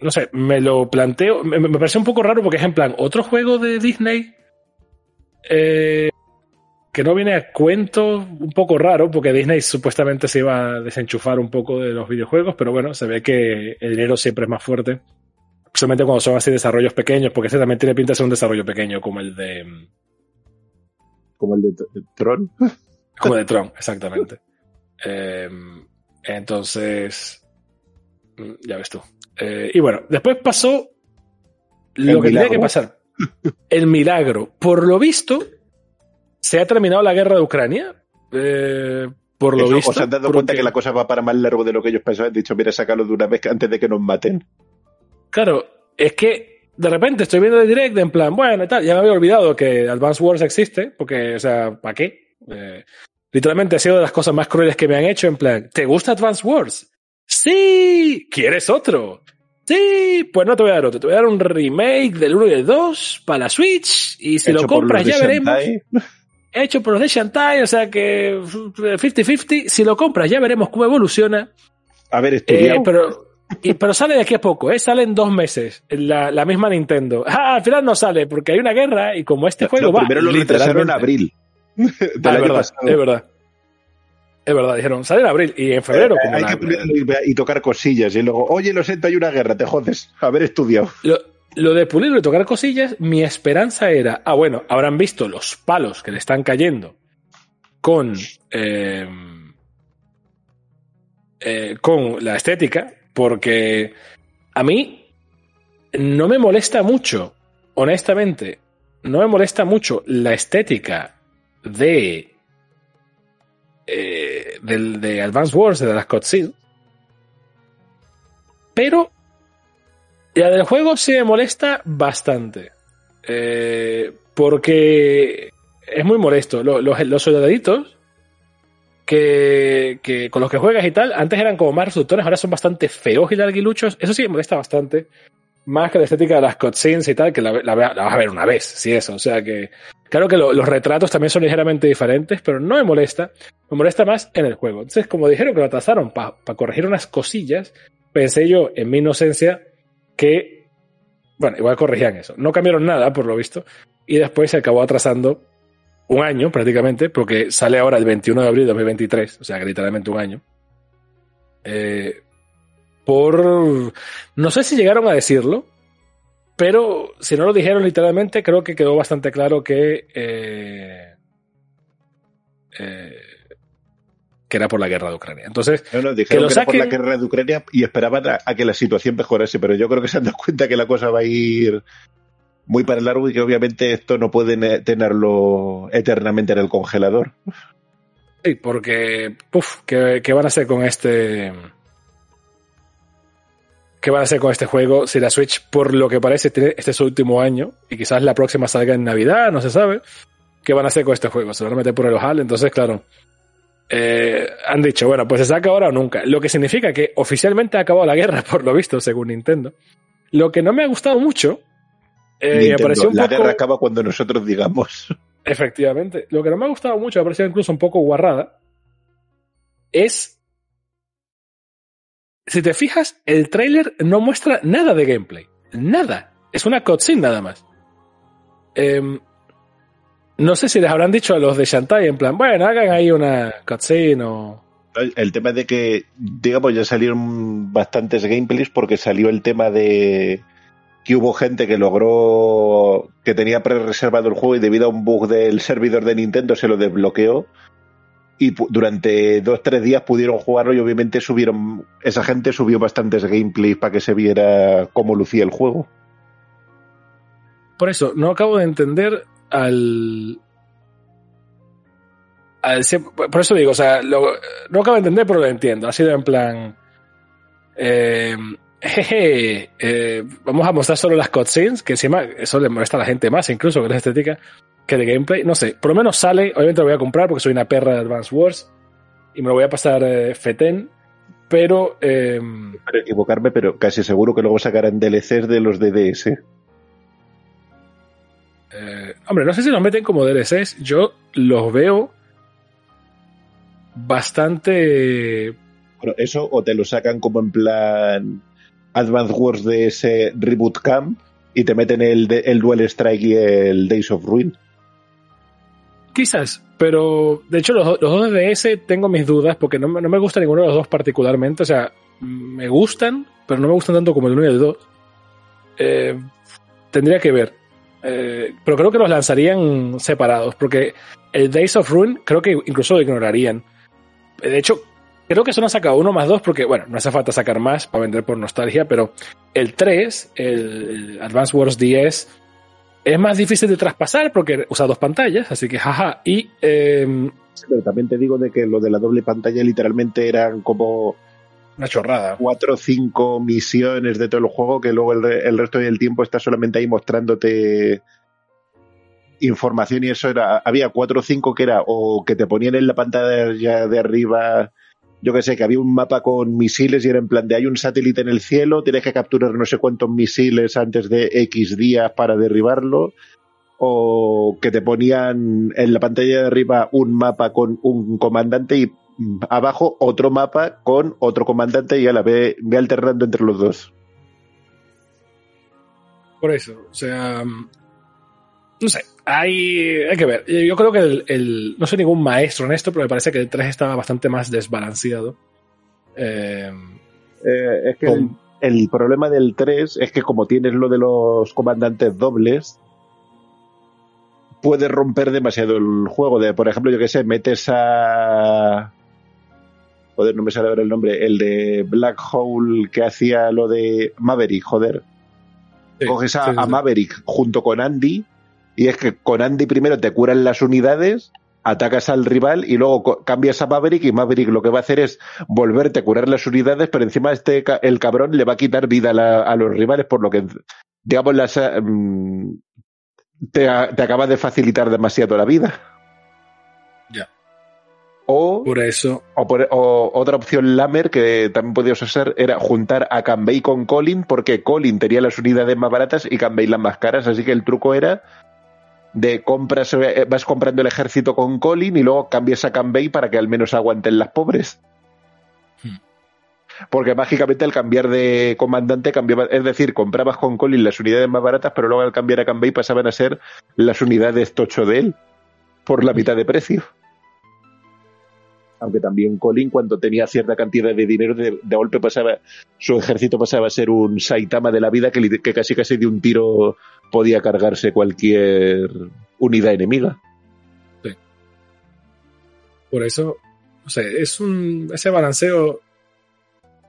no sé, me lo planteo. Me, me parece un poco raro porque es en plan otro juego de Disney eh, que no viene a cuento, un poco raro porque Disney supuestamente se iba a desenchufar un poco de los videojuegos, pero bueno, se ve que el dinero siempre es más fuerte. Especialmente cuando son así desarrollos pequeños, porque este también tiene pinta de ser un desarrollo pequeño como el de, Como el de, de Tron. como el de Tron, exactamente. Eh, entonces, mm, ya ves tú. Eh, y bueno, después pasó lo que tenía que pasar. El milagro. Por lo visto, se ha terminado la guerra de Ucrania. Eh, por lo Eso, visto. ¿Os han dado cuenta que la cosa va para más largo de lo que ellos pensaban? Han dicho, mira, sácalo de una vez antes de que nos maten. Claro, es que de repente estoy viendo el direct en plan, bueno, y tal, ya me había olvidado que Advance Wars existe, porque, o sea, ¿para qué? Eh, literalmente ha sido de las cosas más crueles que me han hecho, en plan, ¿te gusta Advance Wars? Sí, ¿quieres otro? Sí, pues no te voy a dar otro, te voy a dar un remake del 1 y del 2 para la Switch, y si lo Hecho compras ya veremos. Hecho por los de Shantae, o sea que 50-50, si lo compras ya veremos cómo evoluciona. A ver, Eh, estudiado. pero, y- pero sale de aquí a poco, ¿eh? sale en dos meses. La, la misma Nintendo. Ah, al final no sale porque hay una guerra y como este juego No, va. primero lo retrasaron literalmente- abril. del Ah, es año verdad, pasado. es verdad. Es verdad, dijeron, sale en abril y en febrero. Eh, como hay que ponerlo y, y tocar cosillas. Y luego, oye, lo siento, hay una guerra, te jodes. Haber estudiado. lo, lo de pulirlo y tocar cosillas, mi esperanza era, ah, bueno, habrán visto los palos que le están cayendo con, eh, eh, con la estética, porque a mí no me molesta mucho, honestamente, no me molesta mucho la estética de eh, del, de Advance Wars, de las cutscenes, pero la del juego sí me molesta bastante. Eh, porque es muy molesto. Lo- Los, soldaditos que, que con los que juegas y tal, antes eran como más reductores, ahora son bastante feos y larguiluchos. Eso sí me molesta bastante. Más que la estética de las cutscenes y tal, que la, la, la vas a ver una vez, sí eso. O sea que, claro que lo- los retratos también son ligeramente diferentes, pero no me molesta. Me molesta más en el juego. Entonces, como dijeron que lo atrasaron para corregir unas cosillas, pensé yo, en mi inocencia, que, bueno, igual corregían eso. No cambiaron nada, por lo visto, y después se acabó atrasando un año prácticamente, porque sale ahora el 21 de abril de 2023, o sea que literalmente un año. Eh, por... No sé si llegaron a decirlo, pero si no lo dijeron literalmente, creo que quedó bastante claro que. Eh, eh, que era por la guerra de Ucrania. Entonces, no, no, dijeron que, era por la guerra de Ucrania y esperaban a, que la situación mejorase, pero yo creo que se han dado cuenta que la cosa va a ir muy para el largo y que obviamente esto no pueden tenerlo eternamente en el congelador. Sí, porque, puf, ¿qué, ¿qué, van a hacer con este? ¿Qué van a hacer con este juego si la Switch, por lo que parece, tiene este es su último año y quizás la próxima salga en Navidad, no se sabe? ¿Qué van a hacer con este juego? ¿Se van a meter por el ojal? Entonces, claro, eh, han dicho, bueno, pues se saca ahora o nunca. Lo que significa que oficialmente ha acabado la guerra, por lo visto, según Nintendo. Lo que no me ha gustado mucho. Eh, la guerra acaba cuando nosotros digamos. Efectivamente. Lo que no me ha gustado mucho, me ha parecido incluso un poco guarrada, es. Si te fijas, el trailer no muestra nada de gameplay. Nada. Es una cutscene nada más. Eh, no sé si les habrán dicho a los de Shantai en plan, bueno, hagan ahí una cutscene o... El tema de que, digamos, ya salieron bastantes gameplays porque salió el tema de que hubo gente que logró, que tenía pre-reservado el juego y debido a un bug del servidor de Nintendo se lo desbloqueó y durante dos tres días pudieron jugarlo y obviamente subieron esa gente subió bastantes gameplays para que se viera cómo lucía el juego por eso no acabo de entender al, por eso digo, o sea, no acabo de entender, pero lo entiendo. Ha sido en plan. Eh, jeje, eh, vamos a mostrar solo las cutscenes, que encima eso le molesta a la gente más, incluso que la estética, que de gameplay. No sé, por lo menos sale. Obviamente lo voy a comprar porque soy una perra de Advance Wars y me lo voy a pasar eh, Feten. Pero. Eh, para equivocarme, pero casi seguro que luego sacarán DLCs de los DDS. Eh, hombre, no sé si los meten como DLCs. Yo los veo bastante. Bueno, eso o te lo sacan como en plan Advance Wars de ese Reboot Camp y te meten el, el Duel Strike y el Days of Ruin. Quizás, pero de hecho los, los dos DS tengo mis dudas porque no, no, me gusta ninguno de los dos particularmente. O sea, me gustan, pero no me gustan tanto como el 1 y el 2. Eh, tendría que ver. Eh, pero creo que los lanzarían separados, porque el Days of Ruin creo que incluso lo ignorarían. De hecho, creo que solo han sacado uno más dos, porque, bueno, no hace falta sacar más para vender por nostalgia, pero el 3, el Advance Wars 10, es más difícil de traspasar porque usa dos pantallas, así que jaja. Y. Eh, pero también te digo de que lo de la doble pantalla literalmente eran como una chorrada. Cuatro o cinco misiones de todo el juego que luego el, resto del tiempo está solamente ahí mostrándote información y eso era, había cuatro o cinco que era o que te ponían en la pantalla de arriba, yo que sé, que había un mapa con misiles y era en plan de hay un satélite en el cielo, tienes que capturar no sé cuántos misiles antes de X días para derribarlo, o que te ponían en la pantalla de arriba un mapa con un comandante y abajo otro mapa con otro comandante y a la vez ve alternando entre los dos. Por eso, o sea, no sé, hay, hay que ver. Yo creo que el, no soy ningún maestro en esto, pero me parece que el 3 estaba bastante más desbalanceado. Eh, eh, es que el, el, problema del 3 es que como tienes lo de los comandantes dobles, puedes romper demasiado el juego. De, por ejemplo, yo que sé, metes a joder, no me sale ahora el nombre, el de Black Hole que hacía lo de Maverick, joder. Coges a, Maverick junto con Andy y es que con Andy primero te curan las unidades, atacas al rival y luego cambias a Maverick y Maverick lo que va a hacer es volverte a curar las unidades, pero encima este el cabrón le va a quitar vida a, los rivales por lo que digamos las mm, te, te acaba de facilitar demasiado la vida. O, por eso. O, otra opción Lamer que también podías usar era juntar a Canbay con Colin, porque Colin tenía las unidades más baratas y Canbay las más caras. Así que el truco era de compras, eh, vas comprando el ejército con Colin y luego cambias a Canbay para que al menos aguanten las pobres. Hmm. Porque mágicamente al cambiar de comandante cambiaba, es decir, comprabas con Colin las unidades más baratas, pero luego al cambiar a Canbay pasaban a ser las unidades tocho de él por la mitad de precio. Aunque también Colin cuando tenía cierta cantidad de dinero de, golpe pasaba, su ejército pasaba a ser un Saitama de la vida que, casi casi de un tiro podía cargarse cualquier unidad enemiga. Sí. Por eso, o sea, es un, ese balanceo,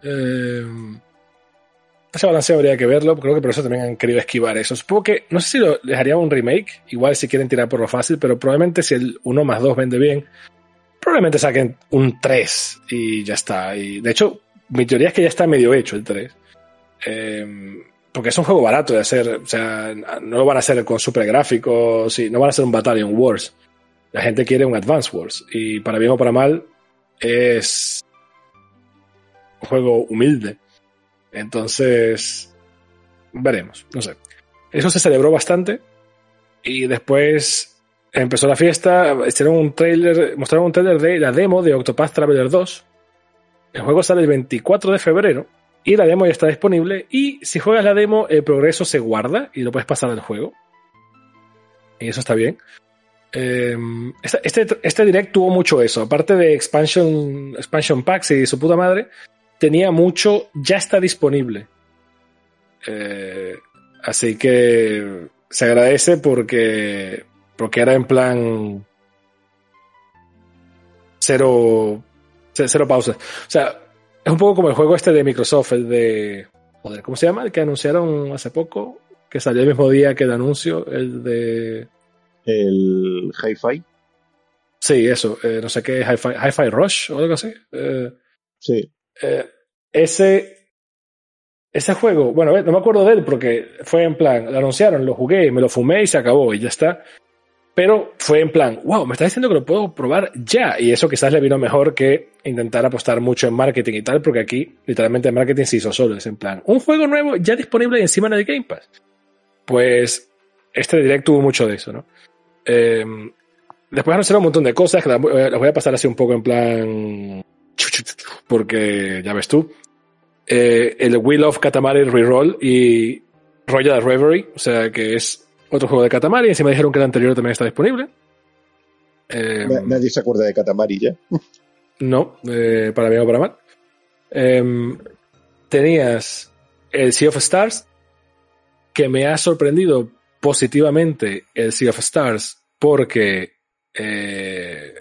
eh, ese balanceo habría que verlo, creo que por eso también han querido esquivar eso. Supongo que, no sé si lo, les haría un remake, igual si quieren tirar por lo fácil, pero probablemente si el 1 más 2 vende bien, probablemente saquen un 3 y ya está. Y de hecho, mi teoría es que ya está medio hecho el 3. Eh, porque es un juego barato de hacer, o sea, no lo van a hacer con super gráficos, y no van a hacer un Battalion Wars. La gente quiere un Advance Wars. Y para bien o para mal, es un juego humilde. Entonces, veremos, no sé. Eso se celebró bastante. Y después empezó la fiesta, hicieron un trailer, mostraron un trailer de la demo de Octopath Traveler 2. El juego sale el 24 de febrero y la demo ya está disponible. Y si juegas la demo, el progreso se guarda y lo puedes pasar al juego. Y eso está bien. Em, este, este, direct tuvo mucho eso. Aparte de expansion, expansion packs y su puta madre, tenía mucho, ya está disponible. Eh, así que se agradece porque porque era en plan cero, cero pausas. O sea, es un poco como el juego este de Microsoft, el de... Joder, ¿cómo se llama? El que anunciaron hace poco, que salió el mismo día que el anuncio, el de... El Hi-Fi. Sí, eso, eh, no sé qué, Hi-Fi, Rush o algo así. Eh, sí. Eh, ese, ese juego, bueno, no me acuerdo de él porque fue en plan, lo anunciaron, lo jugué, me lo fumé y se acabó y ya está. Pero fue en plan, wow, me está diciendo que lo puedo probar ya. Y eso quizás le vino mejor que intentar apostar mucho en marketing y tal, porque aquí literalmente el marketing se hizo solo. Es en plan, un juego nuevo ya disponible encima de Game Pass. Pues este direct tuvo mucho de eso, ¿no? Eh, después anunciaron un montón de cosas que las voy a pasar así un poco en plan. Porque ya ves tú. Eh, el Wheel of Katamari Reroll y Royal Reverie, o sea que es otro juego de Katamari. Encima dijeron que el anterior también está disponible. Eh, Nadie se acuerda de Katamari ya. No, eh, para bien o para mal. Em, tenías el Sea of Stars, que me ha sorprendido positivamente el Sea of Stars porque eh,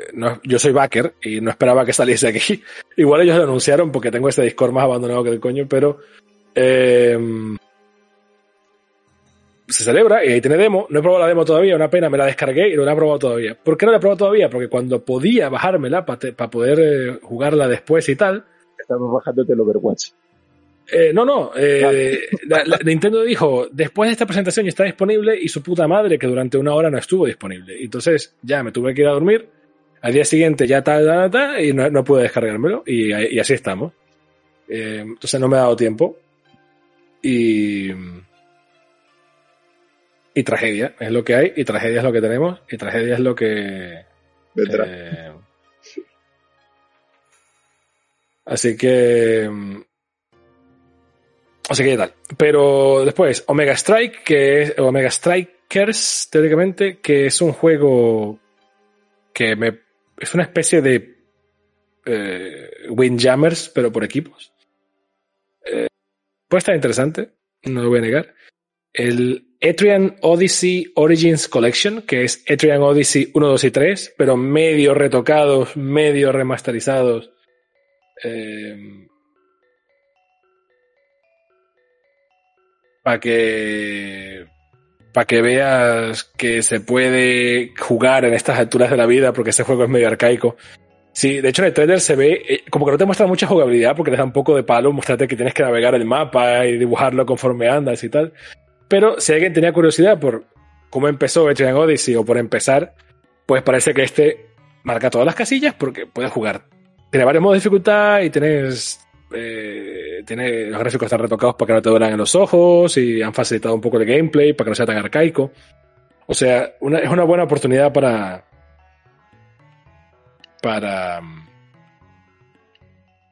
yo soy backer y no esperaba que saliese aquí. Igual ellos lo anunciaron porque tengo este Discord más abandonado que el coño, pero em, se celebra y ahí tiene demo. No he probado la demo todavía, una pena, me la descargué y no la he probado todavía. ¿Por qué no la he probado todavía? Porque cuando podía bajármela para poder eh, jugarla después y tal. Estamos bajándote el Overwatch. Eh, no, no. Eh, Nintendo dijo, después de esta presentación ya está disponible y su puta madre que durante una hora no estuvo disponible. Entonces ya me tuve que ir a dormir. Al día siguiente ya tal, tal, tal, y no, no pude descargármelo. Y, y así estamos. entonces no me ha dado tiempo. Y y tragedia es lo que hay, y tragedia es lo que tenemos, y tragedia es lo que. Eh, así que. Así que tal. Pero después, Omega Strike, que es. Omega Strikers, teóricamente, que es un juego que me. Es una especie de. Eh, Windjammers, pero por equipos. Eh, puede estar interesante, no lo voy a negar. El Etrian Odyssey Origins Collection, que es Etrian Odyssey 1, 2 y 3, pero medio retocados, medio remasterizados. Eh, para que para que veas que se puede jugar en estas alturas de la vida porque ese juego es medio arcaico. Sí, de hecho en el trailer se ve eh, como que no te muestra mucha jugabilidad porque te da un poco de palo mostrarte que tienes que navegar el mapa y dibujarlo conforme andas y tal. Pero si alguien tenía curiosidad por cómo empezó Etrian Odyssey o por empezar, pues parece que este marca todas las casillas porque puedes jugar. Tiene varios modos de dificultad y tienes. Eh, tiene, los gráficos están retocados para que no te duelan en los ojos y han facilitado un poco el gameplay para que no sea tan arcaico. O sea, es una buena oportunidad para. para.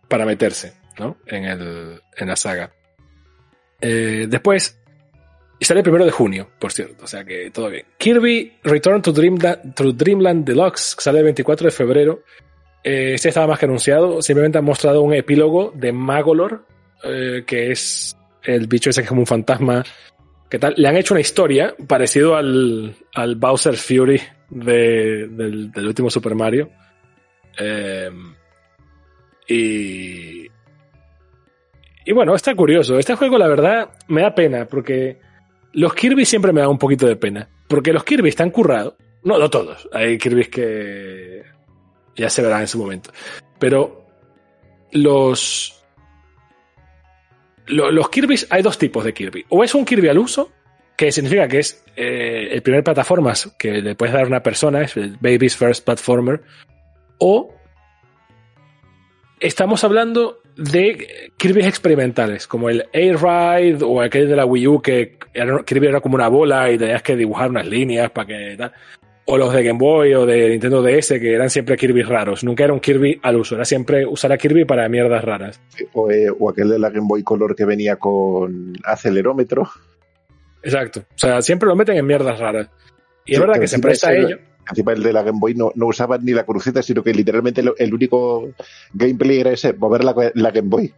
para meterse, ¿no? En, el, en la saga. Eh, después, y sale el primero de junio, por cierto, o sea que todo bien. Kirby Return to Dreamland, to Dreamland Deluxe sale el 24 de febrero. eh, este estaba más que anunciado. Simplemente han mostrado un epílogo de Magolor, eh, que es el bicho ese que es como un fantasma. ¿Qué tal? Le han hecho una historia parecido al, al Bowser Fury de, del, último Super Mario. Eh, y. Y bueno, está curioso. Este juego, la verdad, me da pena, porque los Kirby siempre me dan un poquito de pena. Porque los Kirby están currados. No, no todos. Hay Kirby que ya se verán en su momento. Pero los. Los, Kirby, hay dos tipos de Kirby. O es un Kirby al uso, que significa que es eh, el primer plataformas que le puedes dar a una persona, es el Baby's First Platformer. O estamos hablando de Kirby experimentales, como el Air Ride o aquel de la Wii U que era, Kirby era como una bola y tenías que dibujar unas líneas para que tal. O los de Game Boy o de Nintendo DS que eran siempre Kirby raros. Nunca era un Kirby al uso, era siempre usar a Kirby para mierdas raras. O, eh, o aquel de la Game Boy Color que venía con acelerómetro. Exacto. O sea, siempre lo meten en mierdas raras. Y sí, es verdad que se presta a ello. Encima el de la Game Boy no, no usaban ni la cruceta, sino que literalmente el único gameplay era ese, mover la, la Game Boy.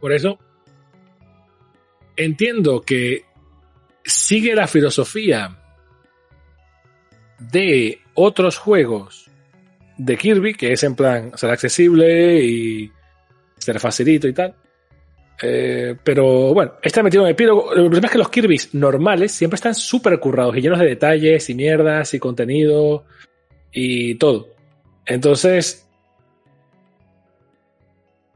Por eso entiendo que sigue la filosofía de otros juegos de Kirby, que es en plan ser accesible y ser facilito y tal. Eh, pero bueno, ha metido en epílogo. El problema es que los Kirby's normales siempre están súper currados y llenos de detalles y mierdas y contenido y todo. Entonces,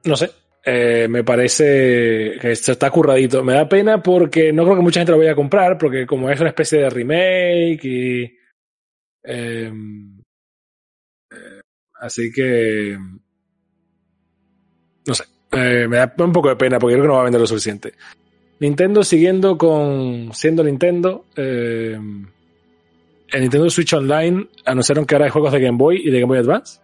no sé, eh, me parece que esto está curradito. Me da pena porque no creo que mucha gente lo vaya a comprar porque como es una especie de remake y... Eh, así que... No sé. Eh, me da un poco de pena porque creo que no va a vender lo suficiente. Nintendo siguiendo con. siendo Nintendo. Eh, en Nintendo Switch Online anunciaron que ahora hay juegos de Game Boy y de Game Boy Advance.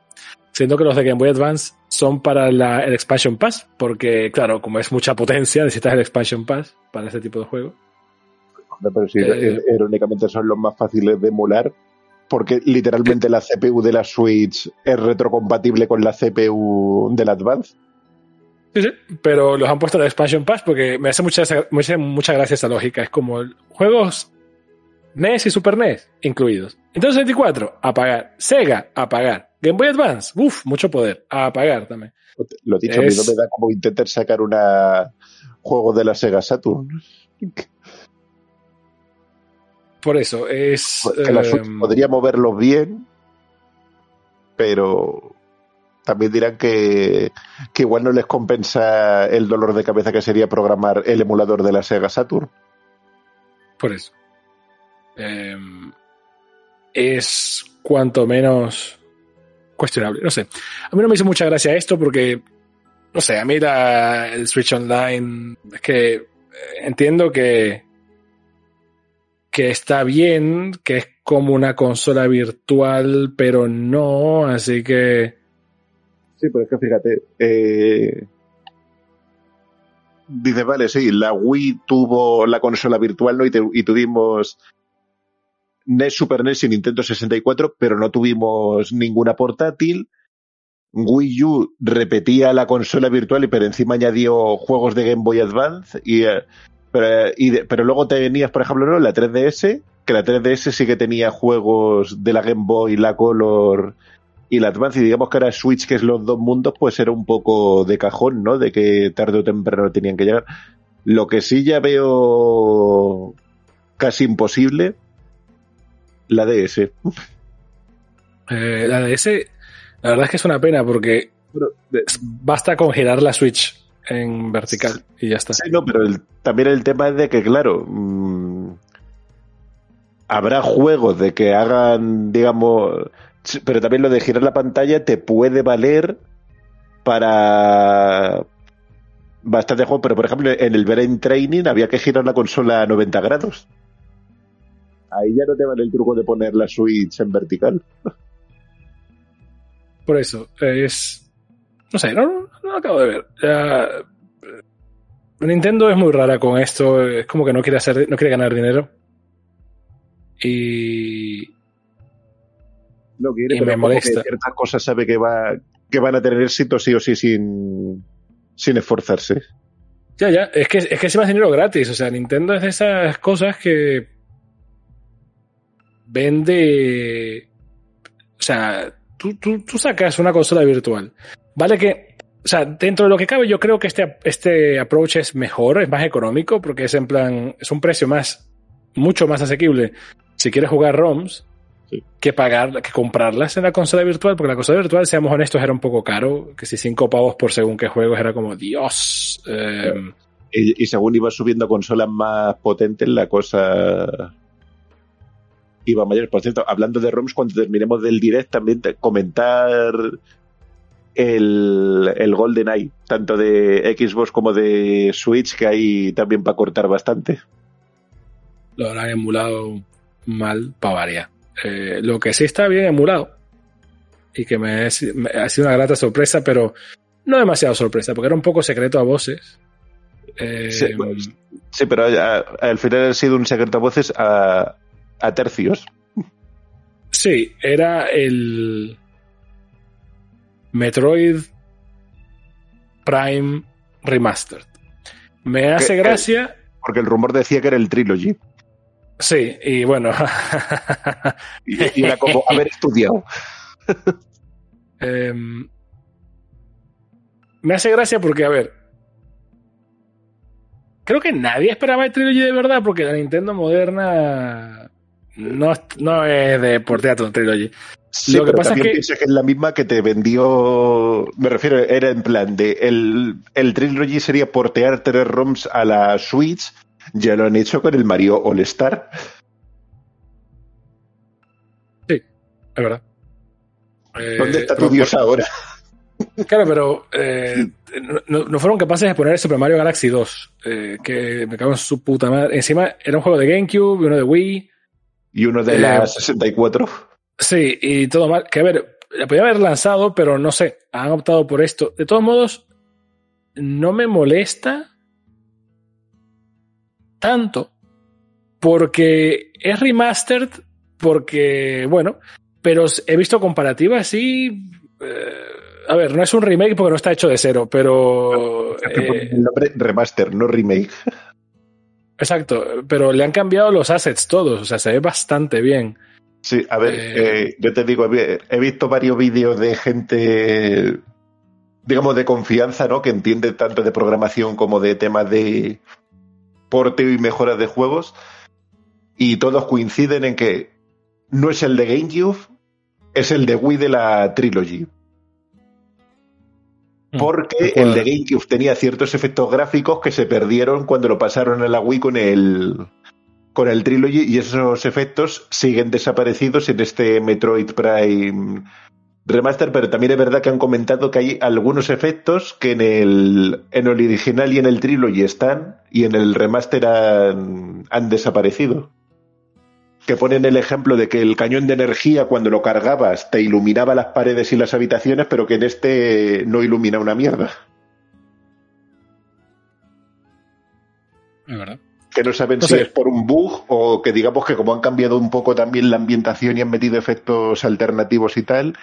Siendo que los de Game Boy Advance son para la, el Expansion Pass. Porque, claro, como es mucha potencia, necesitas el Expansion Pass para este tipo de juego. Pero sí, eh, irónicamente son los más fáciles de emular. Porque literalmente la CPU de la Switch es retrocompatible con la CPU del Advance. Sí, sí, pero los han puesto en el Expansion Pass porque me hace mucha, mucha, mucha gracia esa lógica. Es como juegos NES y Super NES incluidos. Entonces 64, a pagar. Sega, a pagar. Game Boy Advance, uff, mucho poder, a pagar también. Lo dicho, es... a mí no me da como intentar sacar una juego de la Sega Saturn. Por eso, es... Que Switch eh, podría moverlo bien, pero también dirán que, que, igual no les compensa el dolor de cabeza que sería programar el emulador de la Sega Saturn. Por eso. Eh, es cuanto menos cuestionable. No sé. A mí no me hizo mucha gracia esto porque, no sé, a mí la, el Switch Online, es que entiendo que, que está bien, que es como una consola virtual, pero no, así que Sí, pero es que fíjate, eh, dice, vale, sí, la Wii tuvo la consola virtual, ¿no? Y, tuvimos NES, Super NES y Nintendo 64, pero no tuvimos ninguna portátil. Wii U repetía la consola virtual y pero encima añadió juegos de Game Boy Advance y, eh, pero, y de, pero luego tenías, por ejemplo, ¿no? la 3DS, que la 3DS sí que tenía juegos de la Game Boy, la Color y la Advance, y digamos que era Switch, que es los dos mundos, pues era un poco de cajón, ¿no? De que tarde o temprano tenían que llegar. Lo que sí ya veo casi imposible, la DS. Eh, la DS, la verdad es que es una pena porque basta con girar la Switch en vertical y ya está. Sí, no, pero el, también el tema es de que, claro, mmm, habrá juegos de que hagan, digamos, pero también lo de girar la pantalla te puede valer para bastante juego, pero por ejemplo en el Brain Training había que girar la consola a 90 grados. Ahí ya no te vale el truco de poner la Switch en vertical. Por eso, es... No sé, no, lo acabo de ver. Nintendo es muy rara con esto, es como que no quiere hacer, no quiere ganar dinero. Y, No quiere, Y pero me molesta. ciertas cosas sabe que va que van a tener éxito sí o sí sin, sin esforzarse. Ya, ya, es que, es que se hace dinero gratis. O sea, Nintendo es de esas cosas que vende. O sea, tú, tú, tú sacas una consola virtual. Vale que. O sea, dentro de lo que cabe, yo creo que este, este approach es mejor, es más económico, porque es en plan. Es un precio más. Mucho más asequible. Si quieres jugar ROMs. Sí. Que pagar, que comprarlas en la consola virtual, porque la consola virtual, seamos honestos, era un poco caro. Que si cinco pavos por según qué juegos era como, Dios. eh, Y, y según iba subiendo consolas más potentes, la cosa iba mayor. Por cierto, hablando de ROMs, cuando terminemos del direct, también comentar el, el Golden Eye, tanto de Xbox como de Switch, que hay también para cortar bastante. lo habrán emulado mal para variar. Eh, lo que sí está bien emulado y que me, es- me ha sido una grata sorpresa, pero no demasiado sorpresa, porque era un poco secreto a voces. Eh, Sí, bueno, Sí, pero a- al final ha sido un secreto a voces a, a tercios. sí, era el Metroid Prime Remastered. Me hace ¿Qué- gracia. Porque el rumor decía que era el Trilogy. Sí, y bueno. Y, y era como haber estudiado. Em, me hace gracia porque, a ver. Creo que nadie esperaba el Trilogy de verdad, porque la Nintendo moderna no, no es de por teatro Trilogy. Sí, Lo que pero pasa es que- que es la misma que te vendió. Me refiero, era en plan de. El, el Trilogy sería portear tres ROMs a la Switch. Ya lo han hecho con el Mario All Star. Es verdad. Eh, ¿Dónde está tu Dios ahora? Claro, pero eh, no, no fueron capaces de poner el Super Mario Galaxy 2, eh, que me cago en su puta madre. Encima era un juego de GameCube y uno de Wii. Y uno de la 64. Sí, y todo mal. Que a ver, la podía haber lanzado, pero no sé, han optado por esto. De todos modos, no me molesta tanto porque es remastered, porque, bueno, pero he visto comparativas y... eh, a ver, no es un remake porque no está hecho de cero, pero... Que eh, el nombre remaster, no remake. exacto, pero le han cambiado los assets todos, o sea, se ve bastante bien. Sí, a ver, Eh, eh, yo te digo, he visto varios vídeos de gente, digamos, de confianza, ¿no? Que entiende tanto de programación como de temas de porteo y mejoras de juegos. Y todos coinciden en que no es el de GameCube, es el de Wii de la Trilogy. Porque el de GameCube tenía ciertos efectos gráficos que se perdieron cuando lo pasaron a la Wii con el, con el Trilogy y esos efectos siguen desaparecidos en este Metroid Prime Remaster, pero también es verdad que han comentado que hay algunos efectos que en el, en el original y en el Trilogy están y en el Remaster han, han desaparecido. Que ponen el ejemplo de que el cañón de energía cuando lo cargabas te iluminaba las paredes y las habitaciones, pero que en este no ilumina una mierda. Es verdad. que no saben No si es por un bug o que digamos que como han cambiado un poco también la ambientación y han metido efectos alternativos y tal,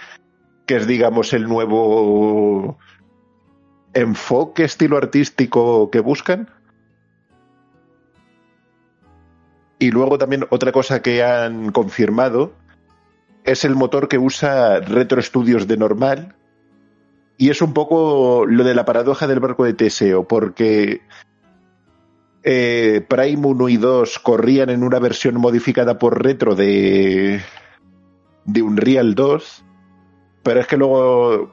que es digamos el nuevo enfoque, estilo artístico que buscan. Y luego también otra cosa que han confirmado es el motor que usa Retro Studios de normal. Y es un poco lo de la paradoja del barco de Teseo, porque eh, Prime 1 y 2 corrían en una versión modificada por retro de, de Unreal 2, pero es que luego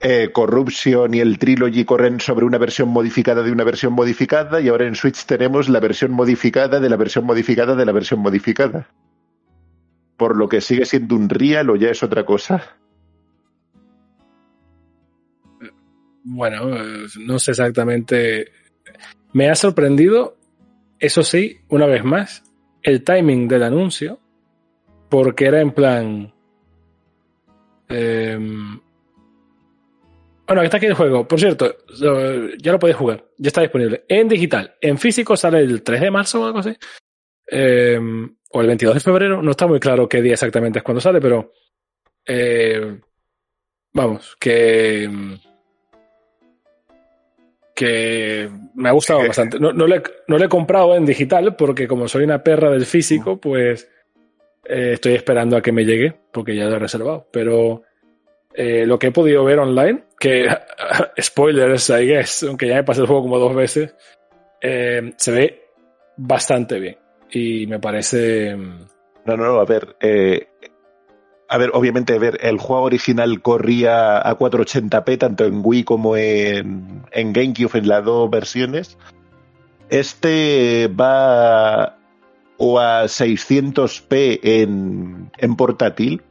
eh, Corruption y el Trilogy corren sobre una versión modificada de una versión modificada y ahora en Switch tenemos la versión modificada de la versión modificada de la versión modificada. Por lo que sigue siendo Unreal o ya es otra cosa. Bueno, no sé exactamente. Me ha sorprendido, eso sí, una vez más, el timing del anuncio, porque era en plan. Em, bueno, está aquí el juego. Por cierto, ya lo podéis jugar. Ya está disponible. En digital. En físico sale el 3 de marzo o algo así. Em, o el 22 de febrero. No está muy claro qué día exactamente es cuando sale, pero Eh, vamos, que. que me ha gustado bastante. No, no, le, no le he comprado en digital porque, como soy una perra del físico, pues eh, estoy esperando a que me llegue porque ya lo he reservado. Pero eh, lo que he podido ver online, que spoilers, I guess, aunque ya me pasé el juego como dos veces, eh, se ve bastante bien. Y me parece. mm, No, no, no, a ver. a ver, obviamente, a ver, el juego original corría a 480p, tanto en Wii como en, en GameCube, en las dos versiones. Este va o a 600p en, en portátil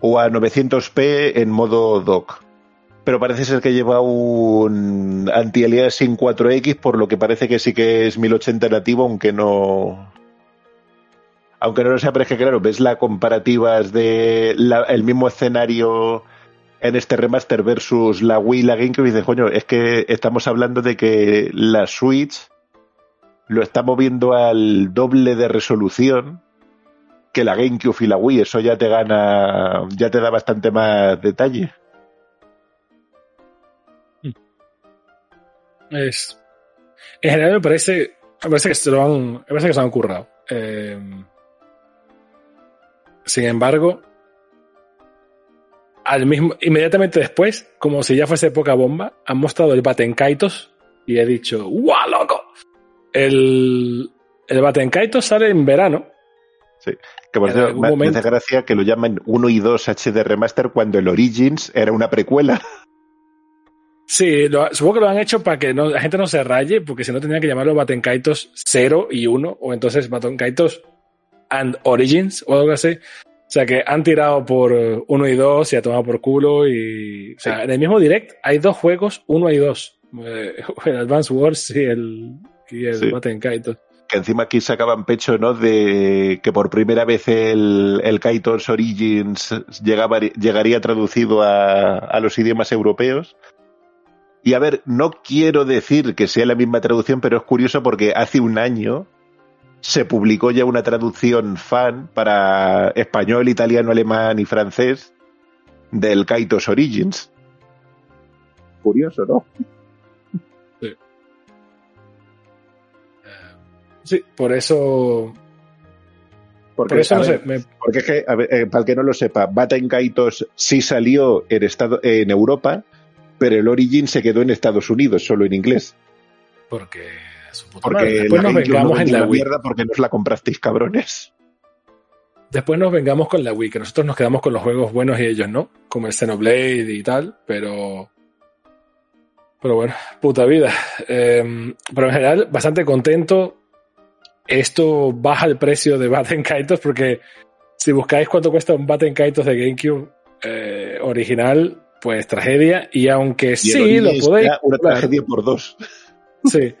o a 900p en modo dock. Pero parece ser que lleva un anti-aliasing 4X, por lo que parece que sí que es 1080 nativo, aunque no, aunque no lo sea, pero es que claro, ves las comparativas de el mismo escenario en este remaster versus la Wii y la GameCube y dices, coño, es que estamos hablando de que la Switch lo está moviendo al doble de resolución que la GameCube y la Wii, eso ya te gana, ya te da bastante más detalle. Es. En general me parece. Me parece que se lo han. Me parece que se lo han currado. Eh, sin embargo. Al mismo, inmediatamente después, como si ya fuese poca bomba, han mostrado el Batenkaitos y he dicho, ¡guau, loco! El, el Batenkaitos sale en verano. Que por algún me, me momento- hace gracia que lo llaman 1 y 2 HD Remaster cuando el Origins era una precuela. Sí, lo- supongo que lo han hecho para que no, la gente no se raye, porque si no tendrían que llamarlo Batenkaitos 0 y 1, o entonces Batenkaitos and Origins o algo así. O sea que han tirado por 1 y 2 y ha tomado por culo. Y, o sea, en el mismo direct hay dos juegos, 1 y 2. Eh, el Advance Wars y el, y el Sí. Batenkaitos. que encima aquí sacaban pecho, ¿no? De que por primera vez el, el Kaitos Origins llegaba, llegaría traducido a, a los idiomas europeos. Y a ver, no quiero decir que sea la misma traducción, pero es curioso porque hace un año se publicó ya una traducción fan para español, italiano, alemán y francés del Kaitos Origins. Curioso, ¿no? Sí, por eso. Porque, Por eso no ver, sé. me- Porque es que, a ver, eh, para el que no lo sepa, Baten Kaitos sí salió en, estado, en Europa, pero el Origin se quedó en Estados Unidos, solo en inglés. porque. su puta madre. Porque Después la nos GameCube no vengamos en la una Wii. mierda porque nos la comprasteis, cabrones. Después nos vengamos con la Wii, que nosotros nos quedamos con los juegos buenos y ellos no, como el Xenoblade y tal, pero. Pero bueno, puta vida. Eh, pero en general, bastante contento. Esto baja el precio de Batten Kaitos porque si buscáis cuánto cuesta un Batten Kaitos de GameCube eh, original, pues tragedia. Y aunque Y sí, lo podéis. una tragedia por dos. Sí.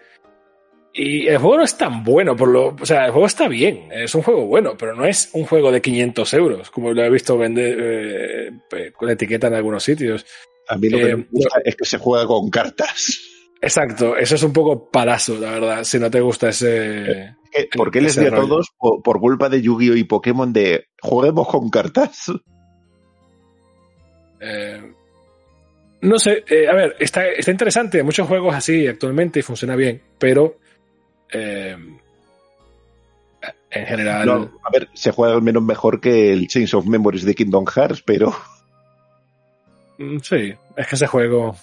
Y el juego no es tan bueno, por lo, o sea, el juego está bien, es un juego bueno, pero no es un juego de 500 euros, como lo he visto vender eh, con etiqueta en algunos sitios. A mí lo que Eh, me gusta es que se juega con cartas. Exacto, eso es un poco palazo, la verdad, si no te gusta ese... ¿Por qué les Ese di a todos, por, por culpa de Yu-Gi-Oh! y Pokémon, de juguemos con cartas? eh, no sé, eh, a ver, está, está interesante, hay muchos juegos así actualmente y funciona bien, pero eh, en general... No, a ver, se juega al menos mejor que el Chains of Memories de Kingdom Hearts, pero mm, Sí, es que ese juego...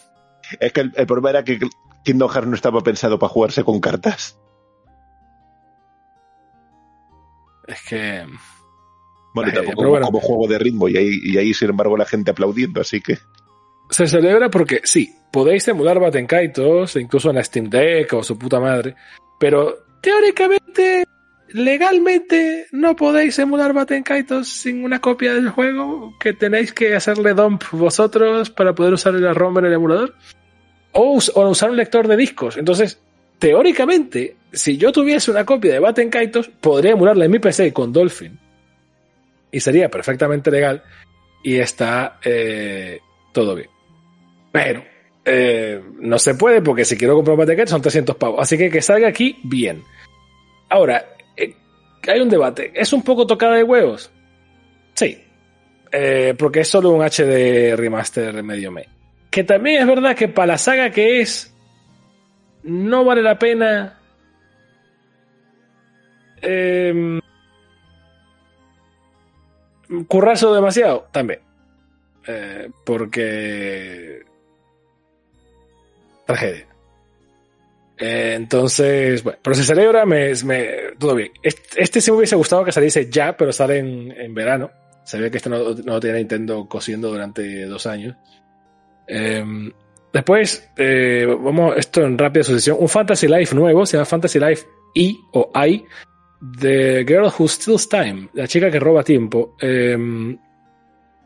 es que el, el problema era que Kingdom Hearts no estaba pensado para jugarse con cartas. Es que... Bueno, y tampoco bueno. como juego de ritmo, y ahí, y ahí, sin embargo, la gente aplaudiendo, así que. Se celebra porque sí, podéis emular Batenkaitos, incluso en la Steam Deck o su puta madre, pero teóricamente, legalmente, no podéis emular Batenkaitos sin una copia del juego que tenéis que hacerle dump vosotros para poder usar el ROM en el emulador. O, o usar un lector de discos. Entonces, teóricamente, si yo tuviese una copia de Batenkaitos, podría emularla en mi PC con Dolphin. Y sería perfectamente legal. Y está eh, todo bien. Pero eh, no se puede porque si quiero comprar un Batenkaitos son 300 pavos. Así que que salga aquí bien. Ahora, eh, hay un debate. ¿Es un poco tocada de huevos? Sí. porque es solo un HD remaster medio me. Que también es verdad que para la saga que es, no vale la pena. Eh, demasiado, también. Eh, porque. Tragedia. Entonces, bueno, pero se celebra, me, me, todo bien. Este, sí me hubiese gustado que saliese ya, pero sale en, en verano. Se ve que este no, no tiene Nintendo cosiendo durante dos años. Eh, después, eh, vamos, esto en rápida sucesión. Un Fantasy Life nuevo, se llama Fantasy Life E o I, The Girl Who Steals Time, la chica que roba tiempo. Eh,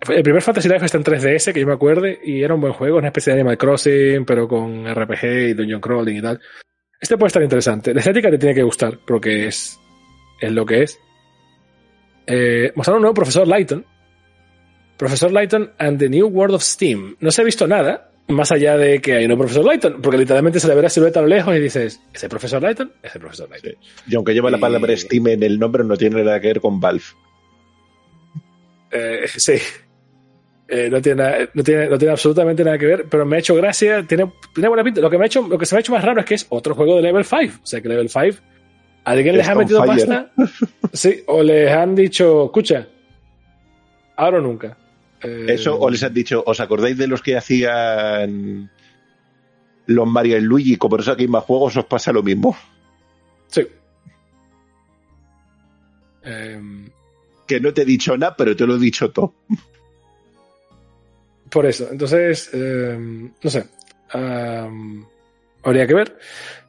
el primer Fantasy Life está en 3DS, que yo me acuerde, y era un buen juego, una especie de Animal Crossing, pero con RPG y Dungeon Crawling y tal. Este puede estar interesante. La estética te tiene que gustar, porque es, es lo que es. Eh, mostraron un nuevo Profesor Lighton. Profesor Lighton and the New World of Steam. No se ha visto nada, más allá de que hay un Profesor Lighton, porque literalmente se le ve la silueta a lo lejos y dices, ¿ese Profesor Lighton? Ese Profesor Lighton. Sí. Y aunque lleva la palabra Steam en el nombre, no tiene nada que ver con Valve. Eh, sí. Eh, no, tiene, nada- no, tiene, no tiene absolutamente nada que ver, pero me ha hecho gracia, tiene, tiene buena pinta. Lo que, me ha hecho, lo que se me ha hecho más raro es que es otro juego de Level 5. O sea que Level 5, alguien les ha metido fire. pasta. Sí, o les han dicho, escucha, ahora o nunca. Eh, Eso, o les han dicho, ¿os acordáis de los que hacían los Mario y Luigi? Como no saquéis más juegos, os pasa lo mismo. Sí. Em, Que no te he dicho nada, pero te lo he dicho todo. Por eso, entonces, eh, no sé. am, habría que ver.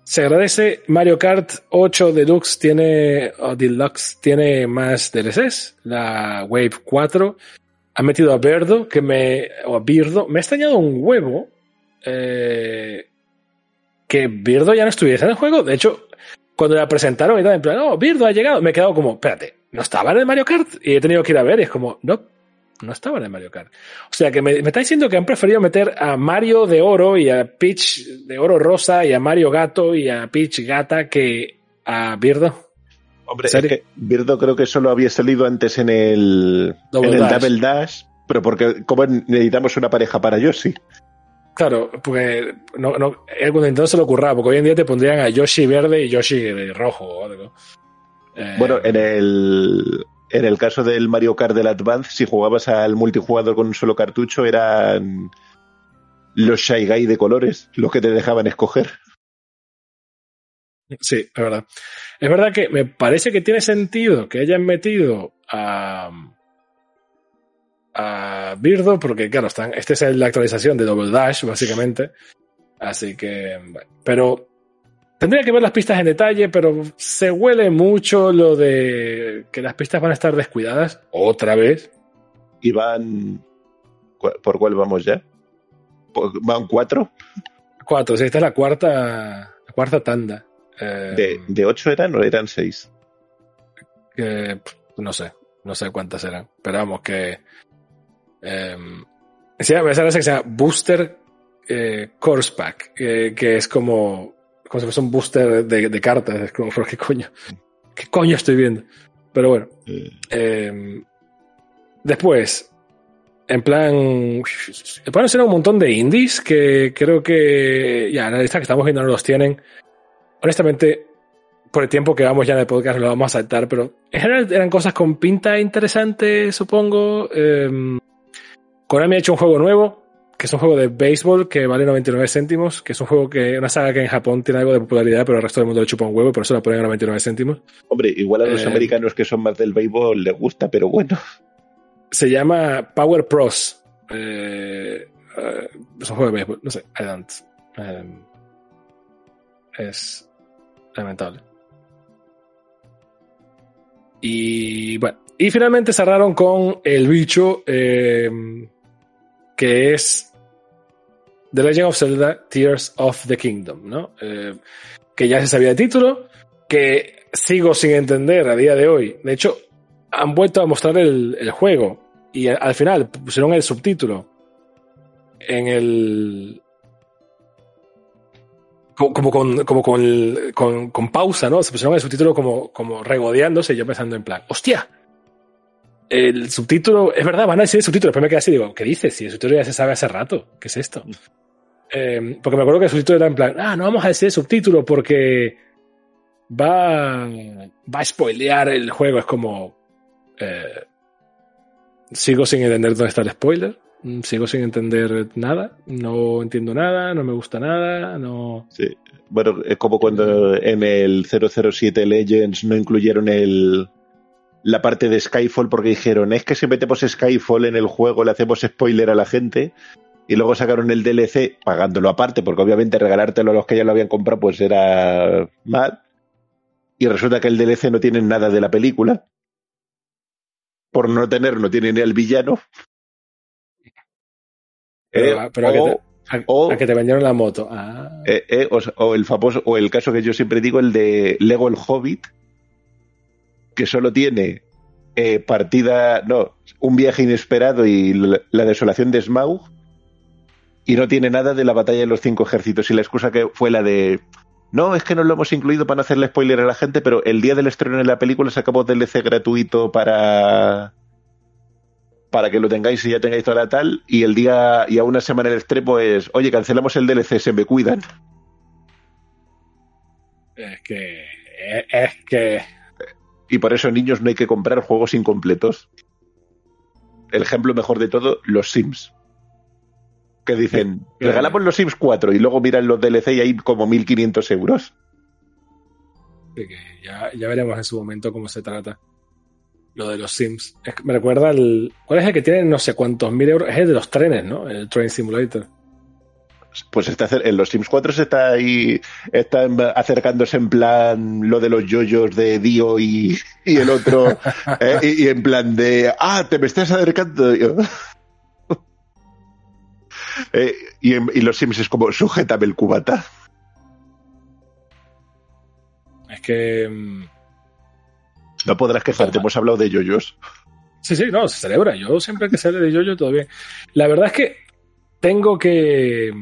Se agradece. Mario Kart 8 Deluxe tiene, o Deluxe tiene más DLCs. La Wave 4 ha metido a Birdo, que me, o a Birdo, me ha extrañado un huevo, eh, que Birdo ya no estuviese en el juego. De hecho, cuando la presentaron y tal, en plan, no, Birdo ha llegado, me he quedado como, espérate, ¿no estaba en el Mario Kart? Y he tenido que ir a ver y es como, no, no estaba en el Mario Kart. O sea, que me, me está diciendo que han preferido meter a Mario de oro y a Peach de oro rosa y a Mario gato y a Peach gata que a Birdo. Hombre, es ¿Serio? que Birdo creo que solo había salido antes en el, Double en el Dash. Double Dash, pero porque como necesitamos una pareja para Yoshi. Claro, porque no, no, Nintendo se lo ocurraba, porque hoy en día te pondrían a Yoshi verde y Yoshi rojo o algo. Eh, Bueno, en el, en el caso del Mario Kart del Advance, si jugabas al multijugador con un solo cartucho, eran los Shy Guy de colores los que te dejaban escoger. Sí, es verdad. Es verdad que me parece que tiene sentido que hayan metido a, a Birdo, porque claro, están, esta es la actualización de Double Dash, básicamente. Así que, bueno, pero tendría que ver las pistas en detalle, pero se huele mucho lo de que las pistas van a estar descuidadas otra vez. Y van. ¿cu- ¿Por cuál vamos ya? Van cuatro. Cuatro, sí, esta es la cuarta, la cuarta tanda. Eh, De, de ocho eran o eran seis. que no sé, no sé cuántas eran, pero vamos que eh, llama, esa que se llama Booster eh, Course Pack, eh, que es como, como si fuese un booster de, de cartas, es como, ¿qué coño? ¿Qué coño estoy viendo? Pero bueno, Eh, eh, después, en plan, me pueden ser un montón de indies que creo que ya la lista que estamos viendo no los tienen. Honestamente, por el tiempo que vamos ya en el podcast lo vamos a saltar, pero en general eran cosas con pinta interesante, supongo. Eh, Konami ha hecho un juego nuevo, que es un juego de béisbol que vale 99 céntimos, que es un juego que, una saga que en Japón tiene algo de popularidad, pero el resto del mundo le chupa un huevo, por eso la ponen a 99 céntimos. hombre, igual a los Eh, americanos que son más del béisbol les gusta, pero bueno. se llama Power Pros. Eh, eh, es un juego de béisbol. No sé, I don't. Eh, es lamentable. Y bueno, y finalmente cerraron con el bicho eh, que es The Legend of Zelda Tears of the Kingdom, ¿no? Eh, que ya se sabía el título, que sigo sin entender a día de hoy. De hecho, han vuelto a mostrar el, el juego y al final pusieron el subtítulo en el como con como con, el- con, con pausa, ¿no? Se pusieron el subtítulo como, como regodeándose y yo pensando en plan, ¡hostia! el subtítulo, es verdad, van a decir el subtítulo, después me quedé así, digo, ¿qué dices? Si el subtítulo ya se sabe hace rato, ¿qué es esto? Eh, porque me acuerdo que el subtítulo era en plan, ah, no vamos a decir el subtítulo porque va, va a spoilear el juego. Es como, eh, sigo sin entender dónde está el spoiler, mm, sigo sin entender nada, no entiendo nada, no me gusta nada, no... Sí. Bueno, es como cuando en el 007 Legends no incluyeron el, la parte de Skyfall porque dijeron, es que si metemos Skyfall en el juego le hacemos spoiler a la gente. Y luego sacaron el DLC pagándolo aparte, porque obviamente regalártelo a los que ya lo habían comprado pues era mal. Y resulta que el DLC no tiene nada de la película. Por no tener, no tiene ni el villano. Pero, eh, pero a, que te, vendieron la moto. Ah. Eh, eh, o, el famoso, o el caso que yo siempre digo, el de Lego el Hobbit, que solo tiene partida, no, un viaje inesperado y la, desolación de Smaug, y no tiene nada de la batalla de los cinco ejércitos. Y la excusa que fue la de, no, es que no lo hemos incluido para no hacerle spoiler a la gente, pero el día del estreno de la película sacamos DLC gratuito para para que lo tengáis y ya tengáis toda la tal, y el día y a una semana del estreno es, oye, cancelamos el DLC, se me cuidan. Es que es que y por eso, niños, no hay que comprar juegos incompletos. El ejemplo mejor de todo, los Sims. Que dicen, regalamos los Sims 4 y luego miran los DLC y hay como 1500 euros. Ya, ya, veremos en su momento cómo se trata lo de los Sims. me recuerda el. ¿Cuál es el que tiene no sé cuántos mil euros? Es el de los trenes, ¿no? El Train Simulator pues está en los Sims 4 se está ahí está acercándose en plan lo de los yoyos de Dio y, el otro ¿eh? y, en plan de ah te me estás acercando eh, y, los Sims es como sujétame el cubata es que mm, no podrás quejarte hemos hablado de yoyos sí sí no se celebra yo siempre que sale de yoyo todo bien la verdad es que tengo que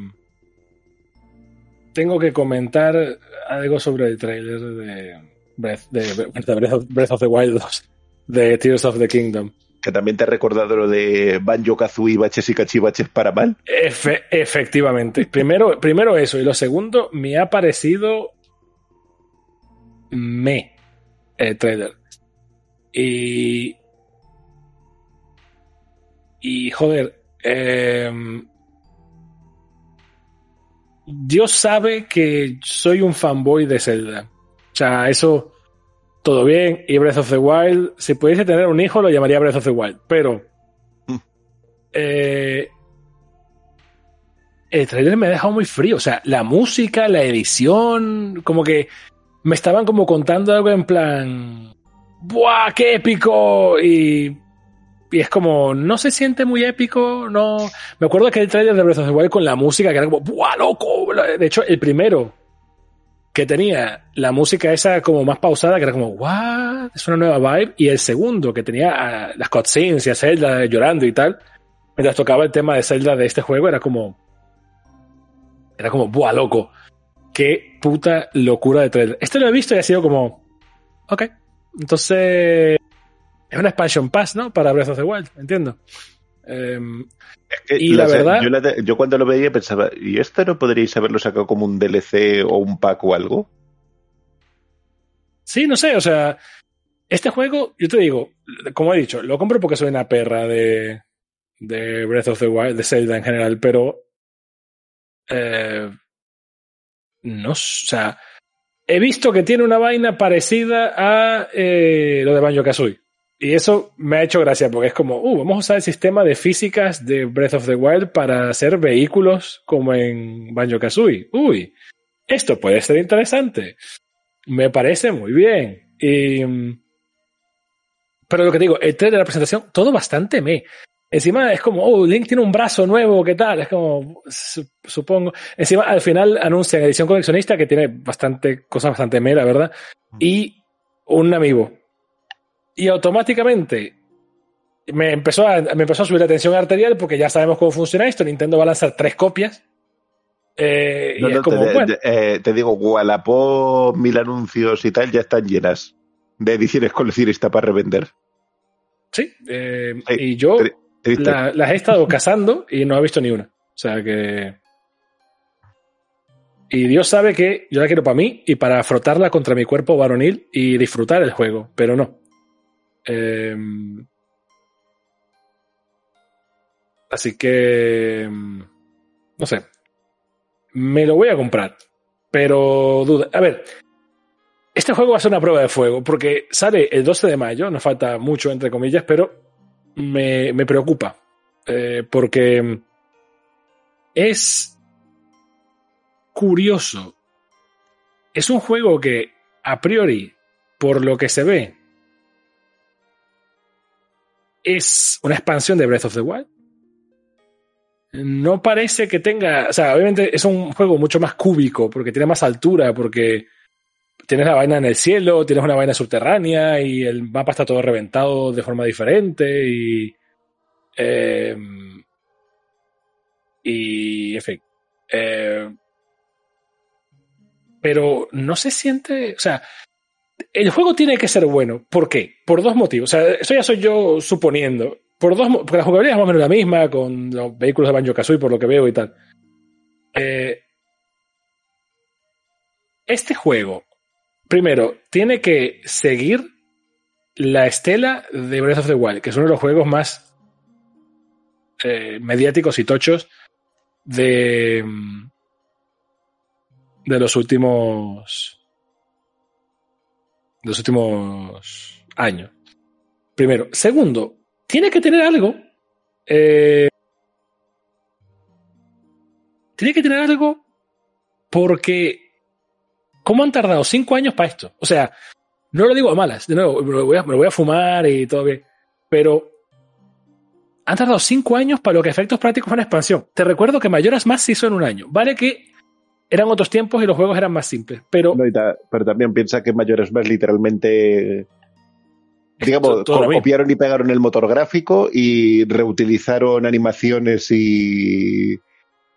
tengo que comentar algo sobre el trailer de Breath, of, the Wild 2, de Tears of the Kingdom. Que también te ha recordado lo de Banjo Kazooie, baches y cachivaches para mal. efectivamente. Primero, primero eso. Y lo segundo, me ha parecido me el trailer. Y. Y joder. Eh, Dios sabe que soy un fanboy de Zelda. O sea, eso todo bien. Y Breath of the Wild, si pudiese tener un hijo, lo llamaría Breath of the Wild. Pero mm. eh, el trailer me ha dejado muy frío. O sea, la música, la edición, como que me estaban como contando algo en plan. ¡Buah, qué épico! Y y es como, no se siente muy épico, no. Me acuerdo que el trailer de Breath of the Wild con la música que era como, ¡buah, loco! De hecho, el primero que tenía la música esa como más pausada, que era como, ¡what! Es una nueva vibe. Y el segundo que tenía ah, las cutscenes y a Zelda llorando y tal, mientras tocaba el tema de Zelda de este juego, era como, era como, ¡buah, loco! ¡Qué puta locura de trailer! Este lo he visto y ha sido como, ok. Entonces, es una expansion pass, ¿no? Para Breath of the Wild, entiendo. Em, y la, verdad. Yo, cuando lo veía pensaba, ¿y esto no podríais haberlo sacado como un DLC o un pack o algo? Sí, no sé, o sea, este juego, yo te digo, como he dicho, lo compro porque soy una perra de, de Breath of the Wild, de Zelda en general, pero. Eh, no, o sea, he visto que tiene una vaina parecida a eh, lo de Banjo Kazooie. Y eso me ha hecho gracia porque es como, uh, vamos a usar el sistema de físicas de Breath of the Wild para hacer vehículos como en Banjo Kazooie. Uy, esto puede ser interesante. Me parece muy bien. Y, pero lo que digo, el trailer de la presentación, todo bastante me. Encima es como, oh, Link tiene un brazo nuevo, ¿qué tal? Es como, supongo. Encima al final anuncian edición coleccionista que tiene bastante, cosas bastante me, la verdad. Y un amigo y automáticamente me empezó, a, me empezó a subir la tensión arterial porque ya sabemos cómo funciona esto. Nintendo va a lanzar tres copias. Eh, y es como, te, eh, te, digo, Wallapop, mil anuncios y tal ya están llenas de ediciones coleccionistas para revender. Sí, eh, y yo las he estado cazando y no he visto ni una. O sea que. Y Dios sabe que yo la quiero para mí y para frotarla contra mi cuerpo varonil y disfrutar el juego, pero no. Em, así que. Em, no sé. Me lo voy a comprar. Pero duda. A ver. Este juego va a ser una prueba de fuego porque sale el 12 de mayo, nos falta mucho entre comillas, pero me, me preocupa. Eh, porque es curioso. Es un juego que, a priori, por lo que se ve, es una expansión de Breath of the Wild. No parece que tenga, o sea, obviamente es un juego mucho más cúbico, porque tiene más altura, porque tienes la vaina en el cielo, tienes una vaina subterránea y el mapa está todo reventado de forma diferente y... Eh, y, en fin. Eh, pero no se siente, o sea, el juego tiene que ser bueno. ¿Por qué? Por dos motivos. O sea, eso ya soy yo suponiendo. Por dos, porque la jugabilidad es más o menos la misma con los vehículos de Banjo Kazooie, por lo que veo y tal. Eh, este juego, primero, tiene que seguir la estela de Breath of the Wild, que es uno de los juegos más eh, mediáticos y tochos de, de los últimos de los últimos años. Primero. Segundo, tiene que tener algo. Eh, tiene que tener algo porque. ¿Cómo han tardado cinco años para esto? O sea, no lo digo a malas, de nuevo, me lo voy a, me lo voy a fumar y todo bien. Pero han tardado cinco años para lo que efectos prácticos fue una expansión. Te recuerdo que Mayoras Más se hizo en un año. Vale que eran otros tiempos y los juegos eran más simples, pero... pero también piensa que Mayoras Más literalmente... Digamos, copiaron y pegaron el motor gráfico y reutilizaron animaciones y,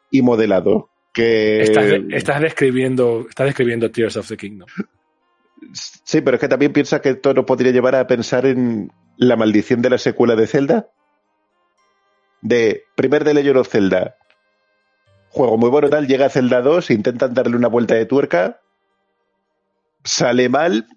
y modelado. Que... Estás, describiendo, estás describiendo Tears of the Kingdom. Sí, pero es que también piensa que esto nos podría llevar a pensar en la maldición de la secuela de Zelda, de primer de Legend of Zelda, juego muy bueno tal, llega a Zelda 2, intentan darle una vuelta de tuerca, sale mal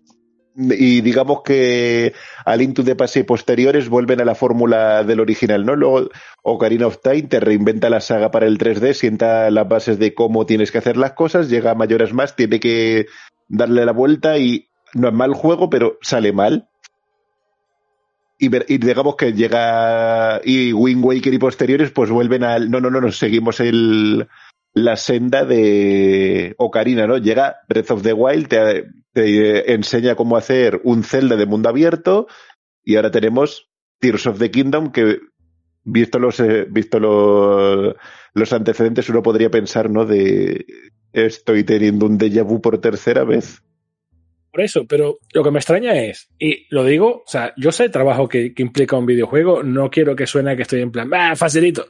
y digamos que al Into de Pase posteriores vuelven a la fórmula del original, ¿no? Luego Ocarina of Time te reinventa la saga para el 3D, sienta las bases de cómo tienes que hacer las cosas, llega a mayores más, tiene que darle la vuelta y no es mal juego, pero sale mal y, digamos que llega y Wind Waker y posteriores pues vuelven al no no no nos seguimos el la senda de Ocarina, ¿no? Llega Breath of the Wild, te, te, enseña cómo hacer un Zelda de mundo abierto y ahora tenemos Tears of the Kingdom que visto los eh, visto los, antecedentes uno podría pensar, ¿no? De estoy teniendo un déjà vu por tercera vez por eso, pero lo que me extraña es, y lo digo, o sea, yo sé el trabajo que, implica un videojuego, no quiero que suene que estoy en plan, ¡ah, facilito!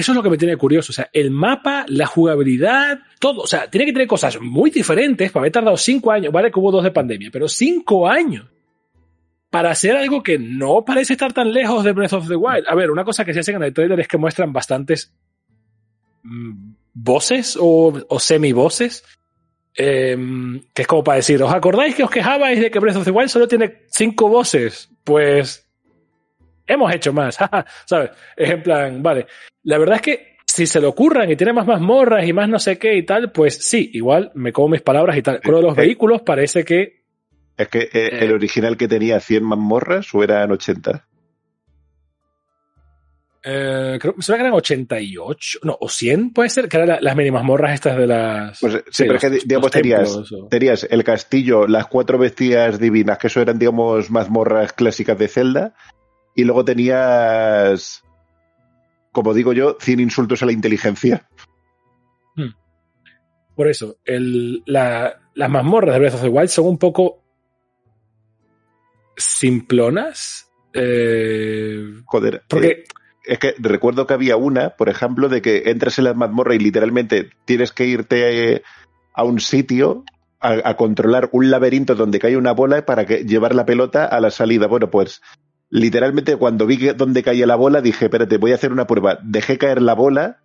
Eso es lo que me tiene curioso, o sea, el mapa, la jugabilidad, todo, o sea, tiene que tener cosas muy diferentes para haber tardado cinco años, vale que hubo dos de pandemia, pero cinco años para hacer algo que no parece estar tan lejos de Breath of the Wild. A ver, una cosa que se hace en el trailer es que muestran bastantes mm, voces o, o semi-voces Em, que es como para decir, ¿os acordáis que os quejabais de que Breath of the Wild solo tiene cinco voces? Pues hemos hecho más, ¿sabes? Es en plan, vale. La verdad es que si se le ocurran y tiene más mazmorras y más no sé qué y tal, pues sí, igual me como mis palabras y tal. Con de los eh, vehículos parece que... Es que eh, el original que tenía 100 mazmorras o eran 80. Eh, creo que eran 88, no, o 100 puede ser, que eran las mínimas morras estas de las. Pues sí, pero es que, digamos, tenías, el castillo, las cuatro bestias divinas, que eso eran, digamos, mazmorras clásicas de Zelda, y luego tenías, como digo yo, 100 insultos a la inteligencia. Hmm. Por eso, el, la, las mazmorras de Breath of the Wild son un poco simplonas. Eh, Joder. Porque. Eh, es que recuerdo que había una, por ejemplo, de que entras en la mazmorra y literalmente tienes que irte a un sitio a, controlar un laberinto donde cae una bola para que, llevar la pelota a la salida. Bueno, pues literalmente cuando vi que donde caía la bola dije, espérate, voy a hacer una prueba. Dejé caer la bola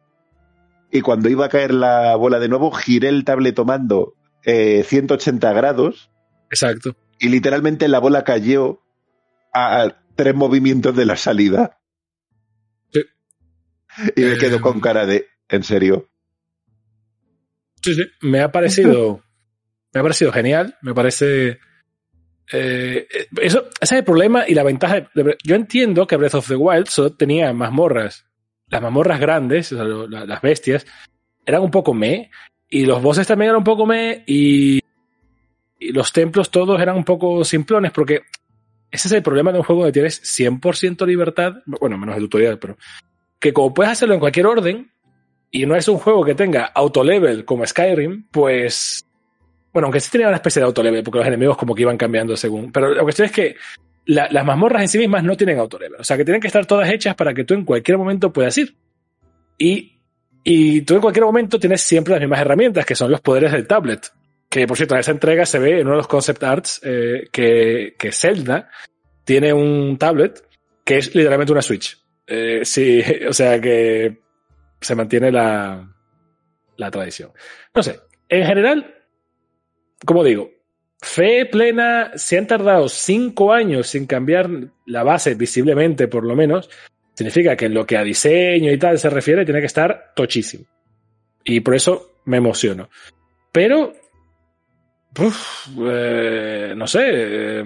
y cuando iba a caer la bola de nuevo giré el tablet tomando eh, 180 grados. Exacto. Y literalmente la bola cayó a tres movimientos de la salida. Sí. Y me quedo con cara de, ¿en serio? Sí, sí. Me ha parecido. me ha parecido genial. Me parece. Eh, eso, ese es el problema y la ventaja. Yo entiendo que Breath of the Wild solo tenía mazmorras. Las mazmorras grandes, las bestias, eran un poco me. Y los bosses también eran un poco me. Y, y los templos todos eran un poco simplones. Porque ese es el problema de un juego donde tienes 100% libertad. Bueno, menos el tutorial, pero. Que como puedes hacerlo en cualquier orden, y no es un juego que tenga autolevel como Skyrim, pues. Bueno, aunque sí tenía una especie de autolevel, porque los enemigos como que iban cambiando según. Pero la cuestión es que las mazmorras en sí mismas no tienen autolevel. O sea, que tienen que estar todas hechas para que tú en cualquier momento puedas ir. Y, y tú en cualquier momento tienes siempre las mismas herramientas, que son los poderes del tablet. Que por cierto, en esa entrega se ve en uno de los concept arts eh, que, que Zelda tiene un tablet que es literalmente una Switch. Eh, sí, o sea que se mantiene la, la tradición. No sé, en general, como digo, fe plena, si han tardado cinco años sin cambiar la base visiblemente, por lo menos, significa que en lo que a diseño y tal se refiere, tiene que estar tochísimo. Y por eso me emociono. Pero, eh, no sé, eh,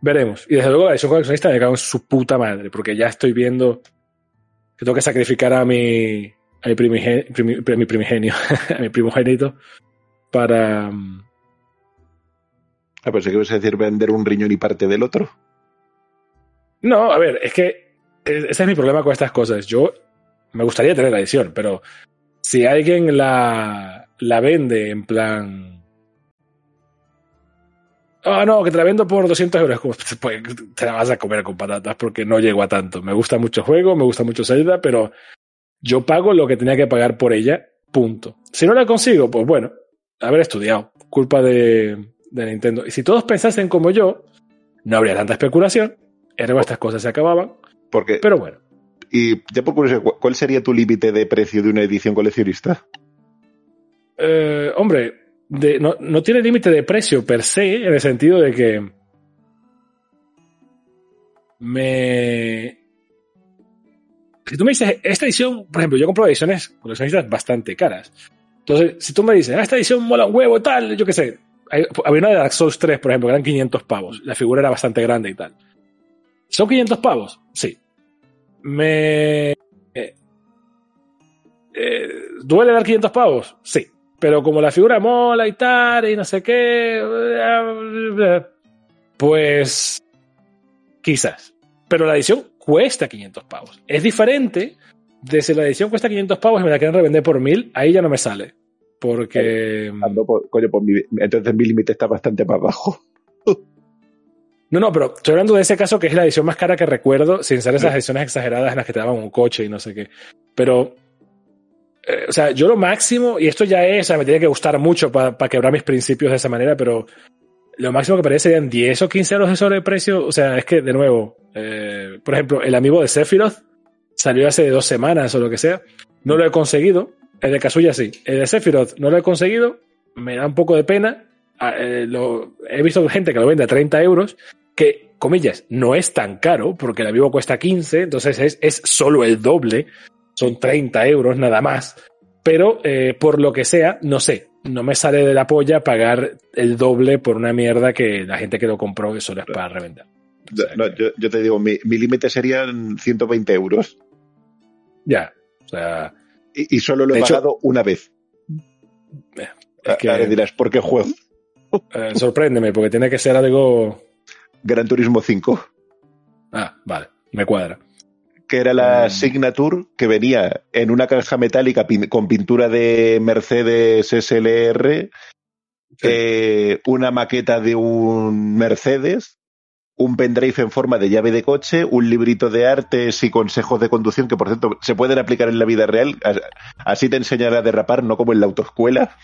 veremos. Y desde luego la edición coleccionista me cago en su puta madre, porque ya estoy viendo que tengo que sacrificar a mi, a mi, primigenio, mi primigenio, a mi primogénito, para... Ah, pues ¿qué vas a decir vender un riñón y parte del otro? No, a ver, es que ese es mi problema con estas cosas. Yo me gustaría tener la edición, pero si alguien la, la vende en plan Ah, no, que te la vendo por 200 euros. Pues, te la vas a comer con patatas porque no llego a tanto. Me gusta mucho el juego, me gusta mucho Zelda, pero yo pago lo que tenía que pagar por ella, punto. Si no la consigo, pues bueno, haber estudiado. Culpa de, de Nintendo. Y si todos pensasen como yo, no habría tanta especulación. Ergo, estas cosas se acababan. Porque, pero bueno. Y ya por curiosidad, ¿cuál sería tu límite de precio de una edición coleccionista? Eh, hombre, no, no tiene límite de precio per se, en el sentido de que me... Si tú me dices, esta edición, por ejemplo, yo compro ediciones coleccionistas bastante caras. Entonces, si tú me dices, ah, esta edición mola un huevo, tal, yo qué sé. había una de Dark Souls 3, por ejemplo, que eran 500 pavos. La figura era bastante grande y tal. ¿Son 500 pavos? Sí. Me... Eh, eh, ¿Duele dar 500 pavos? Sí. Pero como la figura mola y tal, y no sé qué, pues quizás. Pero la edición cuesta 500 pavos. Es diferente de si la edición cuesta 500 pavos y me la quieren revender por 1000, ahí ya no me sale. Porque... coño, entonces mi límite está bastante más bajo. No, no, pero estoy hablando de ese caso que es la edición más cara que recuerdo, sin ser esas ediciones exageradas en las que te daban un coche y no sé qué. Pero eh, o sea, yo lo máximo, y esto ya es, o sea, me tiene que gustar mucho para quebrar mis principios de esa manera, pero lo máximo que parece serían 10 o 15 euros de sobreprecio. O sea, es que, de nuevo, eh, por ejemplo, el amigo de Sephiroth salió hace dos semanas o lo que sea. No lo he conseguido. El de Kazuya sí. El de Sephiroth no lo he conseguido. Me da un poco de pena. Ah, eh, lo, he visto gente que lo vende a 30 euros, que, comillas, no es tan caro, porque el amigo cuesta 15, entonces es, es solo el doble son 30 euros nada más. Pero eh, por lo que sea, no sé, no me sale de la polla pagar el doble por una mierda que la gente que lo compró eso es para revender. yo, te digo, mi, límite serían 120 euros. Ya, o sea. Y, solo lo he pagado una vez. Eh, es que, Ahora dirás, ¿por qué juego? Eh, sorpréndeme, porque tiene que ser algo. Gran Turismo 5. Ah, vale, me cuadra que era la mm. Signature, que venía en una caja metálica con pintura de Mercedes SLR, eh, una maqueta de un Mercedes, un pendrive en forma de llave de coche, un librito de artes y consejos de conducción que, por cierto, se pueden aplicar en la vida real. Así te enseñará a derrapar, no como en la autoescuela.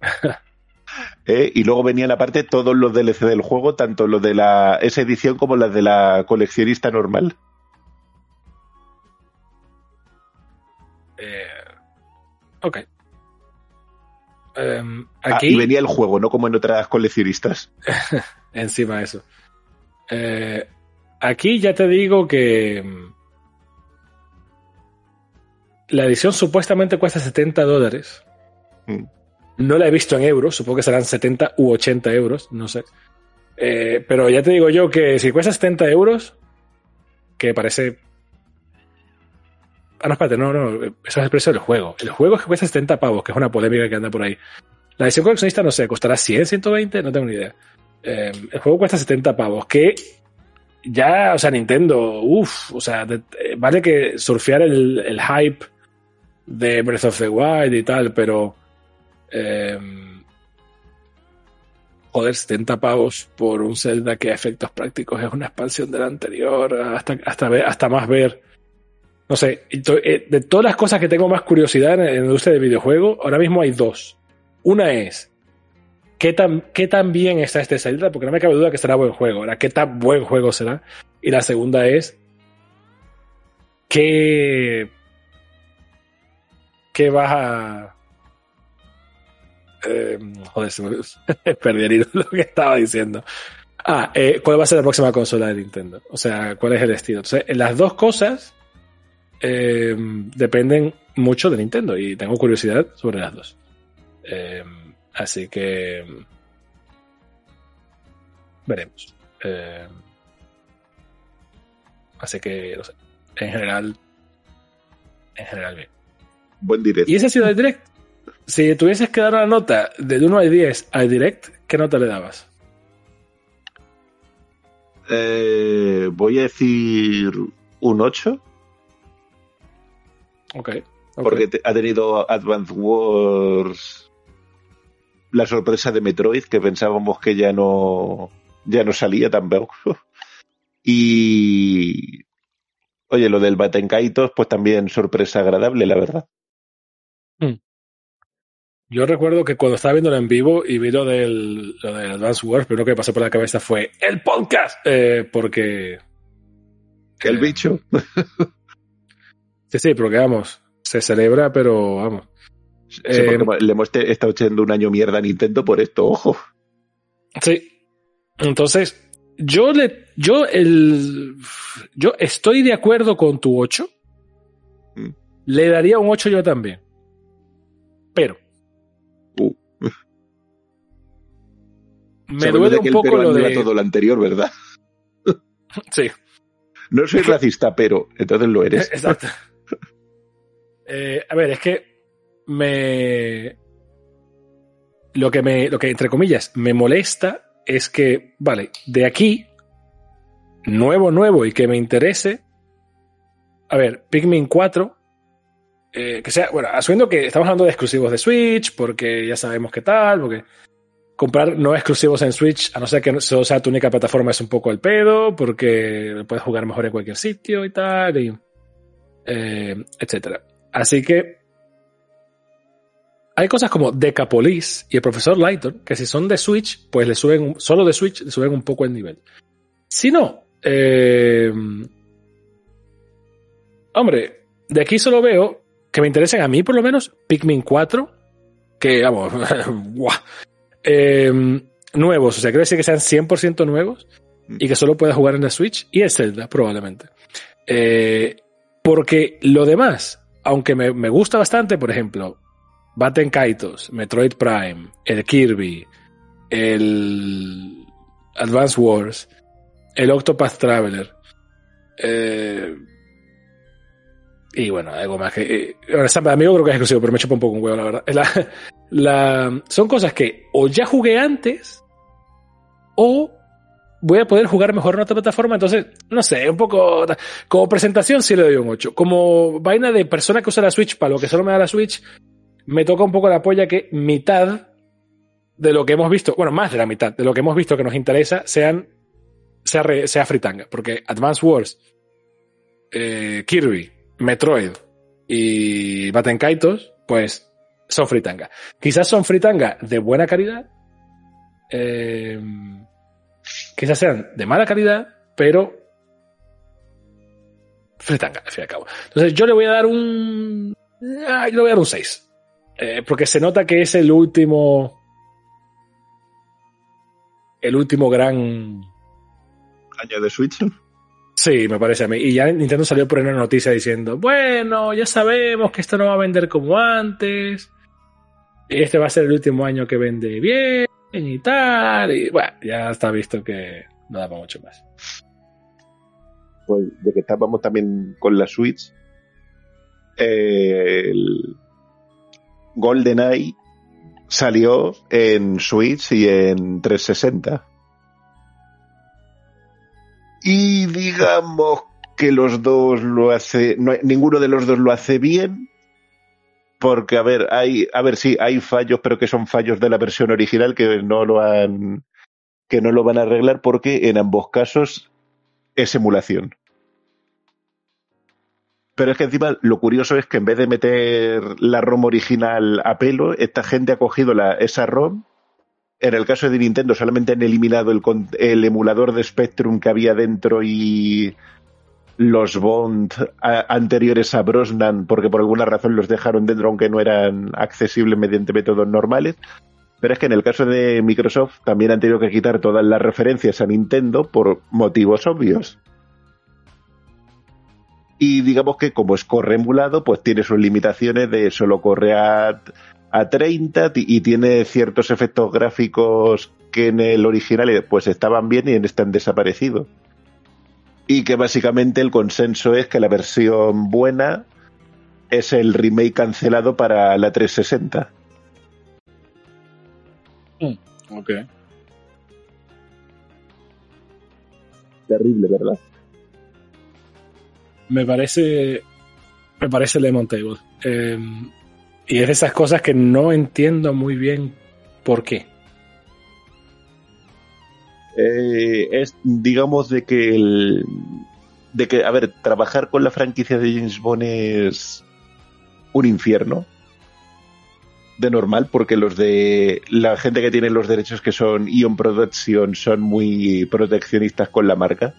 ¿Eh? Y luego venían aparte todos los DLC del juego, tanto los de la esa edición como las de la coleccionista normal. Eh, ok. Em, Ah, aquí, y venía el juego, no como en otras coleccionistas. encima de eso. Eh, aquí ya te digo que mm, la edición supuestamente cuesta 70 dólares. Mm. No la he visto en euros, supongo que serán 70 u 80 euros, no sé. Eh, pero ya te digo yo que si cuesta 70 euros, que parece... Ah, no, espérate, no, no, eso es el precio del juego. El juego es que cuesta 70 pavos, que es una polémica que anda por ahí. La edición coleccionista, no sé, costará 100, 120, no tengo ni idea. Eh, el juego cuesta 70 pavos, que ya, o sea, Nintendo, uff, o sea, eh, vale que surfear el, el hype de Breath of the Wild y tal, pero... eh, joder, 70 pavos por un Zelda que a efectos prácticos es una expansión del anterior, hasta, hasta, hasta más ver. No sé, eh, de todas las cosas que tengo más curiosidad en, la industria de videojuegos, ahora mismo hay dos. Una es, ¿qué tan, ¿qué tan bien está este Zelda? Porque no me cabe duda que será buen juego. Ahora, ¿qué tan buen juego será? Y la segunda es, ¿qué, qué vas a... Eh, joder, se me perdí el hilo lo que estaba diciendo. Ah, eh, ¿cuál va a ser la próxima consola de Nintendo? O sea, ¿cuál es el estilo? Entonces, las dos cosas eh, dependen mucho de Nintendo y tengo curiosidad sobre las dos. Eh, así que veremos. Eh, así que, no sé. En general, en general bien. Buen directo. ¿Y ese ha sido el direct? Si tuvieses que dar una nota del 1 al 10 al direct, ¿qué nota le dabas? Eh, voy a decir un 8, Ok. ok. porque te- ha tenido Advance Wars la sorpresa de Metroid, que pensábamos que ya no, ya no salía tampoco. Y oye, lo del Batenkaitos, pues también sorpresa agradable, la verdad. Yo recuerdo que cuando estaba viéndolo en vivo y vi lo del, lo del Advance Wars, primero que me pasó por la cabeza fue el podcast, eh, porque... El eh, bicho. Sí, sí, porque vamos, se celebra, pero vamos. Sí, Eh, porque le hemos estado echando un año mierda a Nintendo por esto, ojo. Sí. Entonces, yo le, yo el, yo estoy de acuerdo con tu 8. Mm. Le daría un 8 yo también. Pero. Uh. Me Sabiendo duele un poco lo de. todo lo anterior, ¿verdad? Sí, No soy racista, pero entonces lo eres. exacto. Eh, a ver, es que me. Lo que me, lo que entre comillas me molesta es que, vale, de aquí, nuevo, nuevo y que me interese. A ver, Pikmin 4. eh, que sea, bueno, asumiendo que estamos hablando de exclusivos de Switch, porque ya sabemos qué tal, porque comprar no exclusivos en Switch, a no ser que solo sea tu única plataforma, es un poco el pedo, porque puedes jugar mejor en cualquier sitio y tal, y, eh, etcétera. Así que hay cosas como Decapolis y el profesor Lighton, que si son de Switch, pues le suben, solo de Switch, le suben un poco el nivel. Si no, eh, hombre, de aquí solo veo que me interesen a mí por lo menos Pikmin 4, que vamos, guau, eh, nuevos, o sea, quiero decir que sean 100% nuevos y que solo pueda jugar en la Switch y el Zelda probablemente. Eh, porque lo demás, aunque me, me gusta bastante, por ejemplo, Batten Kaitos, Metroid Prime, el Kirby, el Advance Wars, el Octopath Traveler, eh, y bueno, algo más que. Eh, Sam, amigo creo que es exclusivo, pero me chupa un poco un huevo, la verdad. Son cosas que o ya jugué antes o voy a poder jugar mejor en otra plataforma. Entonces, no sé, un poco. Como presentación sí le doy un 8. Como vaina de persona que usa la Switch para lo que solo me da la Switch, me toca un poco la polla que mitad de lo que hemos visto, bueno, más de la mitad de lo que hemos visto que nos interesa, sean sea, sea fritanga. Porque Advance Wars, eh, Kirby, Metroid y Batten Kaitos, pues son fritanga. Quizás son fritanga de buena calidad, eh, quizás sean de mala calidad, pero fritanga, al fin y al cabo. Entonces yo le voy a dar un... Ah, yo le voy a dar un 6. Eh, porque se nota que es el último... El último gran... Año de Switch. Sí, me parece a mí. Y ya Nintendo salió por una noticia diciendo, bueno, ya sabemos que esto no va a vender como antes. Este va a ser el último año que vende bien y tal. Y bueno, ya está visto que no da para mucho más. Pues de que estábamos también con la Switch, eh, el GoldenEye salió en Switch y en 360. Y digamos que los dos lo hace, no, ninguno de los dos lo hace bien, porque a ver, hay, a ver, sí, hay fallos, pero que son fallos de la versión original que no lo han, que no lo van a arreglar porque en ambos casos es emulación. Pero es que encima lo curioso es que en vez de meter la ROM original a pelo, esta gente ha cogido la, esa ROM. En el caso de Nintendo solamente han eliminado el, el emulador de Spectrum que había dentro y los Bond anteriores a Brosnan porque por alguna razón los dejaron dentro aunque no eran accesibles mediante métodos normales. Pero es que en el caso de Microsoft también han tenido que quitar todas las referencias a Nintendo por motivos obvios. Y digamos que como es corre emulado, pues tiene sus limitaciones de solo corre a, a 30 y tiene ciertos efectos gráficos que en el original pues estaban bien y en este han desaparecido y que básicamente el consenso es que la versión buena es el remake cancelado para la 360. Mm, ok. Terrible, ¿verdad? Me parece. Me parece Lemon Table. Eh, y es de esas cosas que no entiendo muy bien por qué. Eh, es, digamos, de que el. De que, a ver, trabajar con la franquicia de James Bond es un infierno. De normal, porque los de. La gente que tiene los derechos que son Ion Production son muy proteccionistas con la marca.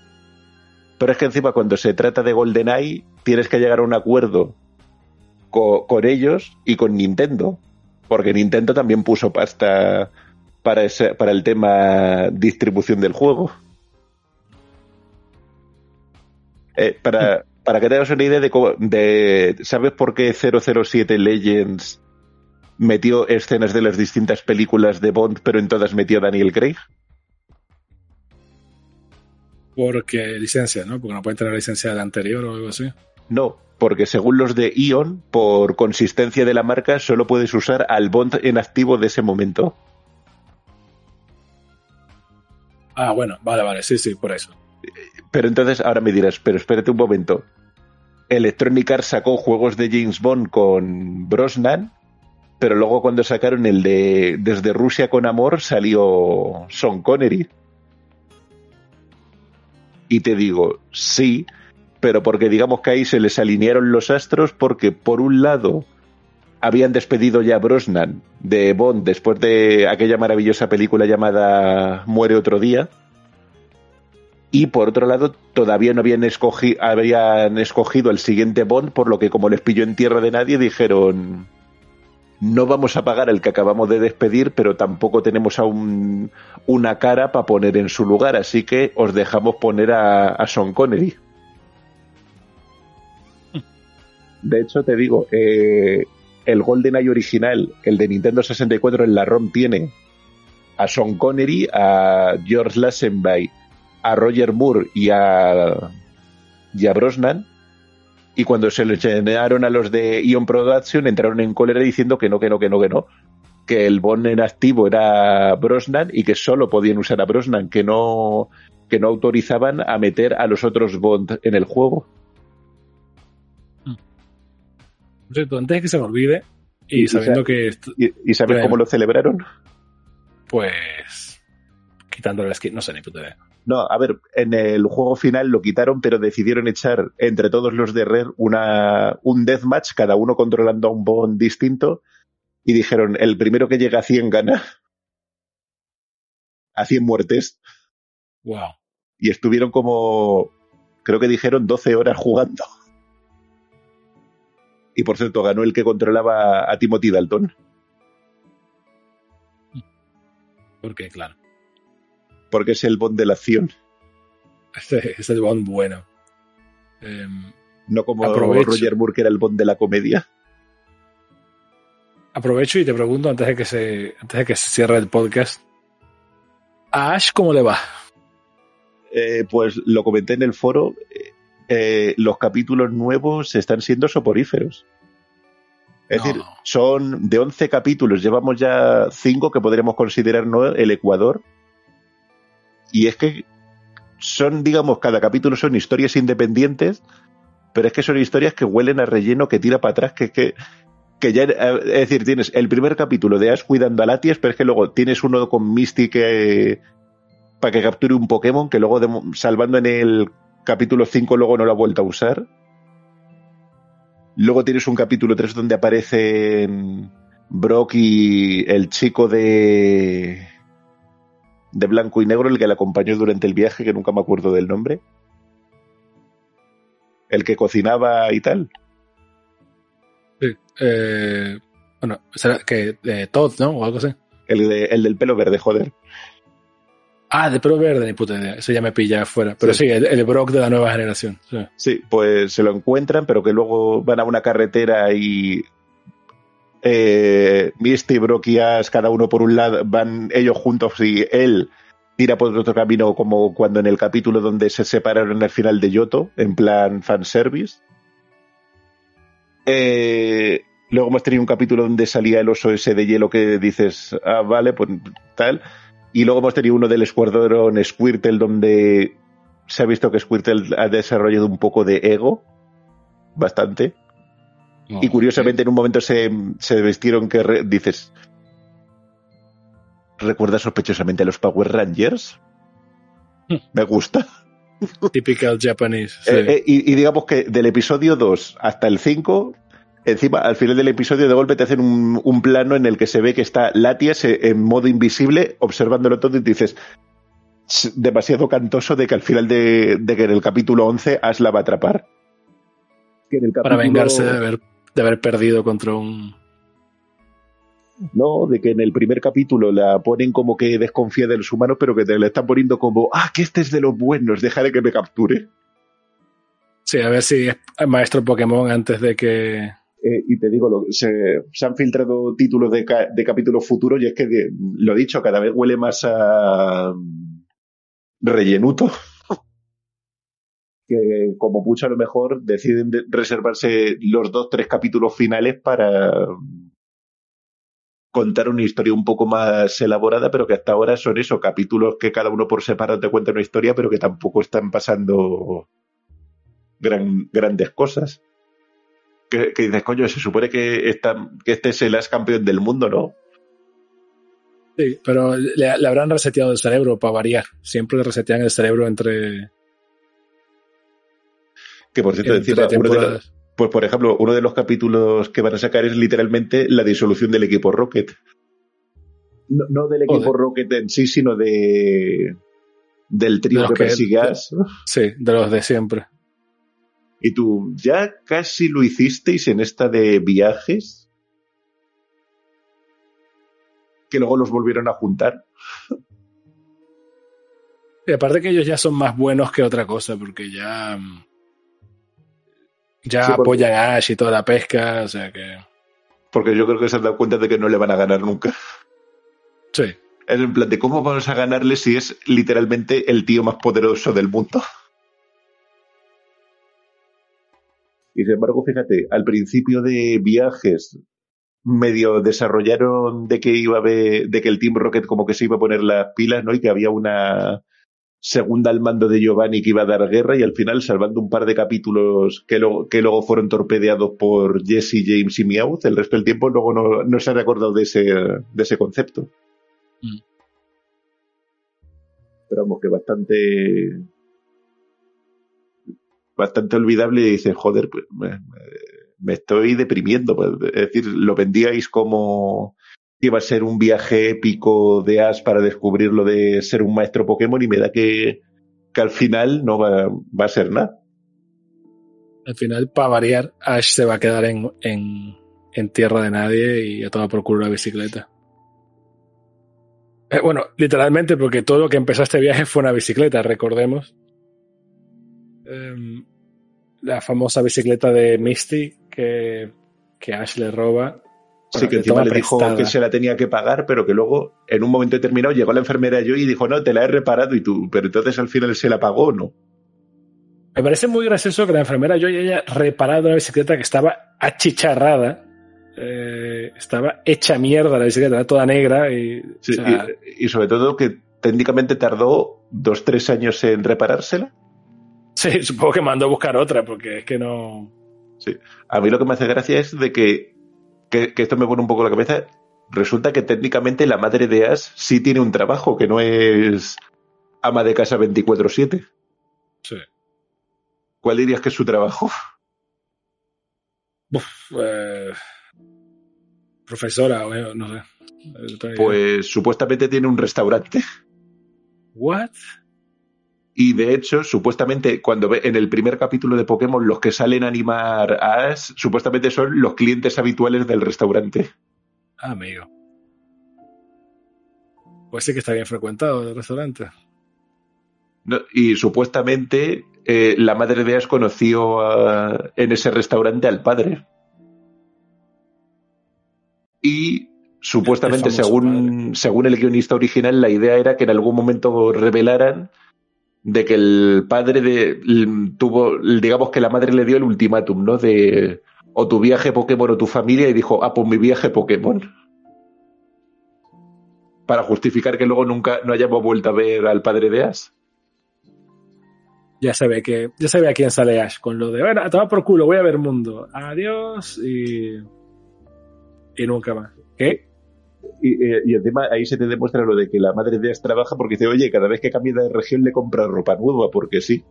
Pero es que encima, cuando se trata de GoldenEye, tienes que llegar a un acuerdo con, ellos y con Nintendo. Porque Nintendo también puso pasta para, ese, para el tema distribución del juego. Eh, para, para que te una idea de, de, ¿Sabes por qué 007 Legends metió escenas de las distintas películas de Bond, pero en todas metió Daniel Craig? Porque licencia, ¿no? Porque no pueden tener licencia de la anterior o algo así. No, porque según los de Ion, por consistencia de la marca, solo puedes usar al Bond en activo de ese momento. Ah, bueno, vale, vale, sí, sí, por eso. Pero entonces ahora me dirás, pero espérate un momento. Electronic Arts sacó juegos de James Bond con Brosnan, pero luego cuando sacaron el de Desde Rusia con Amor salió Sean Connery. Y te digo, sí, pero porque digamos que ahí se les alinearon los astros porque por un lado habían despedido ya a Brosnan de Bond después de aquella maravillosa película llamada Muere otro día. Y por otro lado, todavía no habían, escogi habían escogido el siguiente Bond, por lo que como les pilló en tierra de nadie, dijeron, no vamos a pagar el que acabamos de despedir, pero tampoco tenemos aún una cara para poner en su lugar, así que os dejamos poner a, a Sean Connery. De hecho, te digo, eh, el GoldenEye original, el de Nintendo 64 en la ROM tiene a Sean Connery, a George Lazenby, a Roger Moore y a, y a Brosnan. Y cuando se le llenaron a los de Ion Production, entraron en cólera diciendo que no, que no, que no, que no. Que el Bond en activo era Brosnan y que solo podían usar a Brosnan, que no, que no autorizaban a meter a los otros Bond en el juego. antes de que se me olvide, y, y sabiendo que. ¿Y, y sabes cómo lo celebraron? Pues. Quitándole la skin, no sé ni puta idea. No, a ver, en el juego final lo quitaron, pero decidieron echar entre todos los de Red una, un deathmatch, cada uno controlando a un Bond distinto, y dijeron, el primero que llega a 100 gana. A 100 muertes. Wow. Y estuvieron como, creo que dijeron 12 horas jugando. Y por cierto, ganó el que controlaba a Timothy Dalton. Porque, claro. Porque es el Bond de la acción. Este es el Bond bueno. Em, No como Aprovecho. Roger Moore, que era el Bond de la comedia. aprovecho y te pregunto antes de que se, antes de que se cierre el podcast. ¿A Ash cómo le va? Eh, pues lo comenté en el foro. eh, eh, los capítulos nuevos están siendo soporíferos. Es No. decir, son de 11 capítulos, llevamos ya 5 que podríamos considerar ¿no? el Ecuador. Y es que son, digamos, cada capítulo son historias independientes, pero es que son historias que huelen a relleno, que tira para atrás, que, que, que ya, es decir, tienes el primer capítulo de Ash cuidando a Latias, pero es que luego tienes uno con Misty que, para que capture un Pokémon, que luego de- salvando en el capítulo 5 luego no lo ha vuelto a usar. Luego tienes un capítulo 3 donde aparecen Brock y el chico de de blanco y negro, el que le acompañó durante el viaje, que nunca me acuerdo del nombre. El que cocinaba y tal. Sí. Eh, bueno, será que eh, Todd, ¿no? O algo así. El, de- el del pelo verde, joder. Ah, de pelo verde, ni puta idea. Eso ya me pilla afuera. Pero sí, Sí. el, el Brock de la nueva generación. Sí. Sí, pues se lo encuentran, pero que luego van a una carretera y eh, Misty, Ash, cada uno por un lado, van ellos juntos y él tira por otro camino como cuando en el capítulo donde se separaron al final de Yoto, en plan fanservice. Eh, luego hemos tenido un capítulo donde salía el oso ese de hielo que dices, ah, vale, pues tal. Y luego hemos tenido uno del escuadrón Squirtle donde se ha visto que Squirtle ha desarrollado un poco de ego, bastante. No, Y curiosamente en un momento se, se vestieron que re- dices, ¿recuerda sospechosamente a los Power Rangers? Me gusta. Typical Japanese. sí. Eh, eh, y, y digamos que del episodio 2 hasta el 5, encima al final del episodio de golpe te hacen un, un plano en el que se ve que está Latias eh, en modo invisible observándolo todo y dices, "Ch, demasiado cantoso de que al final de, de que en el capítulo 11 Ash la va a atrapar. Que en el para vengarse de haber, de haber perdido contra un. No, de que en el primer capítulo la ponen como que desconfía de los humanos, pero que te la están poniendo como, ah, que este es de los buenos, dejaré que me capture. Sí, a ver si es maestro Pokémon antes de que. Eh, y te digo, lo- se, se han filtrado títulos de, ca- de capítulos futuros y es que, de- lo dicho, cada vez huele más a rellenuto. Que como mucho a lo mejor deciden de- reservarse los dos, tres capítulos finales para contar una historia un poco más elaborada, pero que hasta ahora son eso, capítulos que cada uno por separado te cuenta una historia, pero que tampoco están pasando gran, grandes cosas que, que dices, coño, se supone que, esta, que este es el as campeón del mundo, ¿no? Sí, pero le, le habrán reseteado el cerebro para variar. Siempre le resetean el cerebro entre, Que por cierto, encima, uno de pues por ejemplo, uno de los capítulos que van a sacar es literalmente la disolución del equipo Rocket. No, no del equipo Joder. Rocket en sí, sino de del trío De que que-. Sí, de los de siempre. Y tú, ya casi lo hicisteis en esta de viajes. Que luego los volvieron a juntar. Y aparte que ellos ya son más buenos que otra cosa, porque ya. Ya Sí, porque- apoyan a Ash y toda la pesca, o sea que. Porque yo creo que se han dado cuenta de que no le van a ganar nunca. Sí. Es en plan de cómo vamos a ganarle si es literalmente el tío más poderoso del mundo. Y sin embargo, fíjate, al principio de viajes medio desarrollaron de que iba a haber, de que el Team Rocket como que se iba a poner las pilas, ¿no? Y que había una segunda al mando de Giovanni que iba a dar guerra y al final salvando un par de capítulos que, luego que luego fueron torpedeados por Jesse, James y Meowth, el resto del tiempo luego no, no se han acordado de ese, de ese concepto. Mm. Pero vamos, que bastante bastante olvidable y dices, joder, pues me- me- me estoy deprimiendo. pues, Es decir, lo vendíais como que iba a ser un viaje épico de Ash para descubrir lo de ser un maestro Pokémon y me da que, que al final no va, va a ser nada. Al final, para variar, Ash se va a quedar en, en, en tierra de nadie y a toda por culo la bicicleta. Eh, bueno, literalmente, porque todo lo que empezó este viaje fue una bicicleta, recordemos. Em, la famosa bicicleta de Misty que, que Ash le roba. Sí, que le encima le dijo prestada. que se la tenía que pagar, pero que luego, en un momento determinado, llegó la enfermera yo y dijo, no, te la he reparado y tú, pero entonces al final se la pagó o no. Me parece muy gracioso que la enfermera Joy haya reparado una bicicleta que estaba achicharrada. eh, estaba hecha mierda la bicicleta, toda negra y, Sí, o sea, y, y sobre todo que técnicamente tardó dos, tres años en reparársela. sí, supongo que mandó a buscar otra porque es que no. A mí lo que me hace gracia es de que, que, que esto me pone un poco la cabeza. Resulta que técnicamente la madre de Ash sí tiene un trabajo, que no es ama de casa 24-7. Sí. ¿Cuál dirías que es su trabajo? Eh, profesora, o no sé. Pues supuestamente tiene un restaurante. ¿What? Y de hecho, supuestamente, cuando ve en el primer capítulo de Pokémon, los que salen a animar a Ash, supuestamente son los clientes habituales del restaurante. Ah, amigo. Pues sí que está bien frecuentado el restaurante. ¿no? Y supuestamente eh, la madre de Ash conoció a- en ese restaurante al padre. Y supuestamente, El según, según el guionista original, la idea era que en algún momento revelaran de que el padre de, tuvo, digamos que la madre le dio el ultimátum, ¿no? De o tu viaje Pokémon o tu familia y dijo, ah, pues mi viaje Pokémon. Para justificar que luego nunca no hayamos vuelto a ver al padre de Ash. Ya se ve que, ya se ve a quién sale Ash con lo de, bueno, a tomar por culo, voy a ver mundo. Adiós y. Y nunca más. ¿Qué? Y, eh, y encima ahí se te demuestra lo de que la madre de Ash trabaja porque dice, oye, cada vez que cambia de región le compra ropa nueva, porque sí.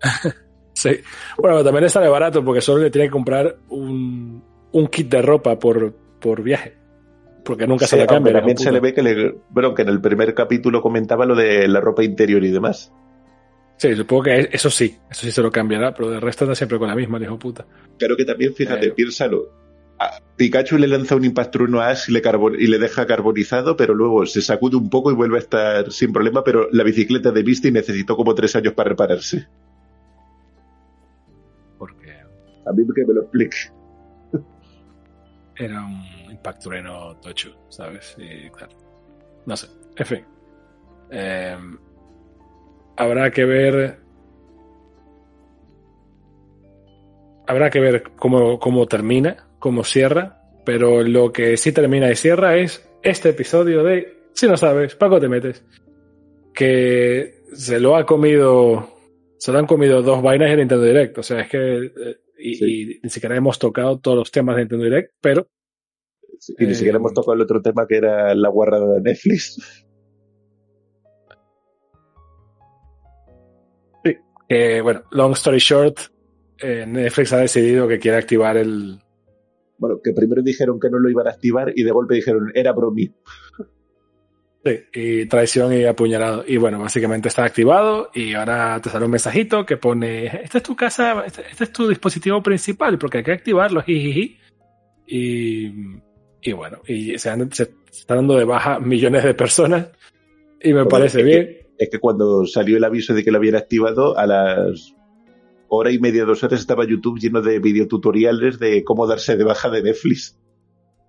Sí. Bueno, también le sale barato porque solo le tiene que comprar un, un kit de ropa por, por viaje. Porque nunca Sí, se le cambia. también se le ve que le, bueno, que en el primer capítulo comentaba lo de la ropa interior y demás. Sí, supongo que eso sí, eso sí se lo cambiará, pero de resto está siempre con la misma, el hijo puta. Claro que también, fíjate, Eh. piénsalo. Pikachu le lanza un impactruno a Ash y le, carbon- y le deja carbonizado, pero luego se sacude un poco y vuelve a estar sin problema, pero la bicicleta de Misty necesitó como tres años para repararse. Porque A mí que me lo explique. era un impactureno tocho, ¿sabes? Y claro. No sé. En fin. Eh, habrá que ver. Habrá que ver cómo, cómo termina, cómo cierra. Pero lo que sí termina y cierra es este episodio de Si no sabes, Paco te metes. Que se lo ha comido. Se lo han comido dos vainas en Nintendo Direct. O sea, es que. eh, y, Sí. y ni siquiera hemos tocado todos los temas de Nintendo Direct, pero Y ni Eh, siquiera hemos tocado el otro tema que era la guarrada de Netflix. Eh, bueno, long story short, eh, Netflix ha decidido que quiere activar el. Bueno, que primero dijeron que no lo iban a activar y de golpe dijeron era bromi. Sí, y traición y apuñalado. Y bueno, básicamente está activado y ahora te sale un mensajito que pone: Esta es tu casa, este, este es tu dispositivo principal, porque hay que activarlo, jijiji. Y, y bueno, y se, han- se están dando de baja millones de personas y me parece es bien. que- es que cuando salió el aviso de que lo habían activado, a las hora y media, dos horas, estaba YouTube lleno de videotutoriales de cómo darse de baja de Netflix.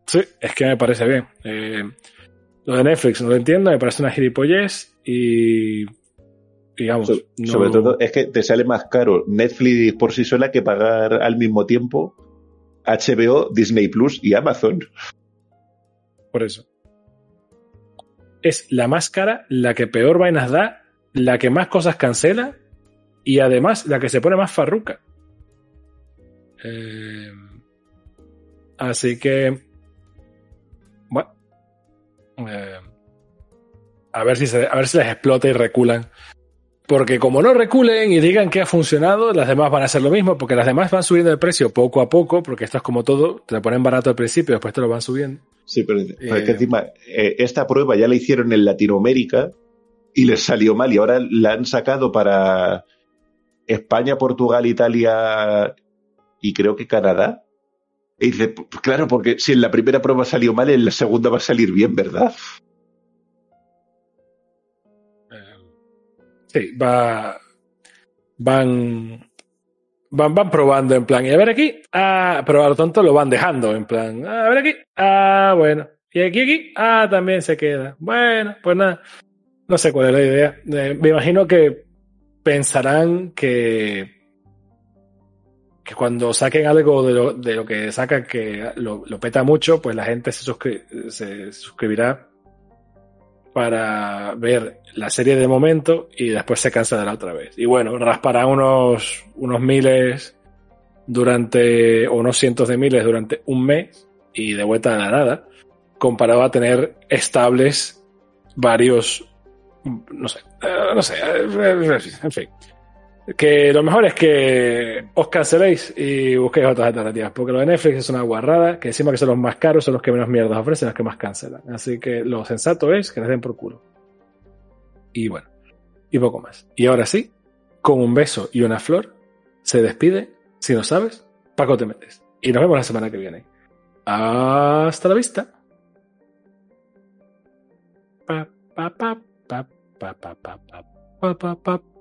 Sí, es que me parece bien. Eh, lo de Netflix no lo entiendo, me parece una gilipollez y. Digamos, So- no- Sobre todo, es que te sale más caro Netflix por sí sola que pagar al mismo tiempo HBO, Disney Plus y Amazon. Por eso. Es la más cara, la que peor vainas da, la que más cosas cancela y además la que se pone más farruca. Eh, así que. Bueno. eh, a ver si se, a ver si les explota y reculan Porque como no reculen y digan que ha funcionado, las demás van a hacer lo mismo, porque las demás van subiendo de precio poco a poco, porque esto es como todo, te lo ponen barato al principio, después te lo van subiendo. Sí, pero, pero es que encima, eh, esta prueba ya la hicieron en Latinoamérica y les salió mal y ahora la han sacado para España, Portugal, Italia y creo que Canadá. Y dice, pues claro, porque si en la primera prueba salió mal, en la segunda va a salir bien, ¿verdad? Sí, va. Van. Van, van probando en plan, y a ver aquí, ah, pero a lo tonto lo van dejando en plan, ah, a ver aquí, ah, bueno, y aquí, aquí, ah, también se queda. Bueno, pues nada, no sé cuál es la idea. Eh, me imagino que pensarán que que cuando saquen algo de lo, de lo que sacan que lo, peta mucho, pues la gente se, se suscribirá para ver la serie de momento y después se cancelará otra vez. Y bueno, raspará unos, unos miles durante, unos cientos de miles durante un mes y de vuelta a la nada, comparado a tener estables varios, no sé, eh, no sé, eh, en fin. Que lo mejor es que os canceléis y busquéis otras alternativas, porque lo de Netflix es una guarrada, que encima que son los más caros, son los que menos mierdas ofrecen, los que más cancelan. Así que lo sensato es que les den por culo. Y bueno, y poco más. Y ahora sí, con un beso y una flor, se despide, si no sabes, Paco te metes. Y nos vemos la semana que viene. Hasta la vista. Pa, pa, pa, Pa pa pa pa pa pa pa. ba.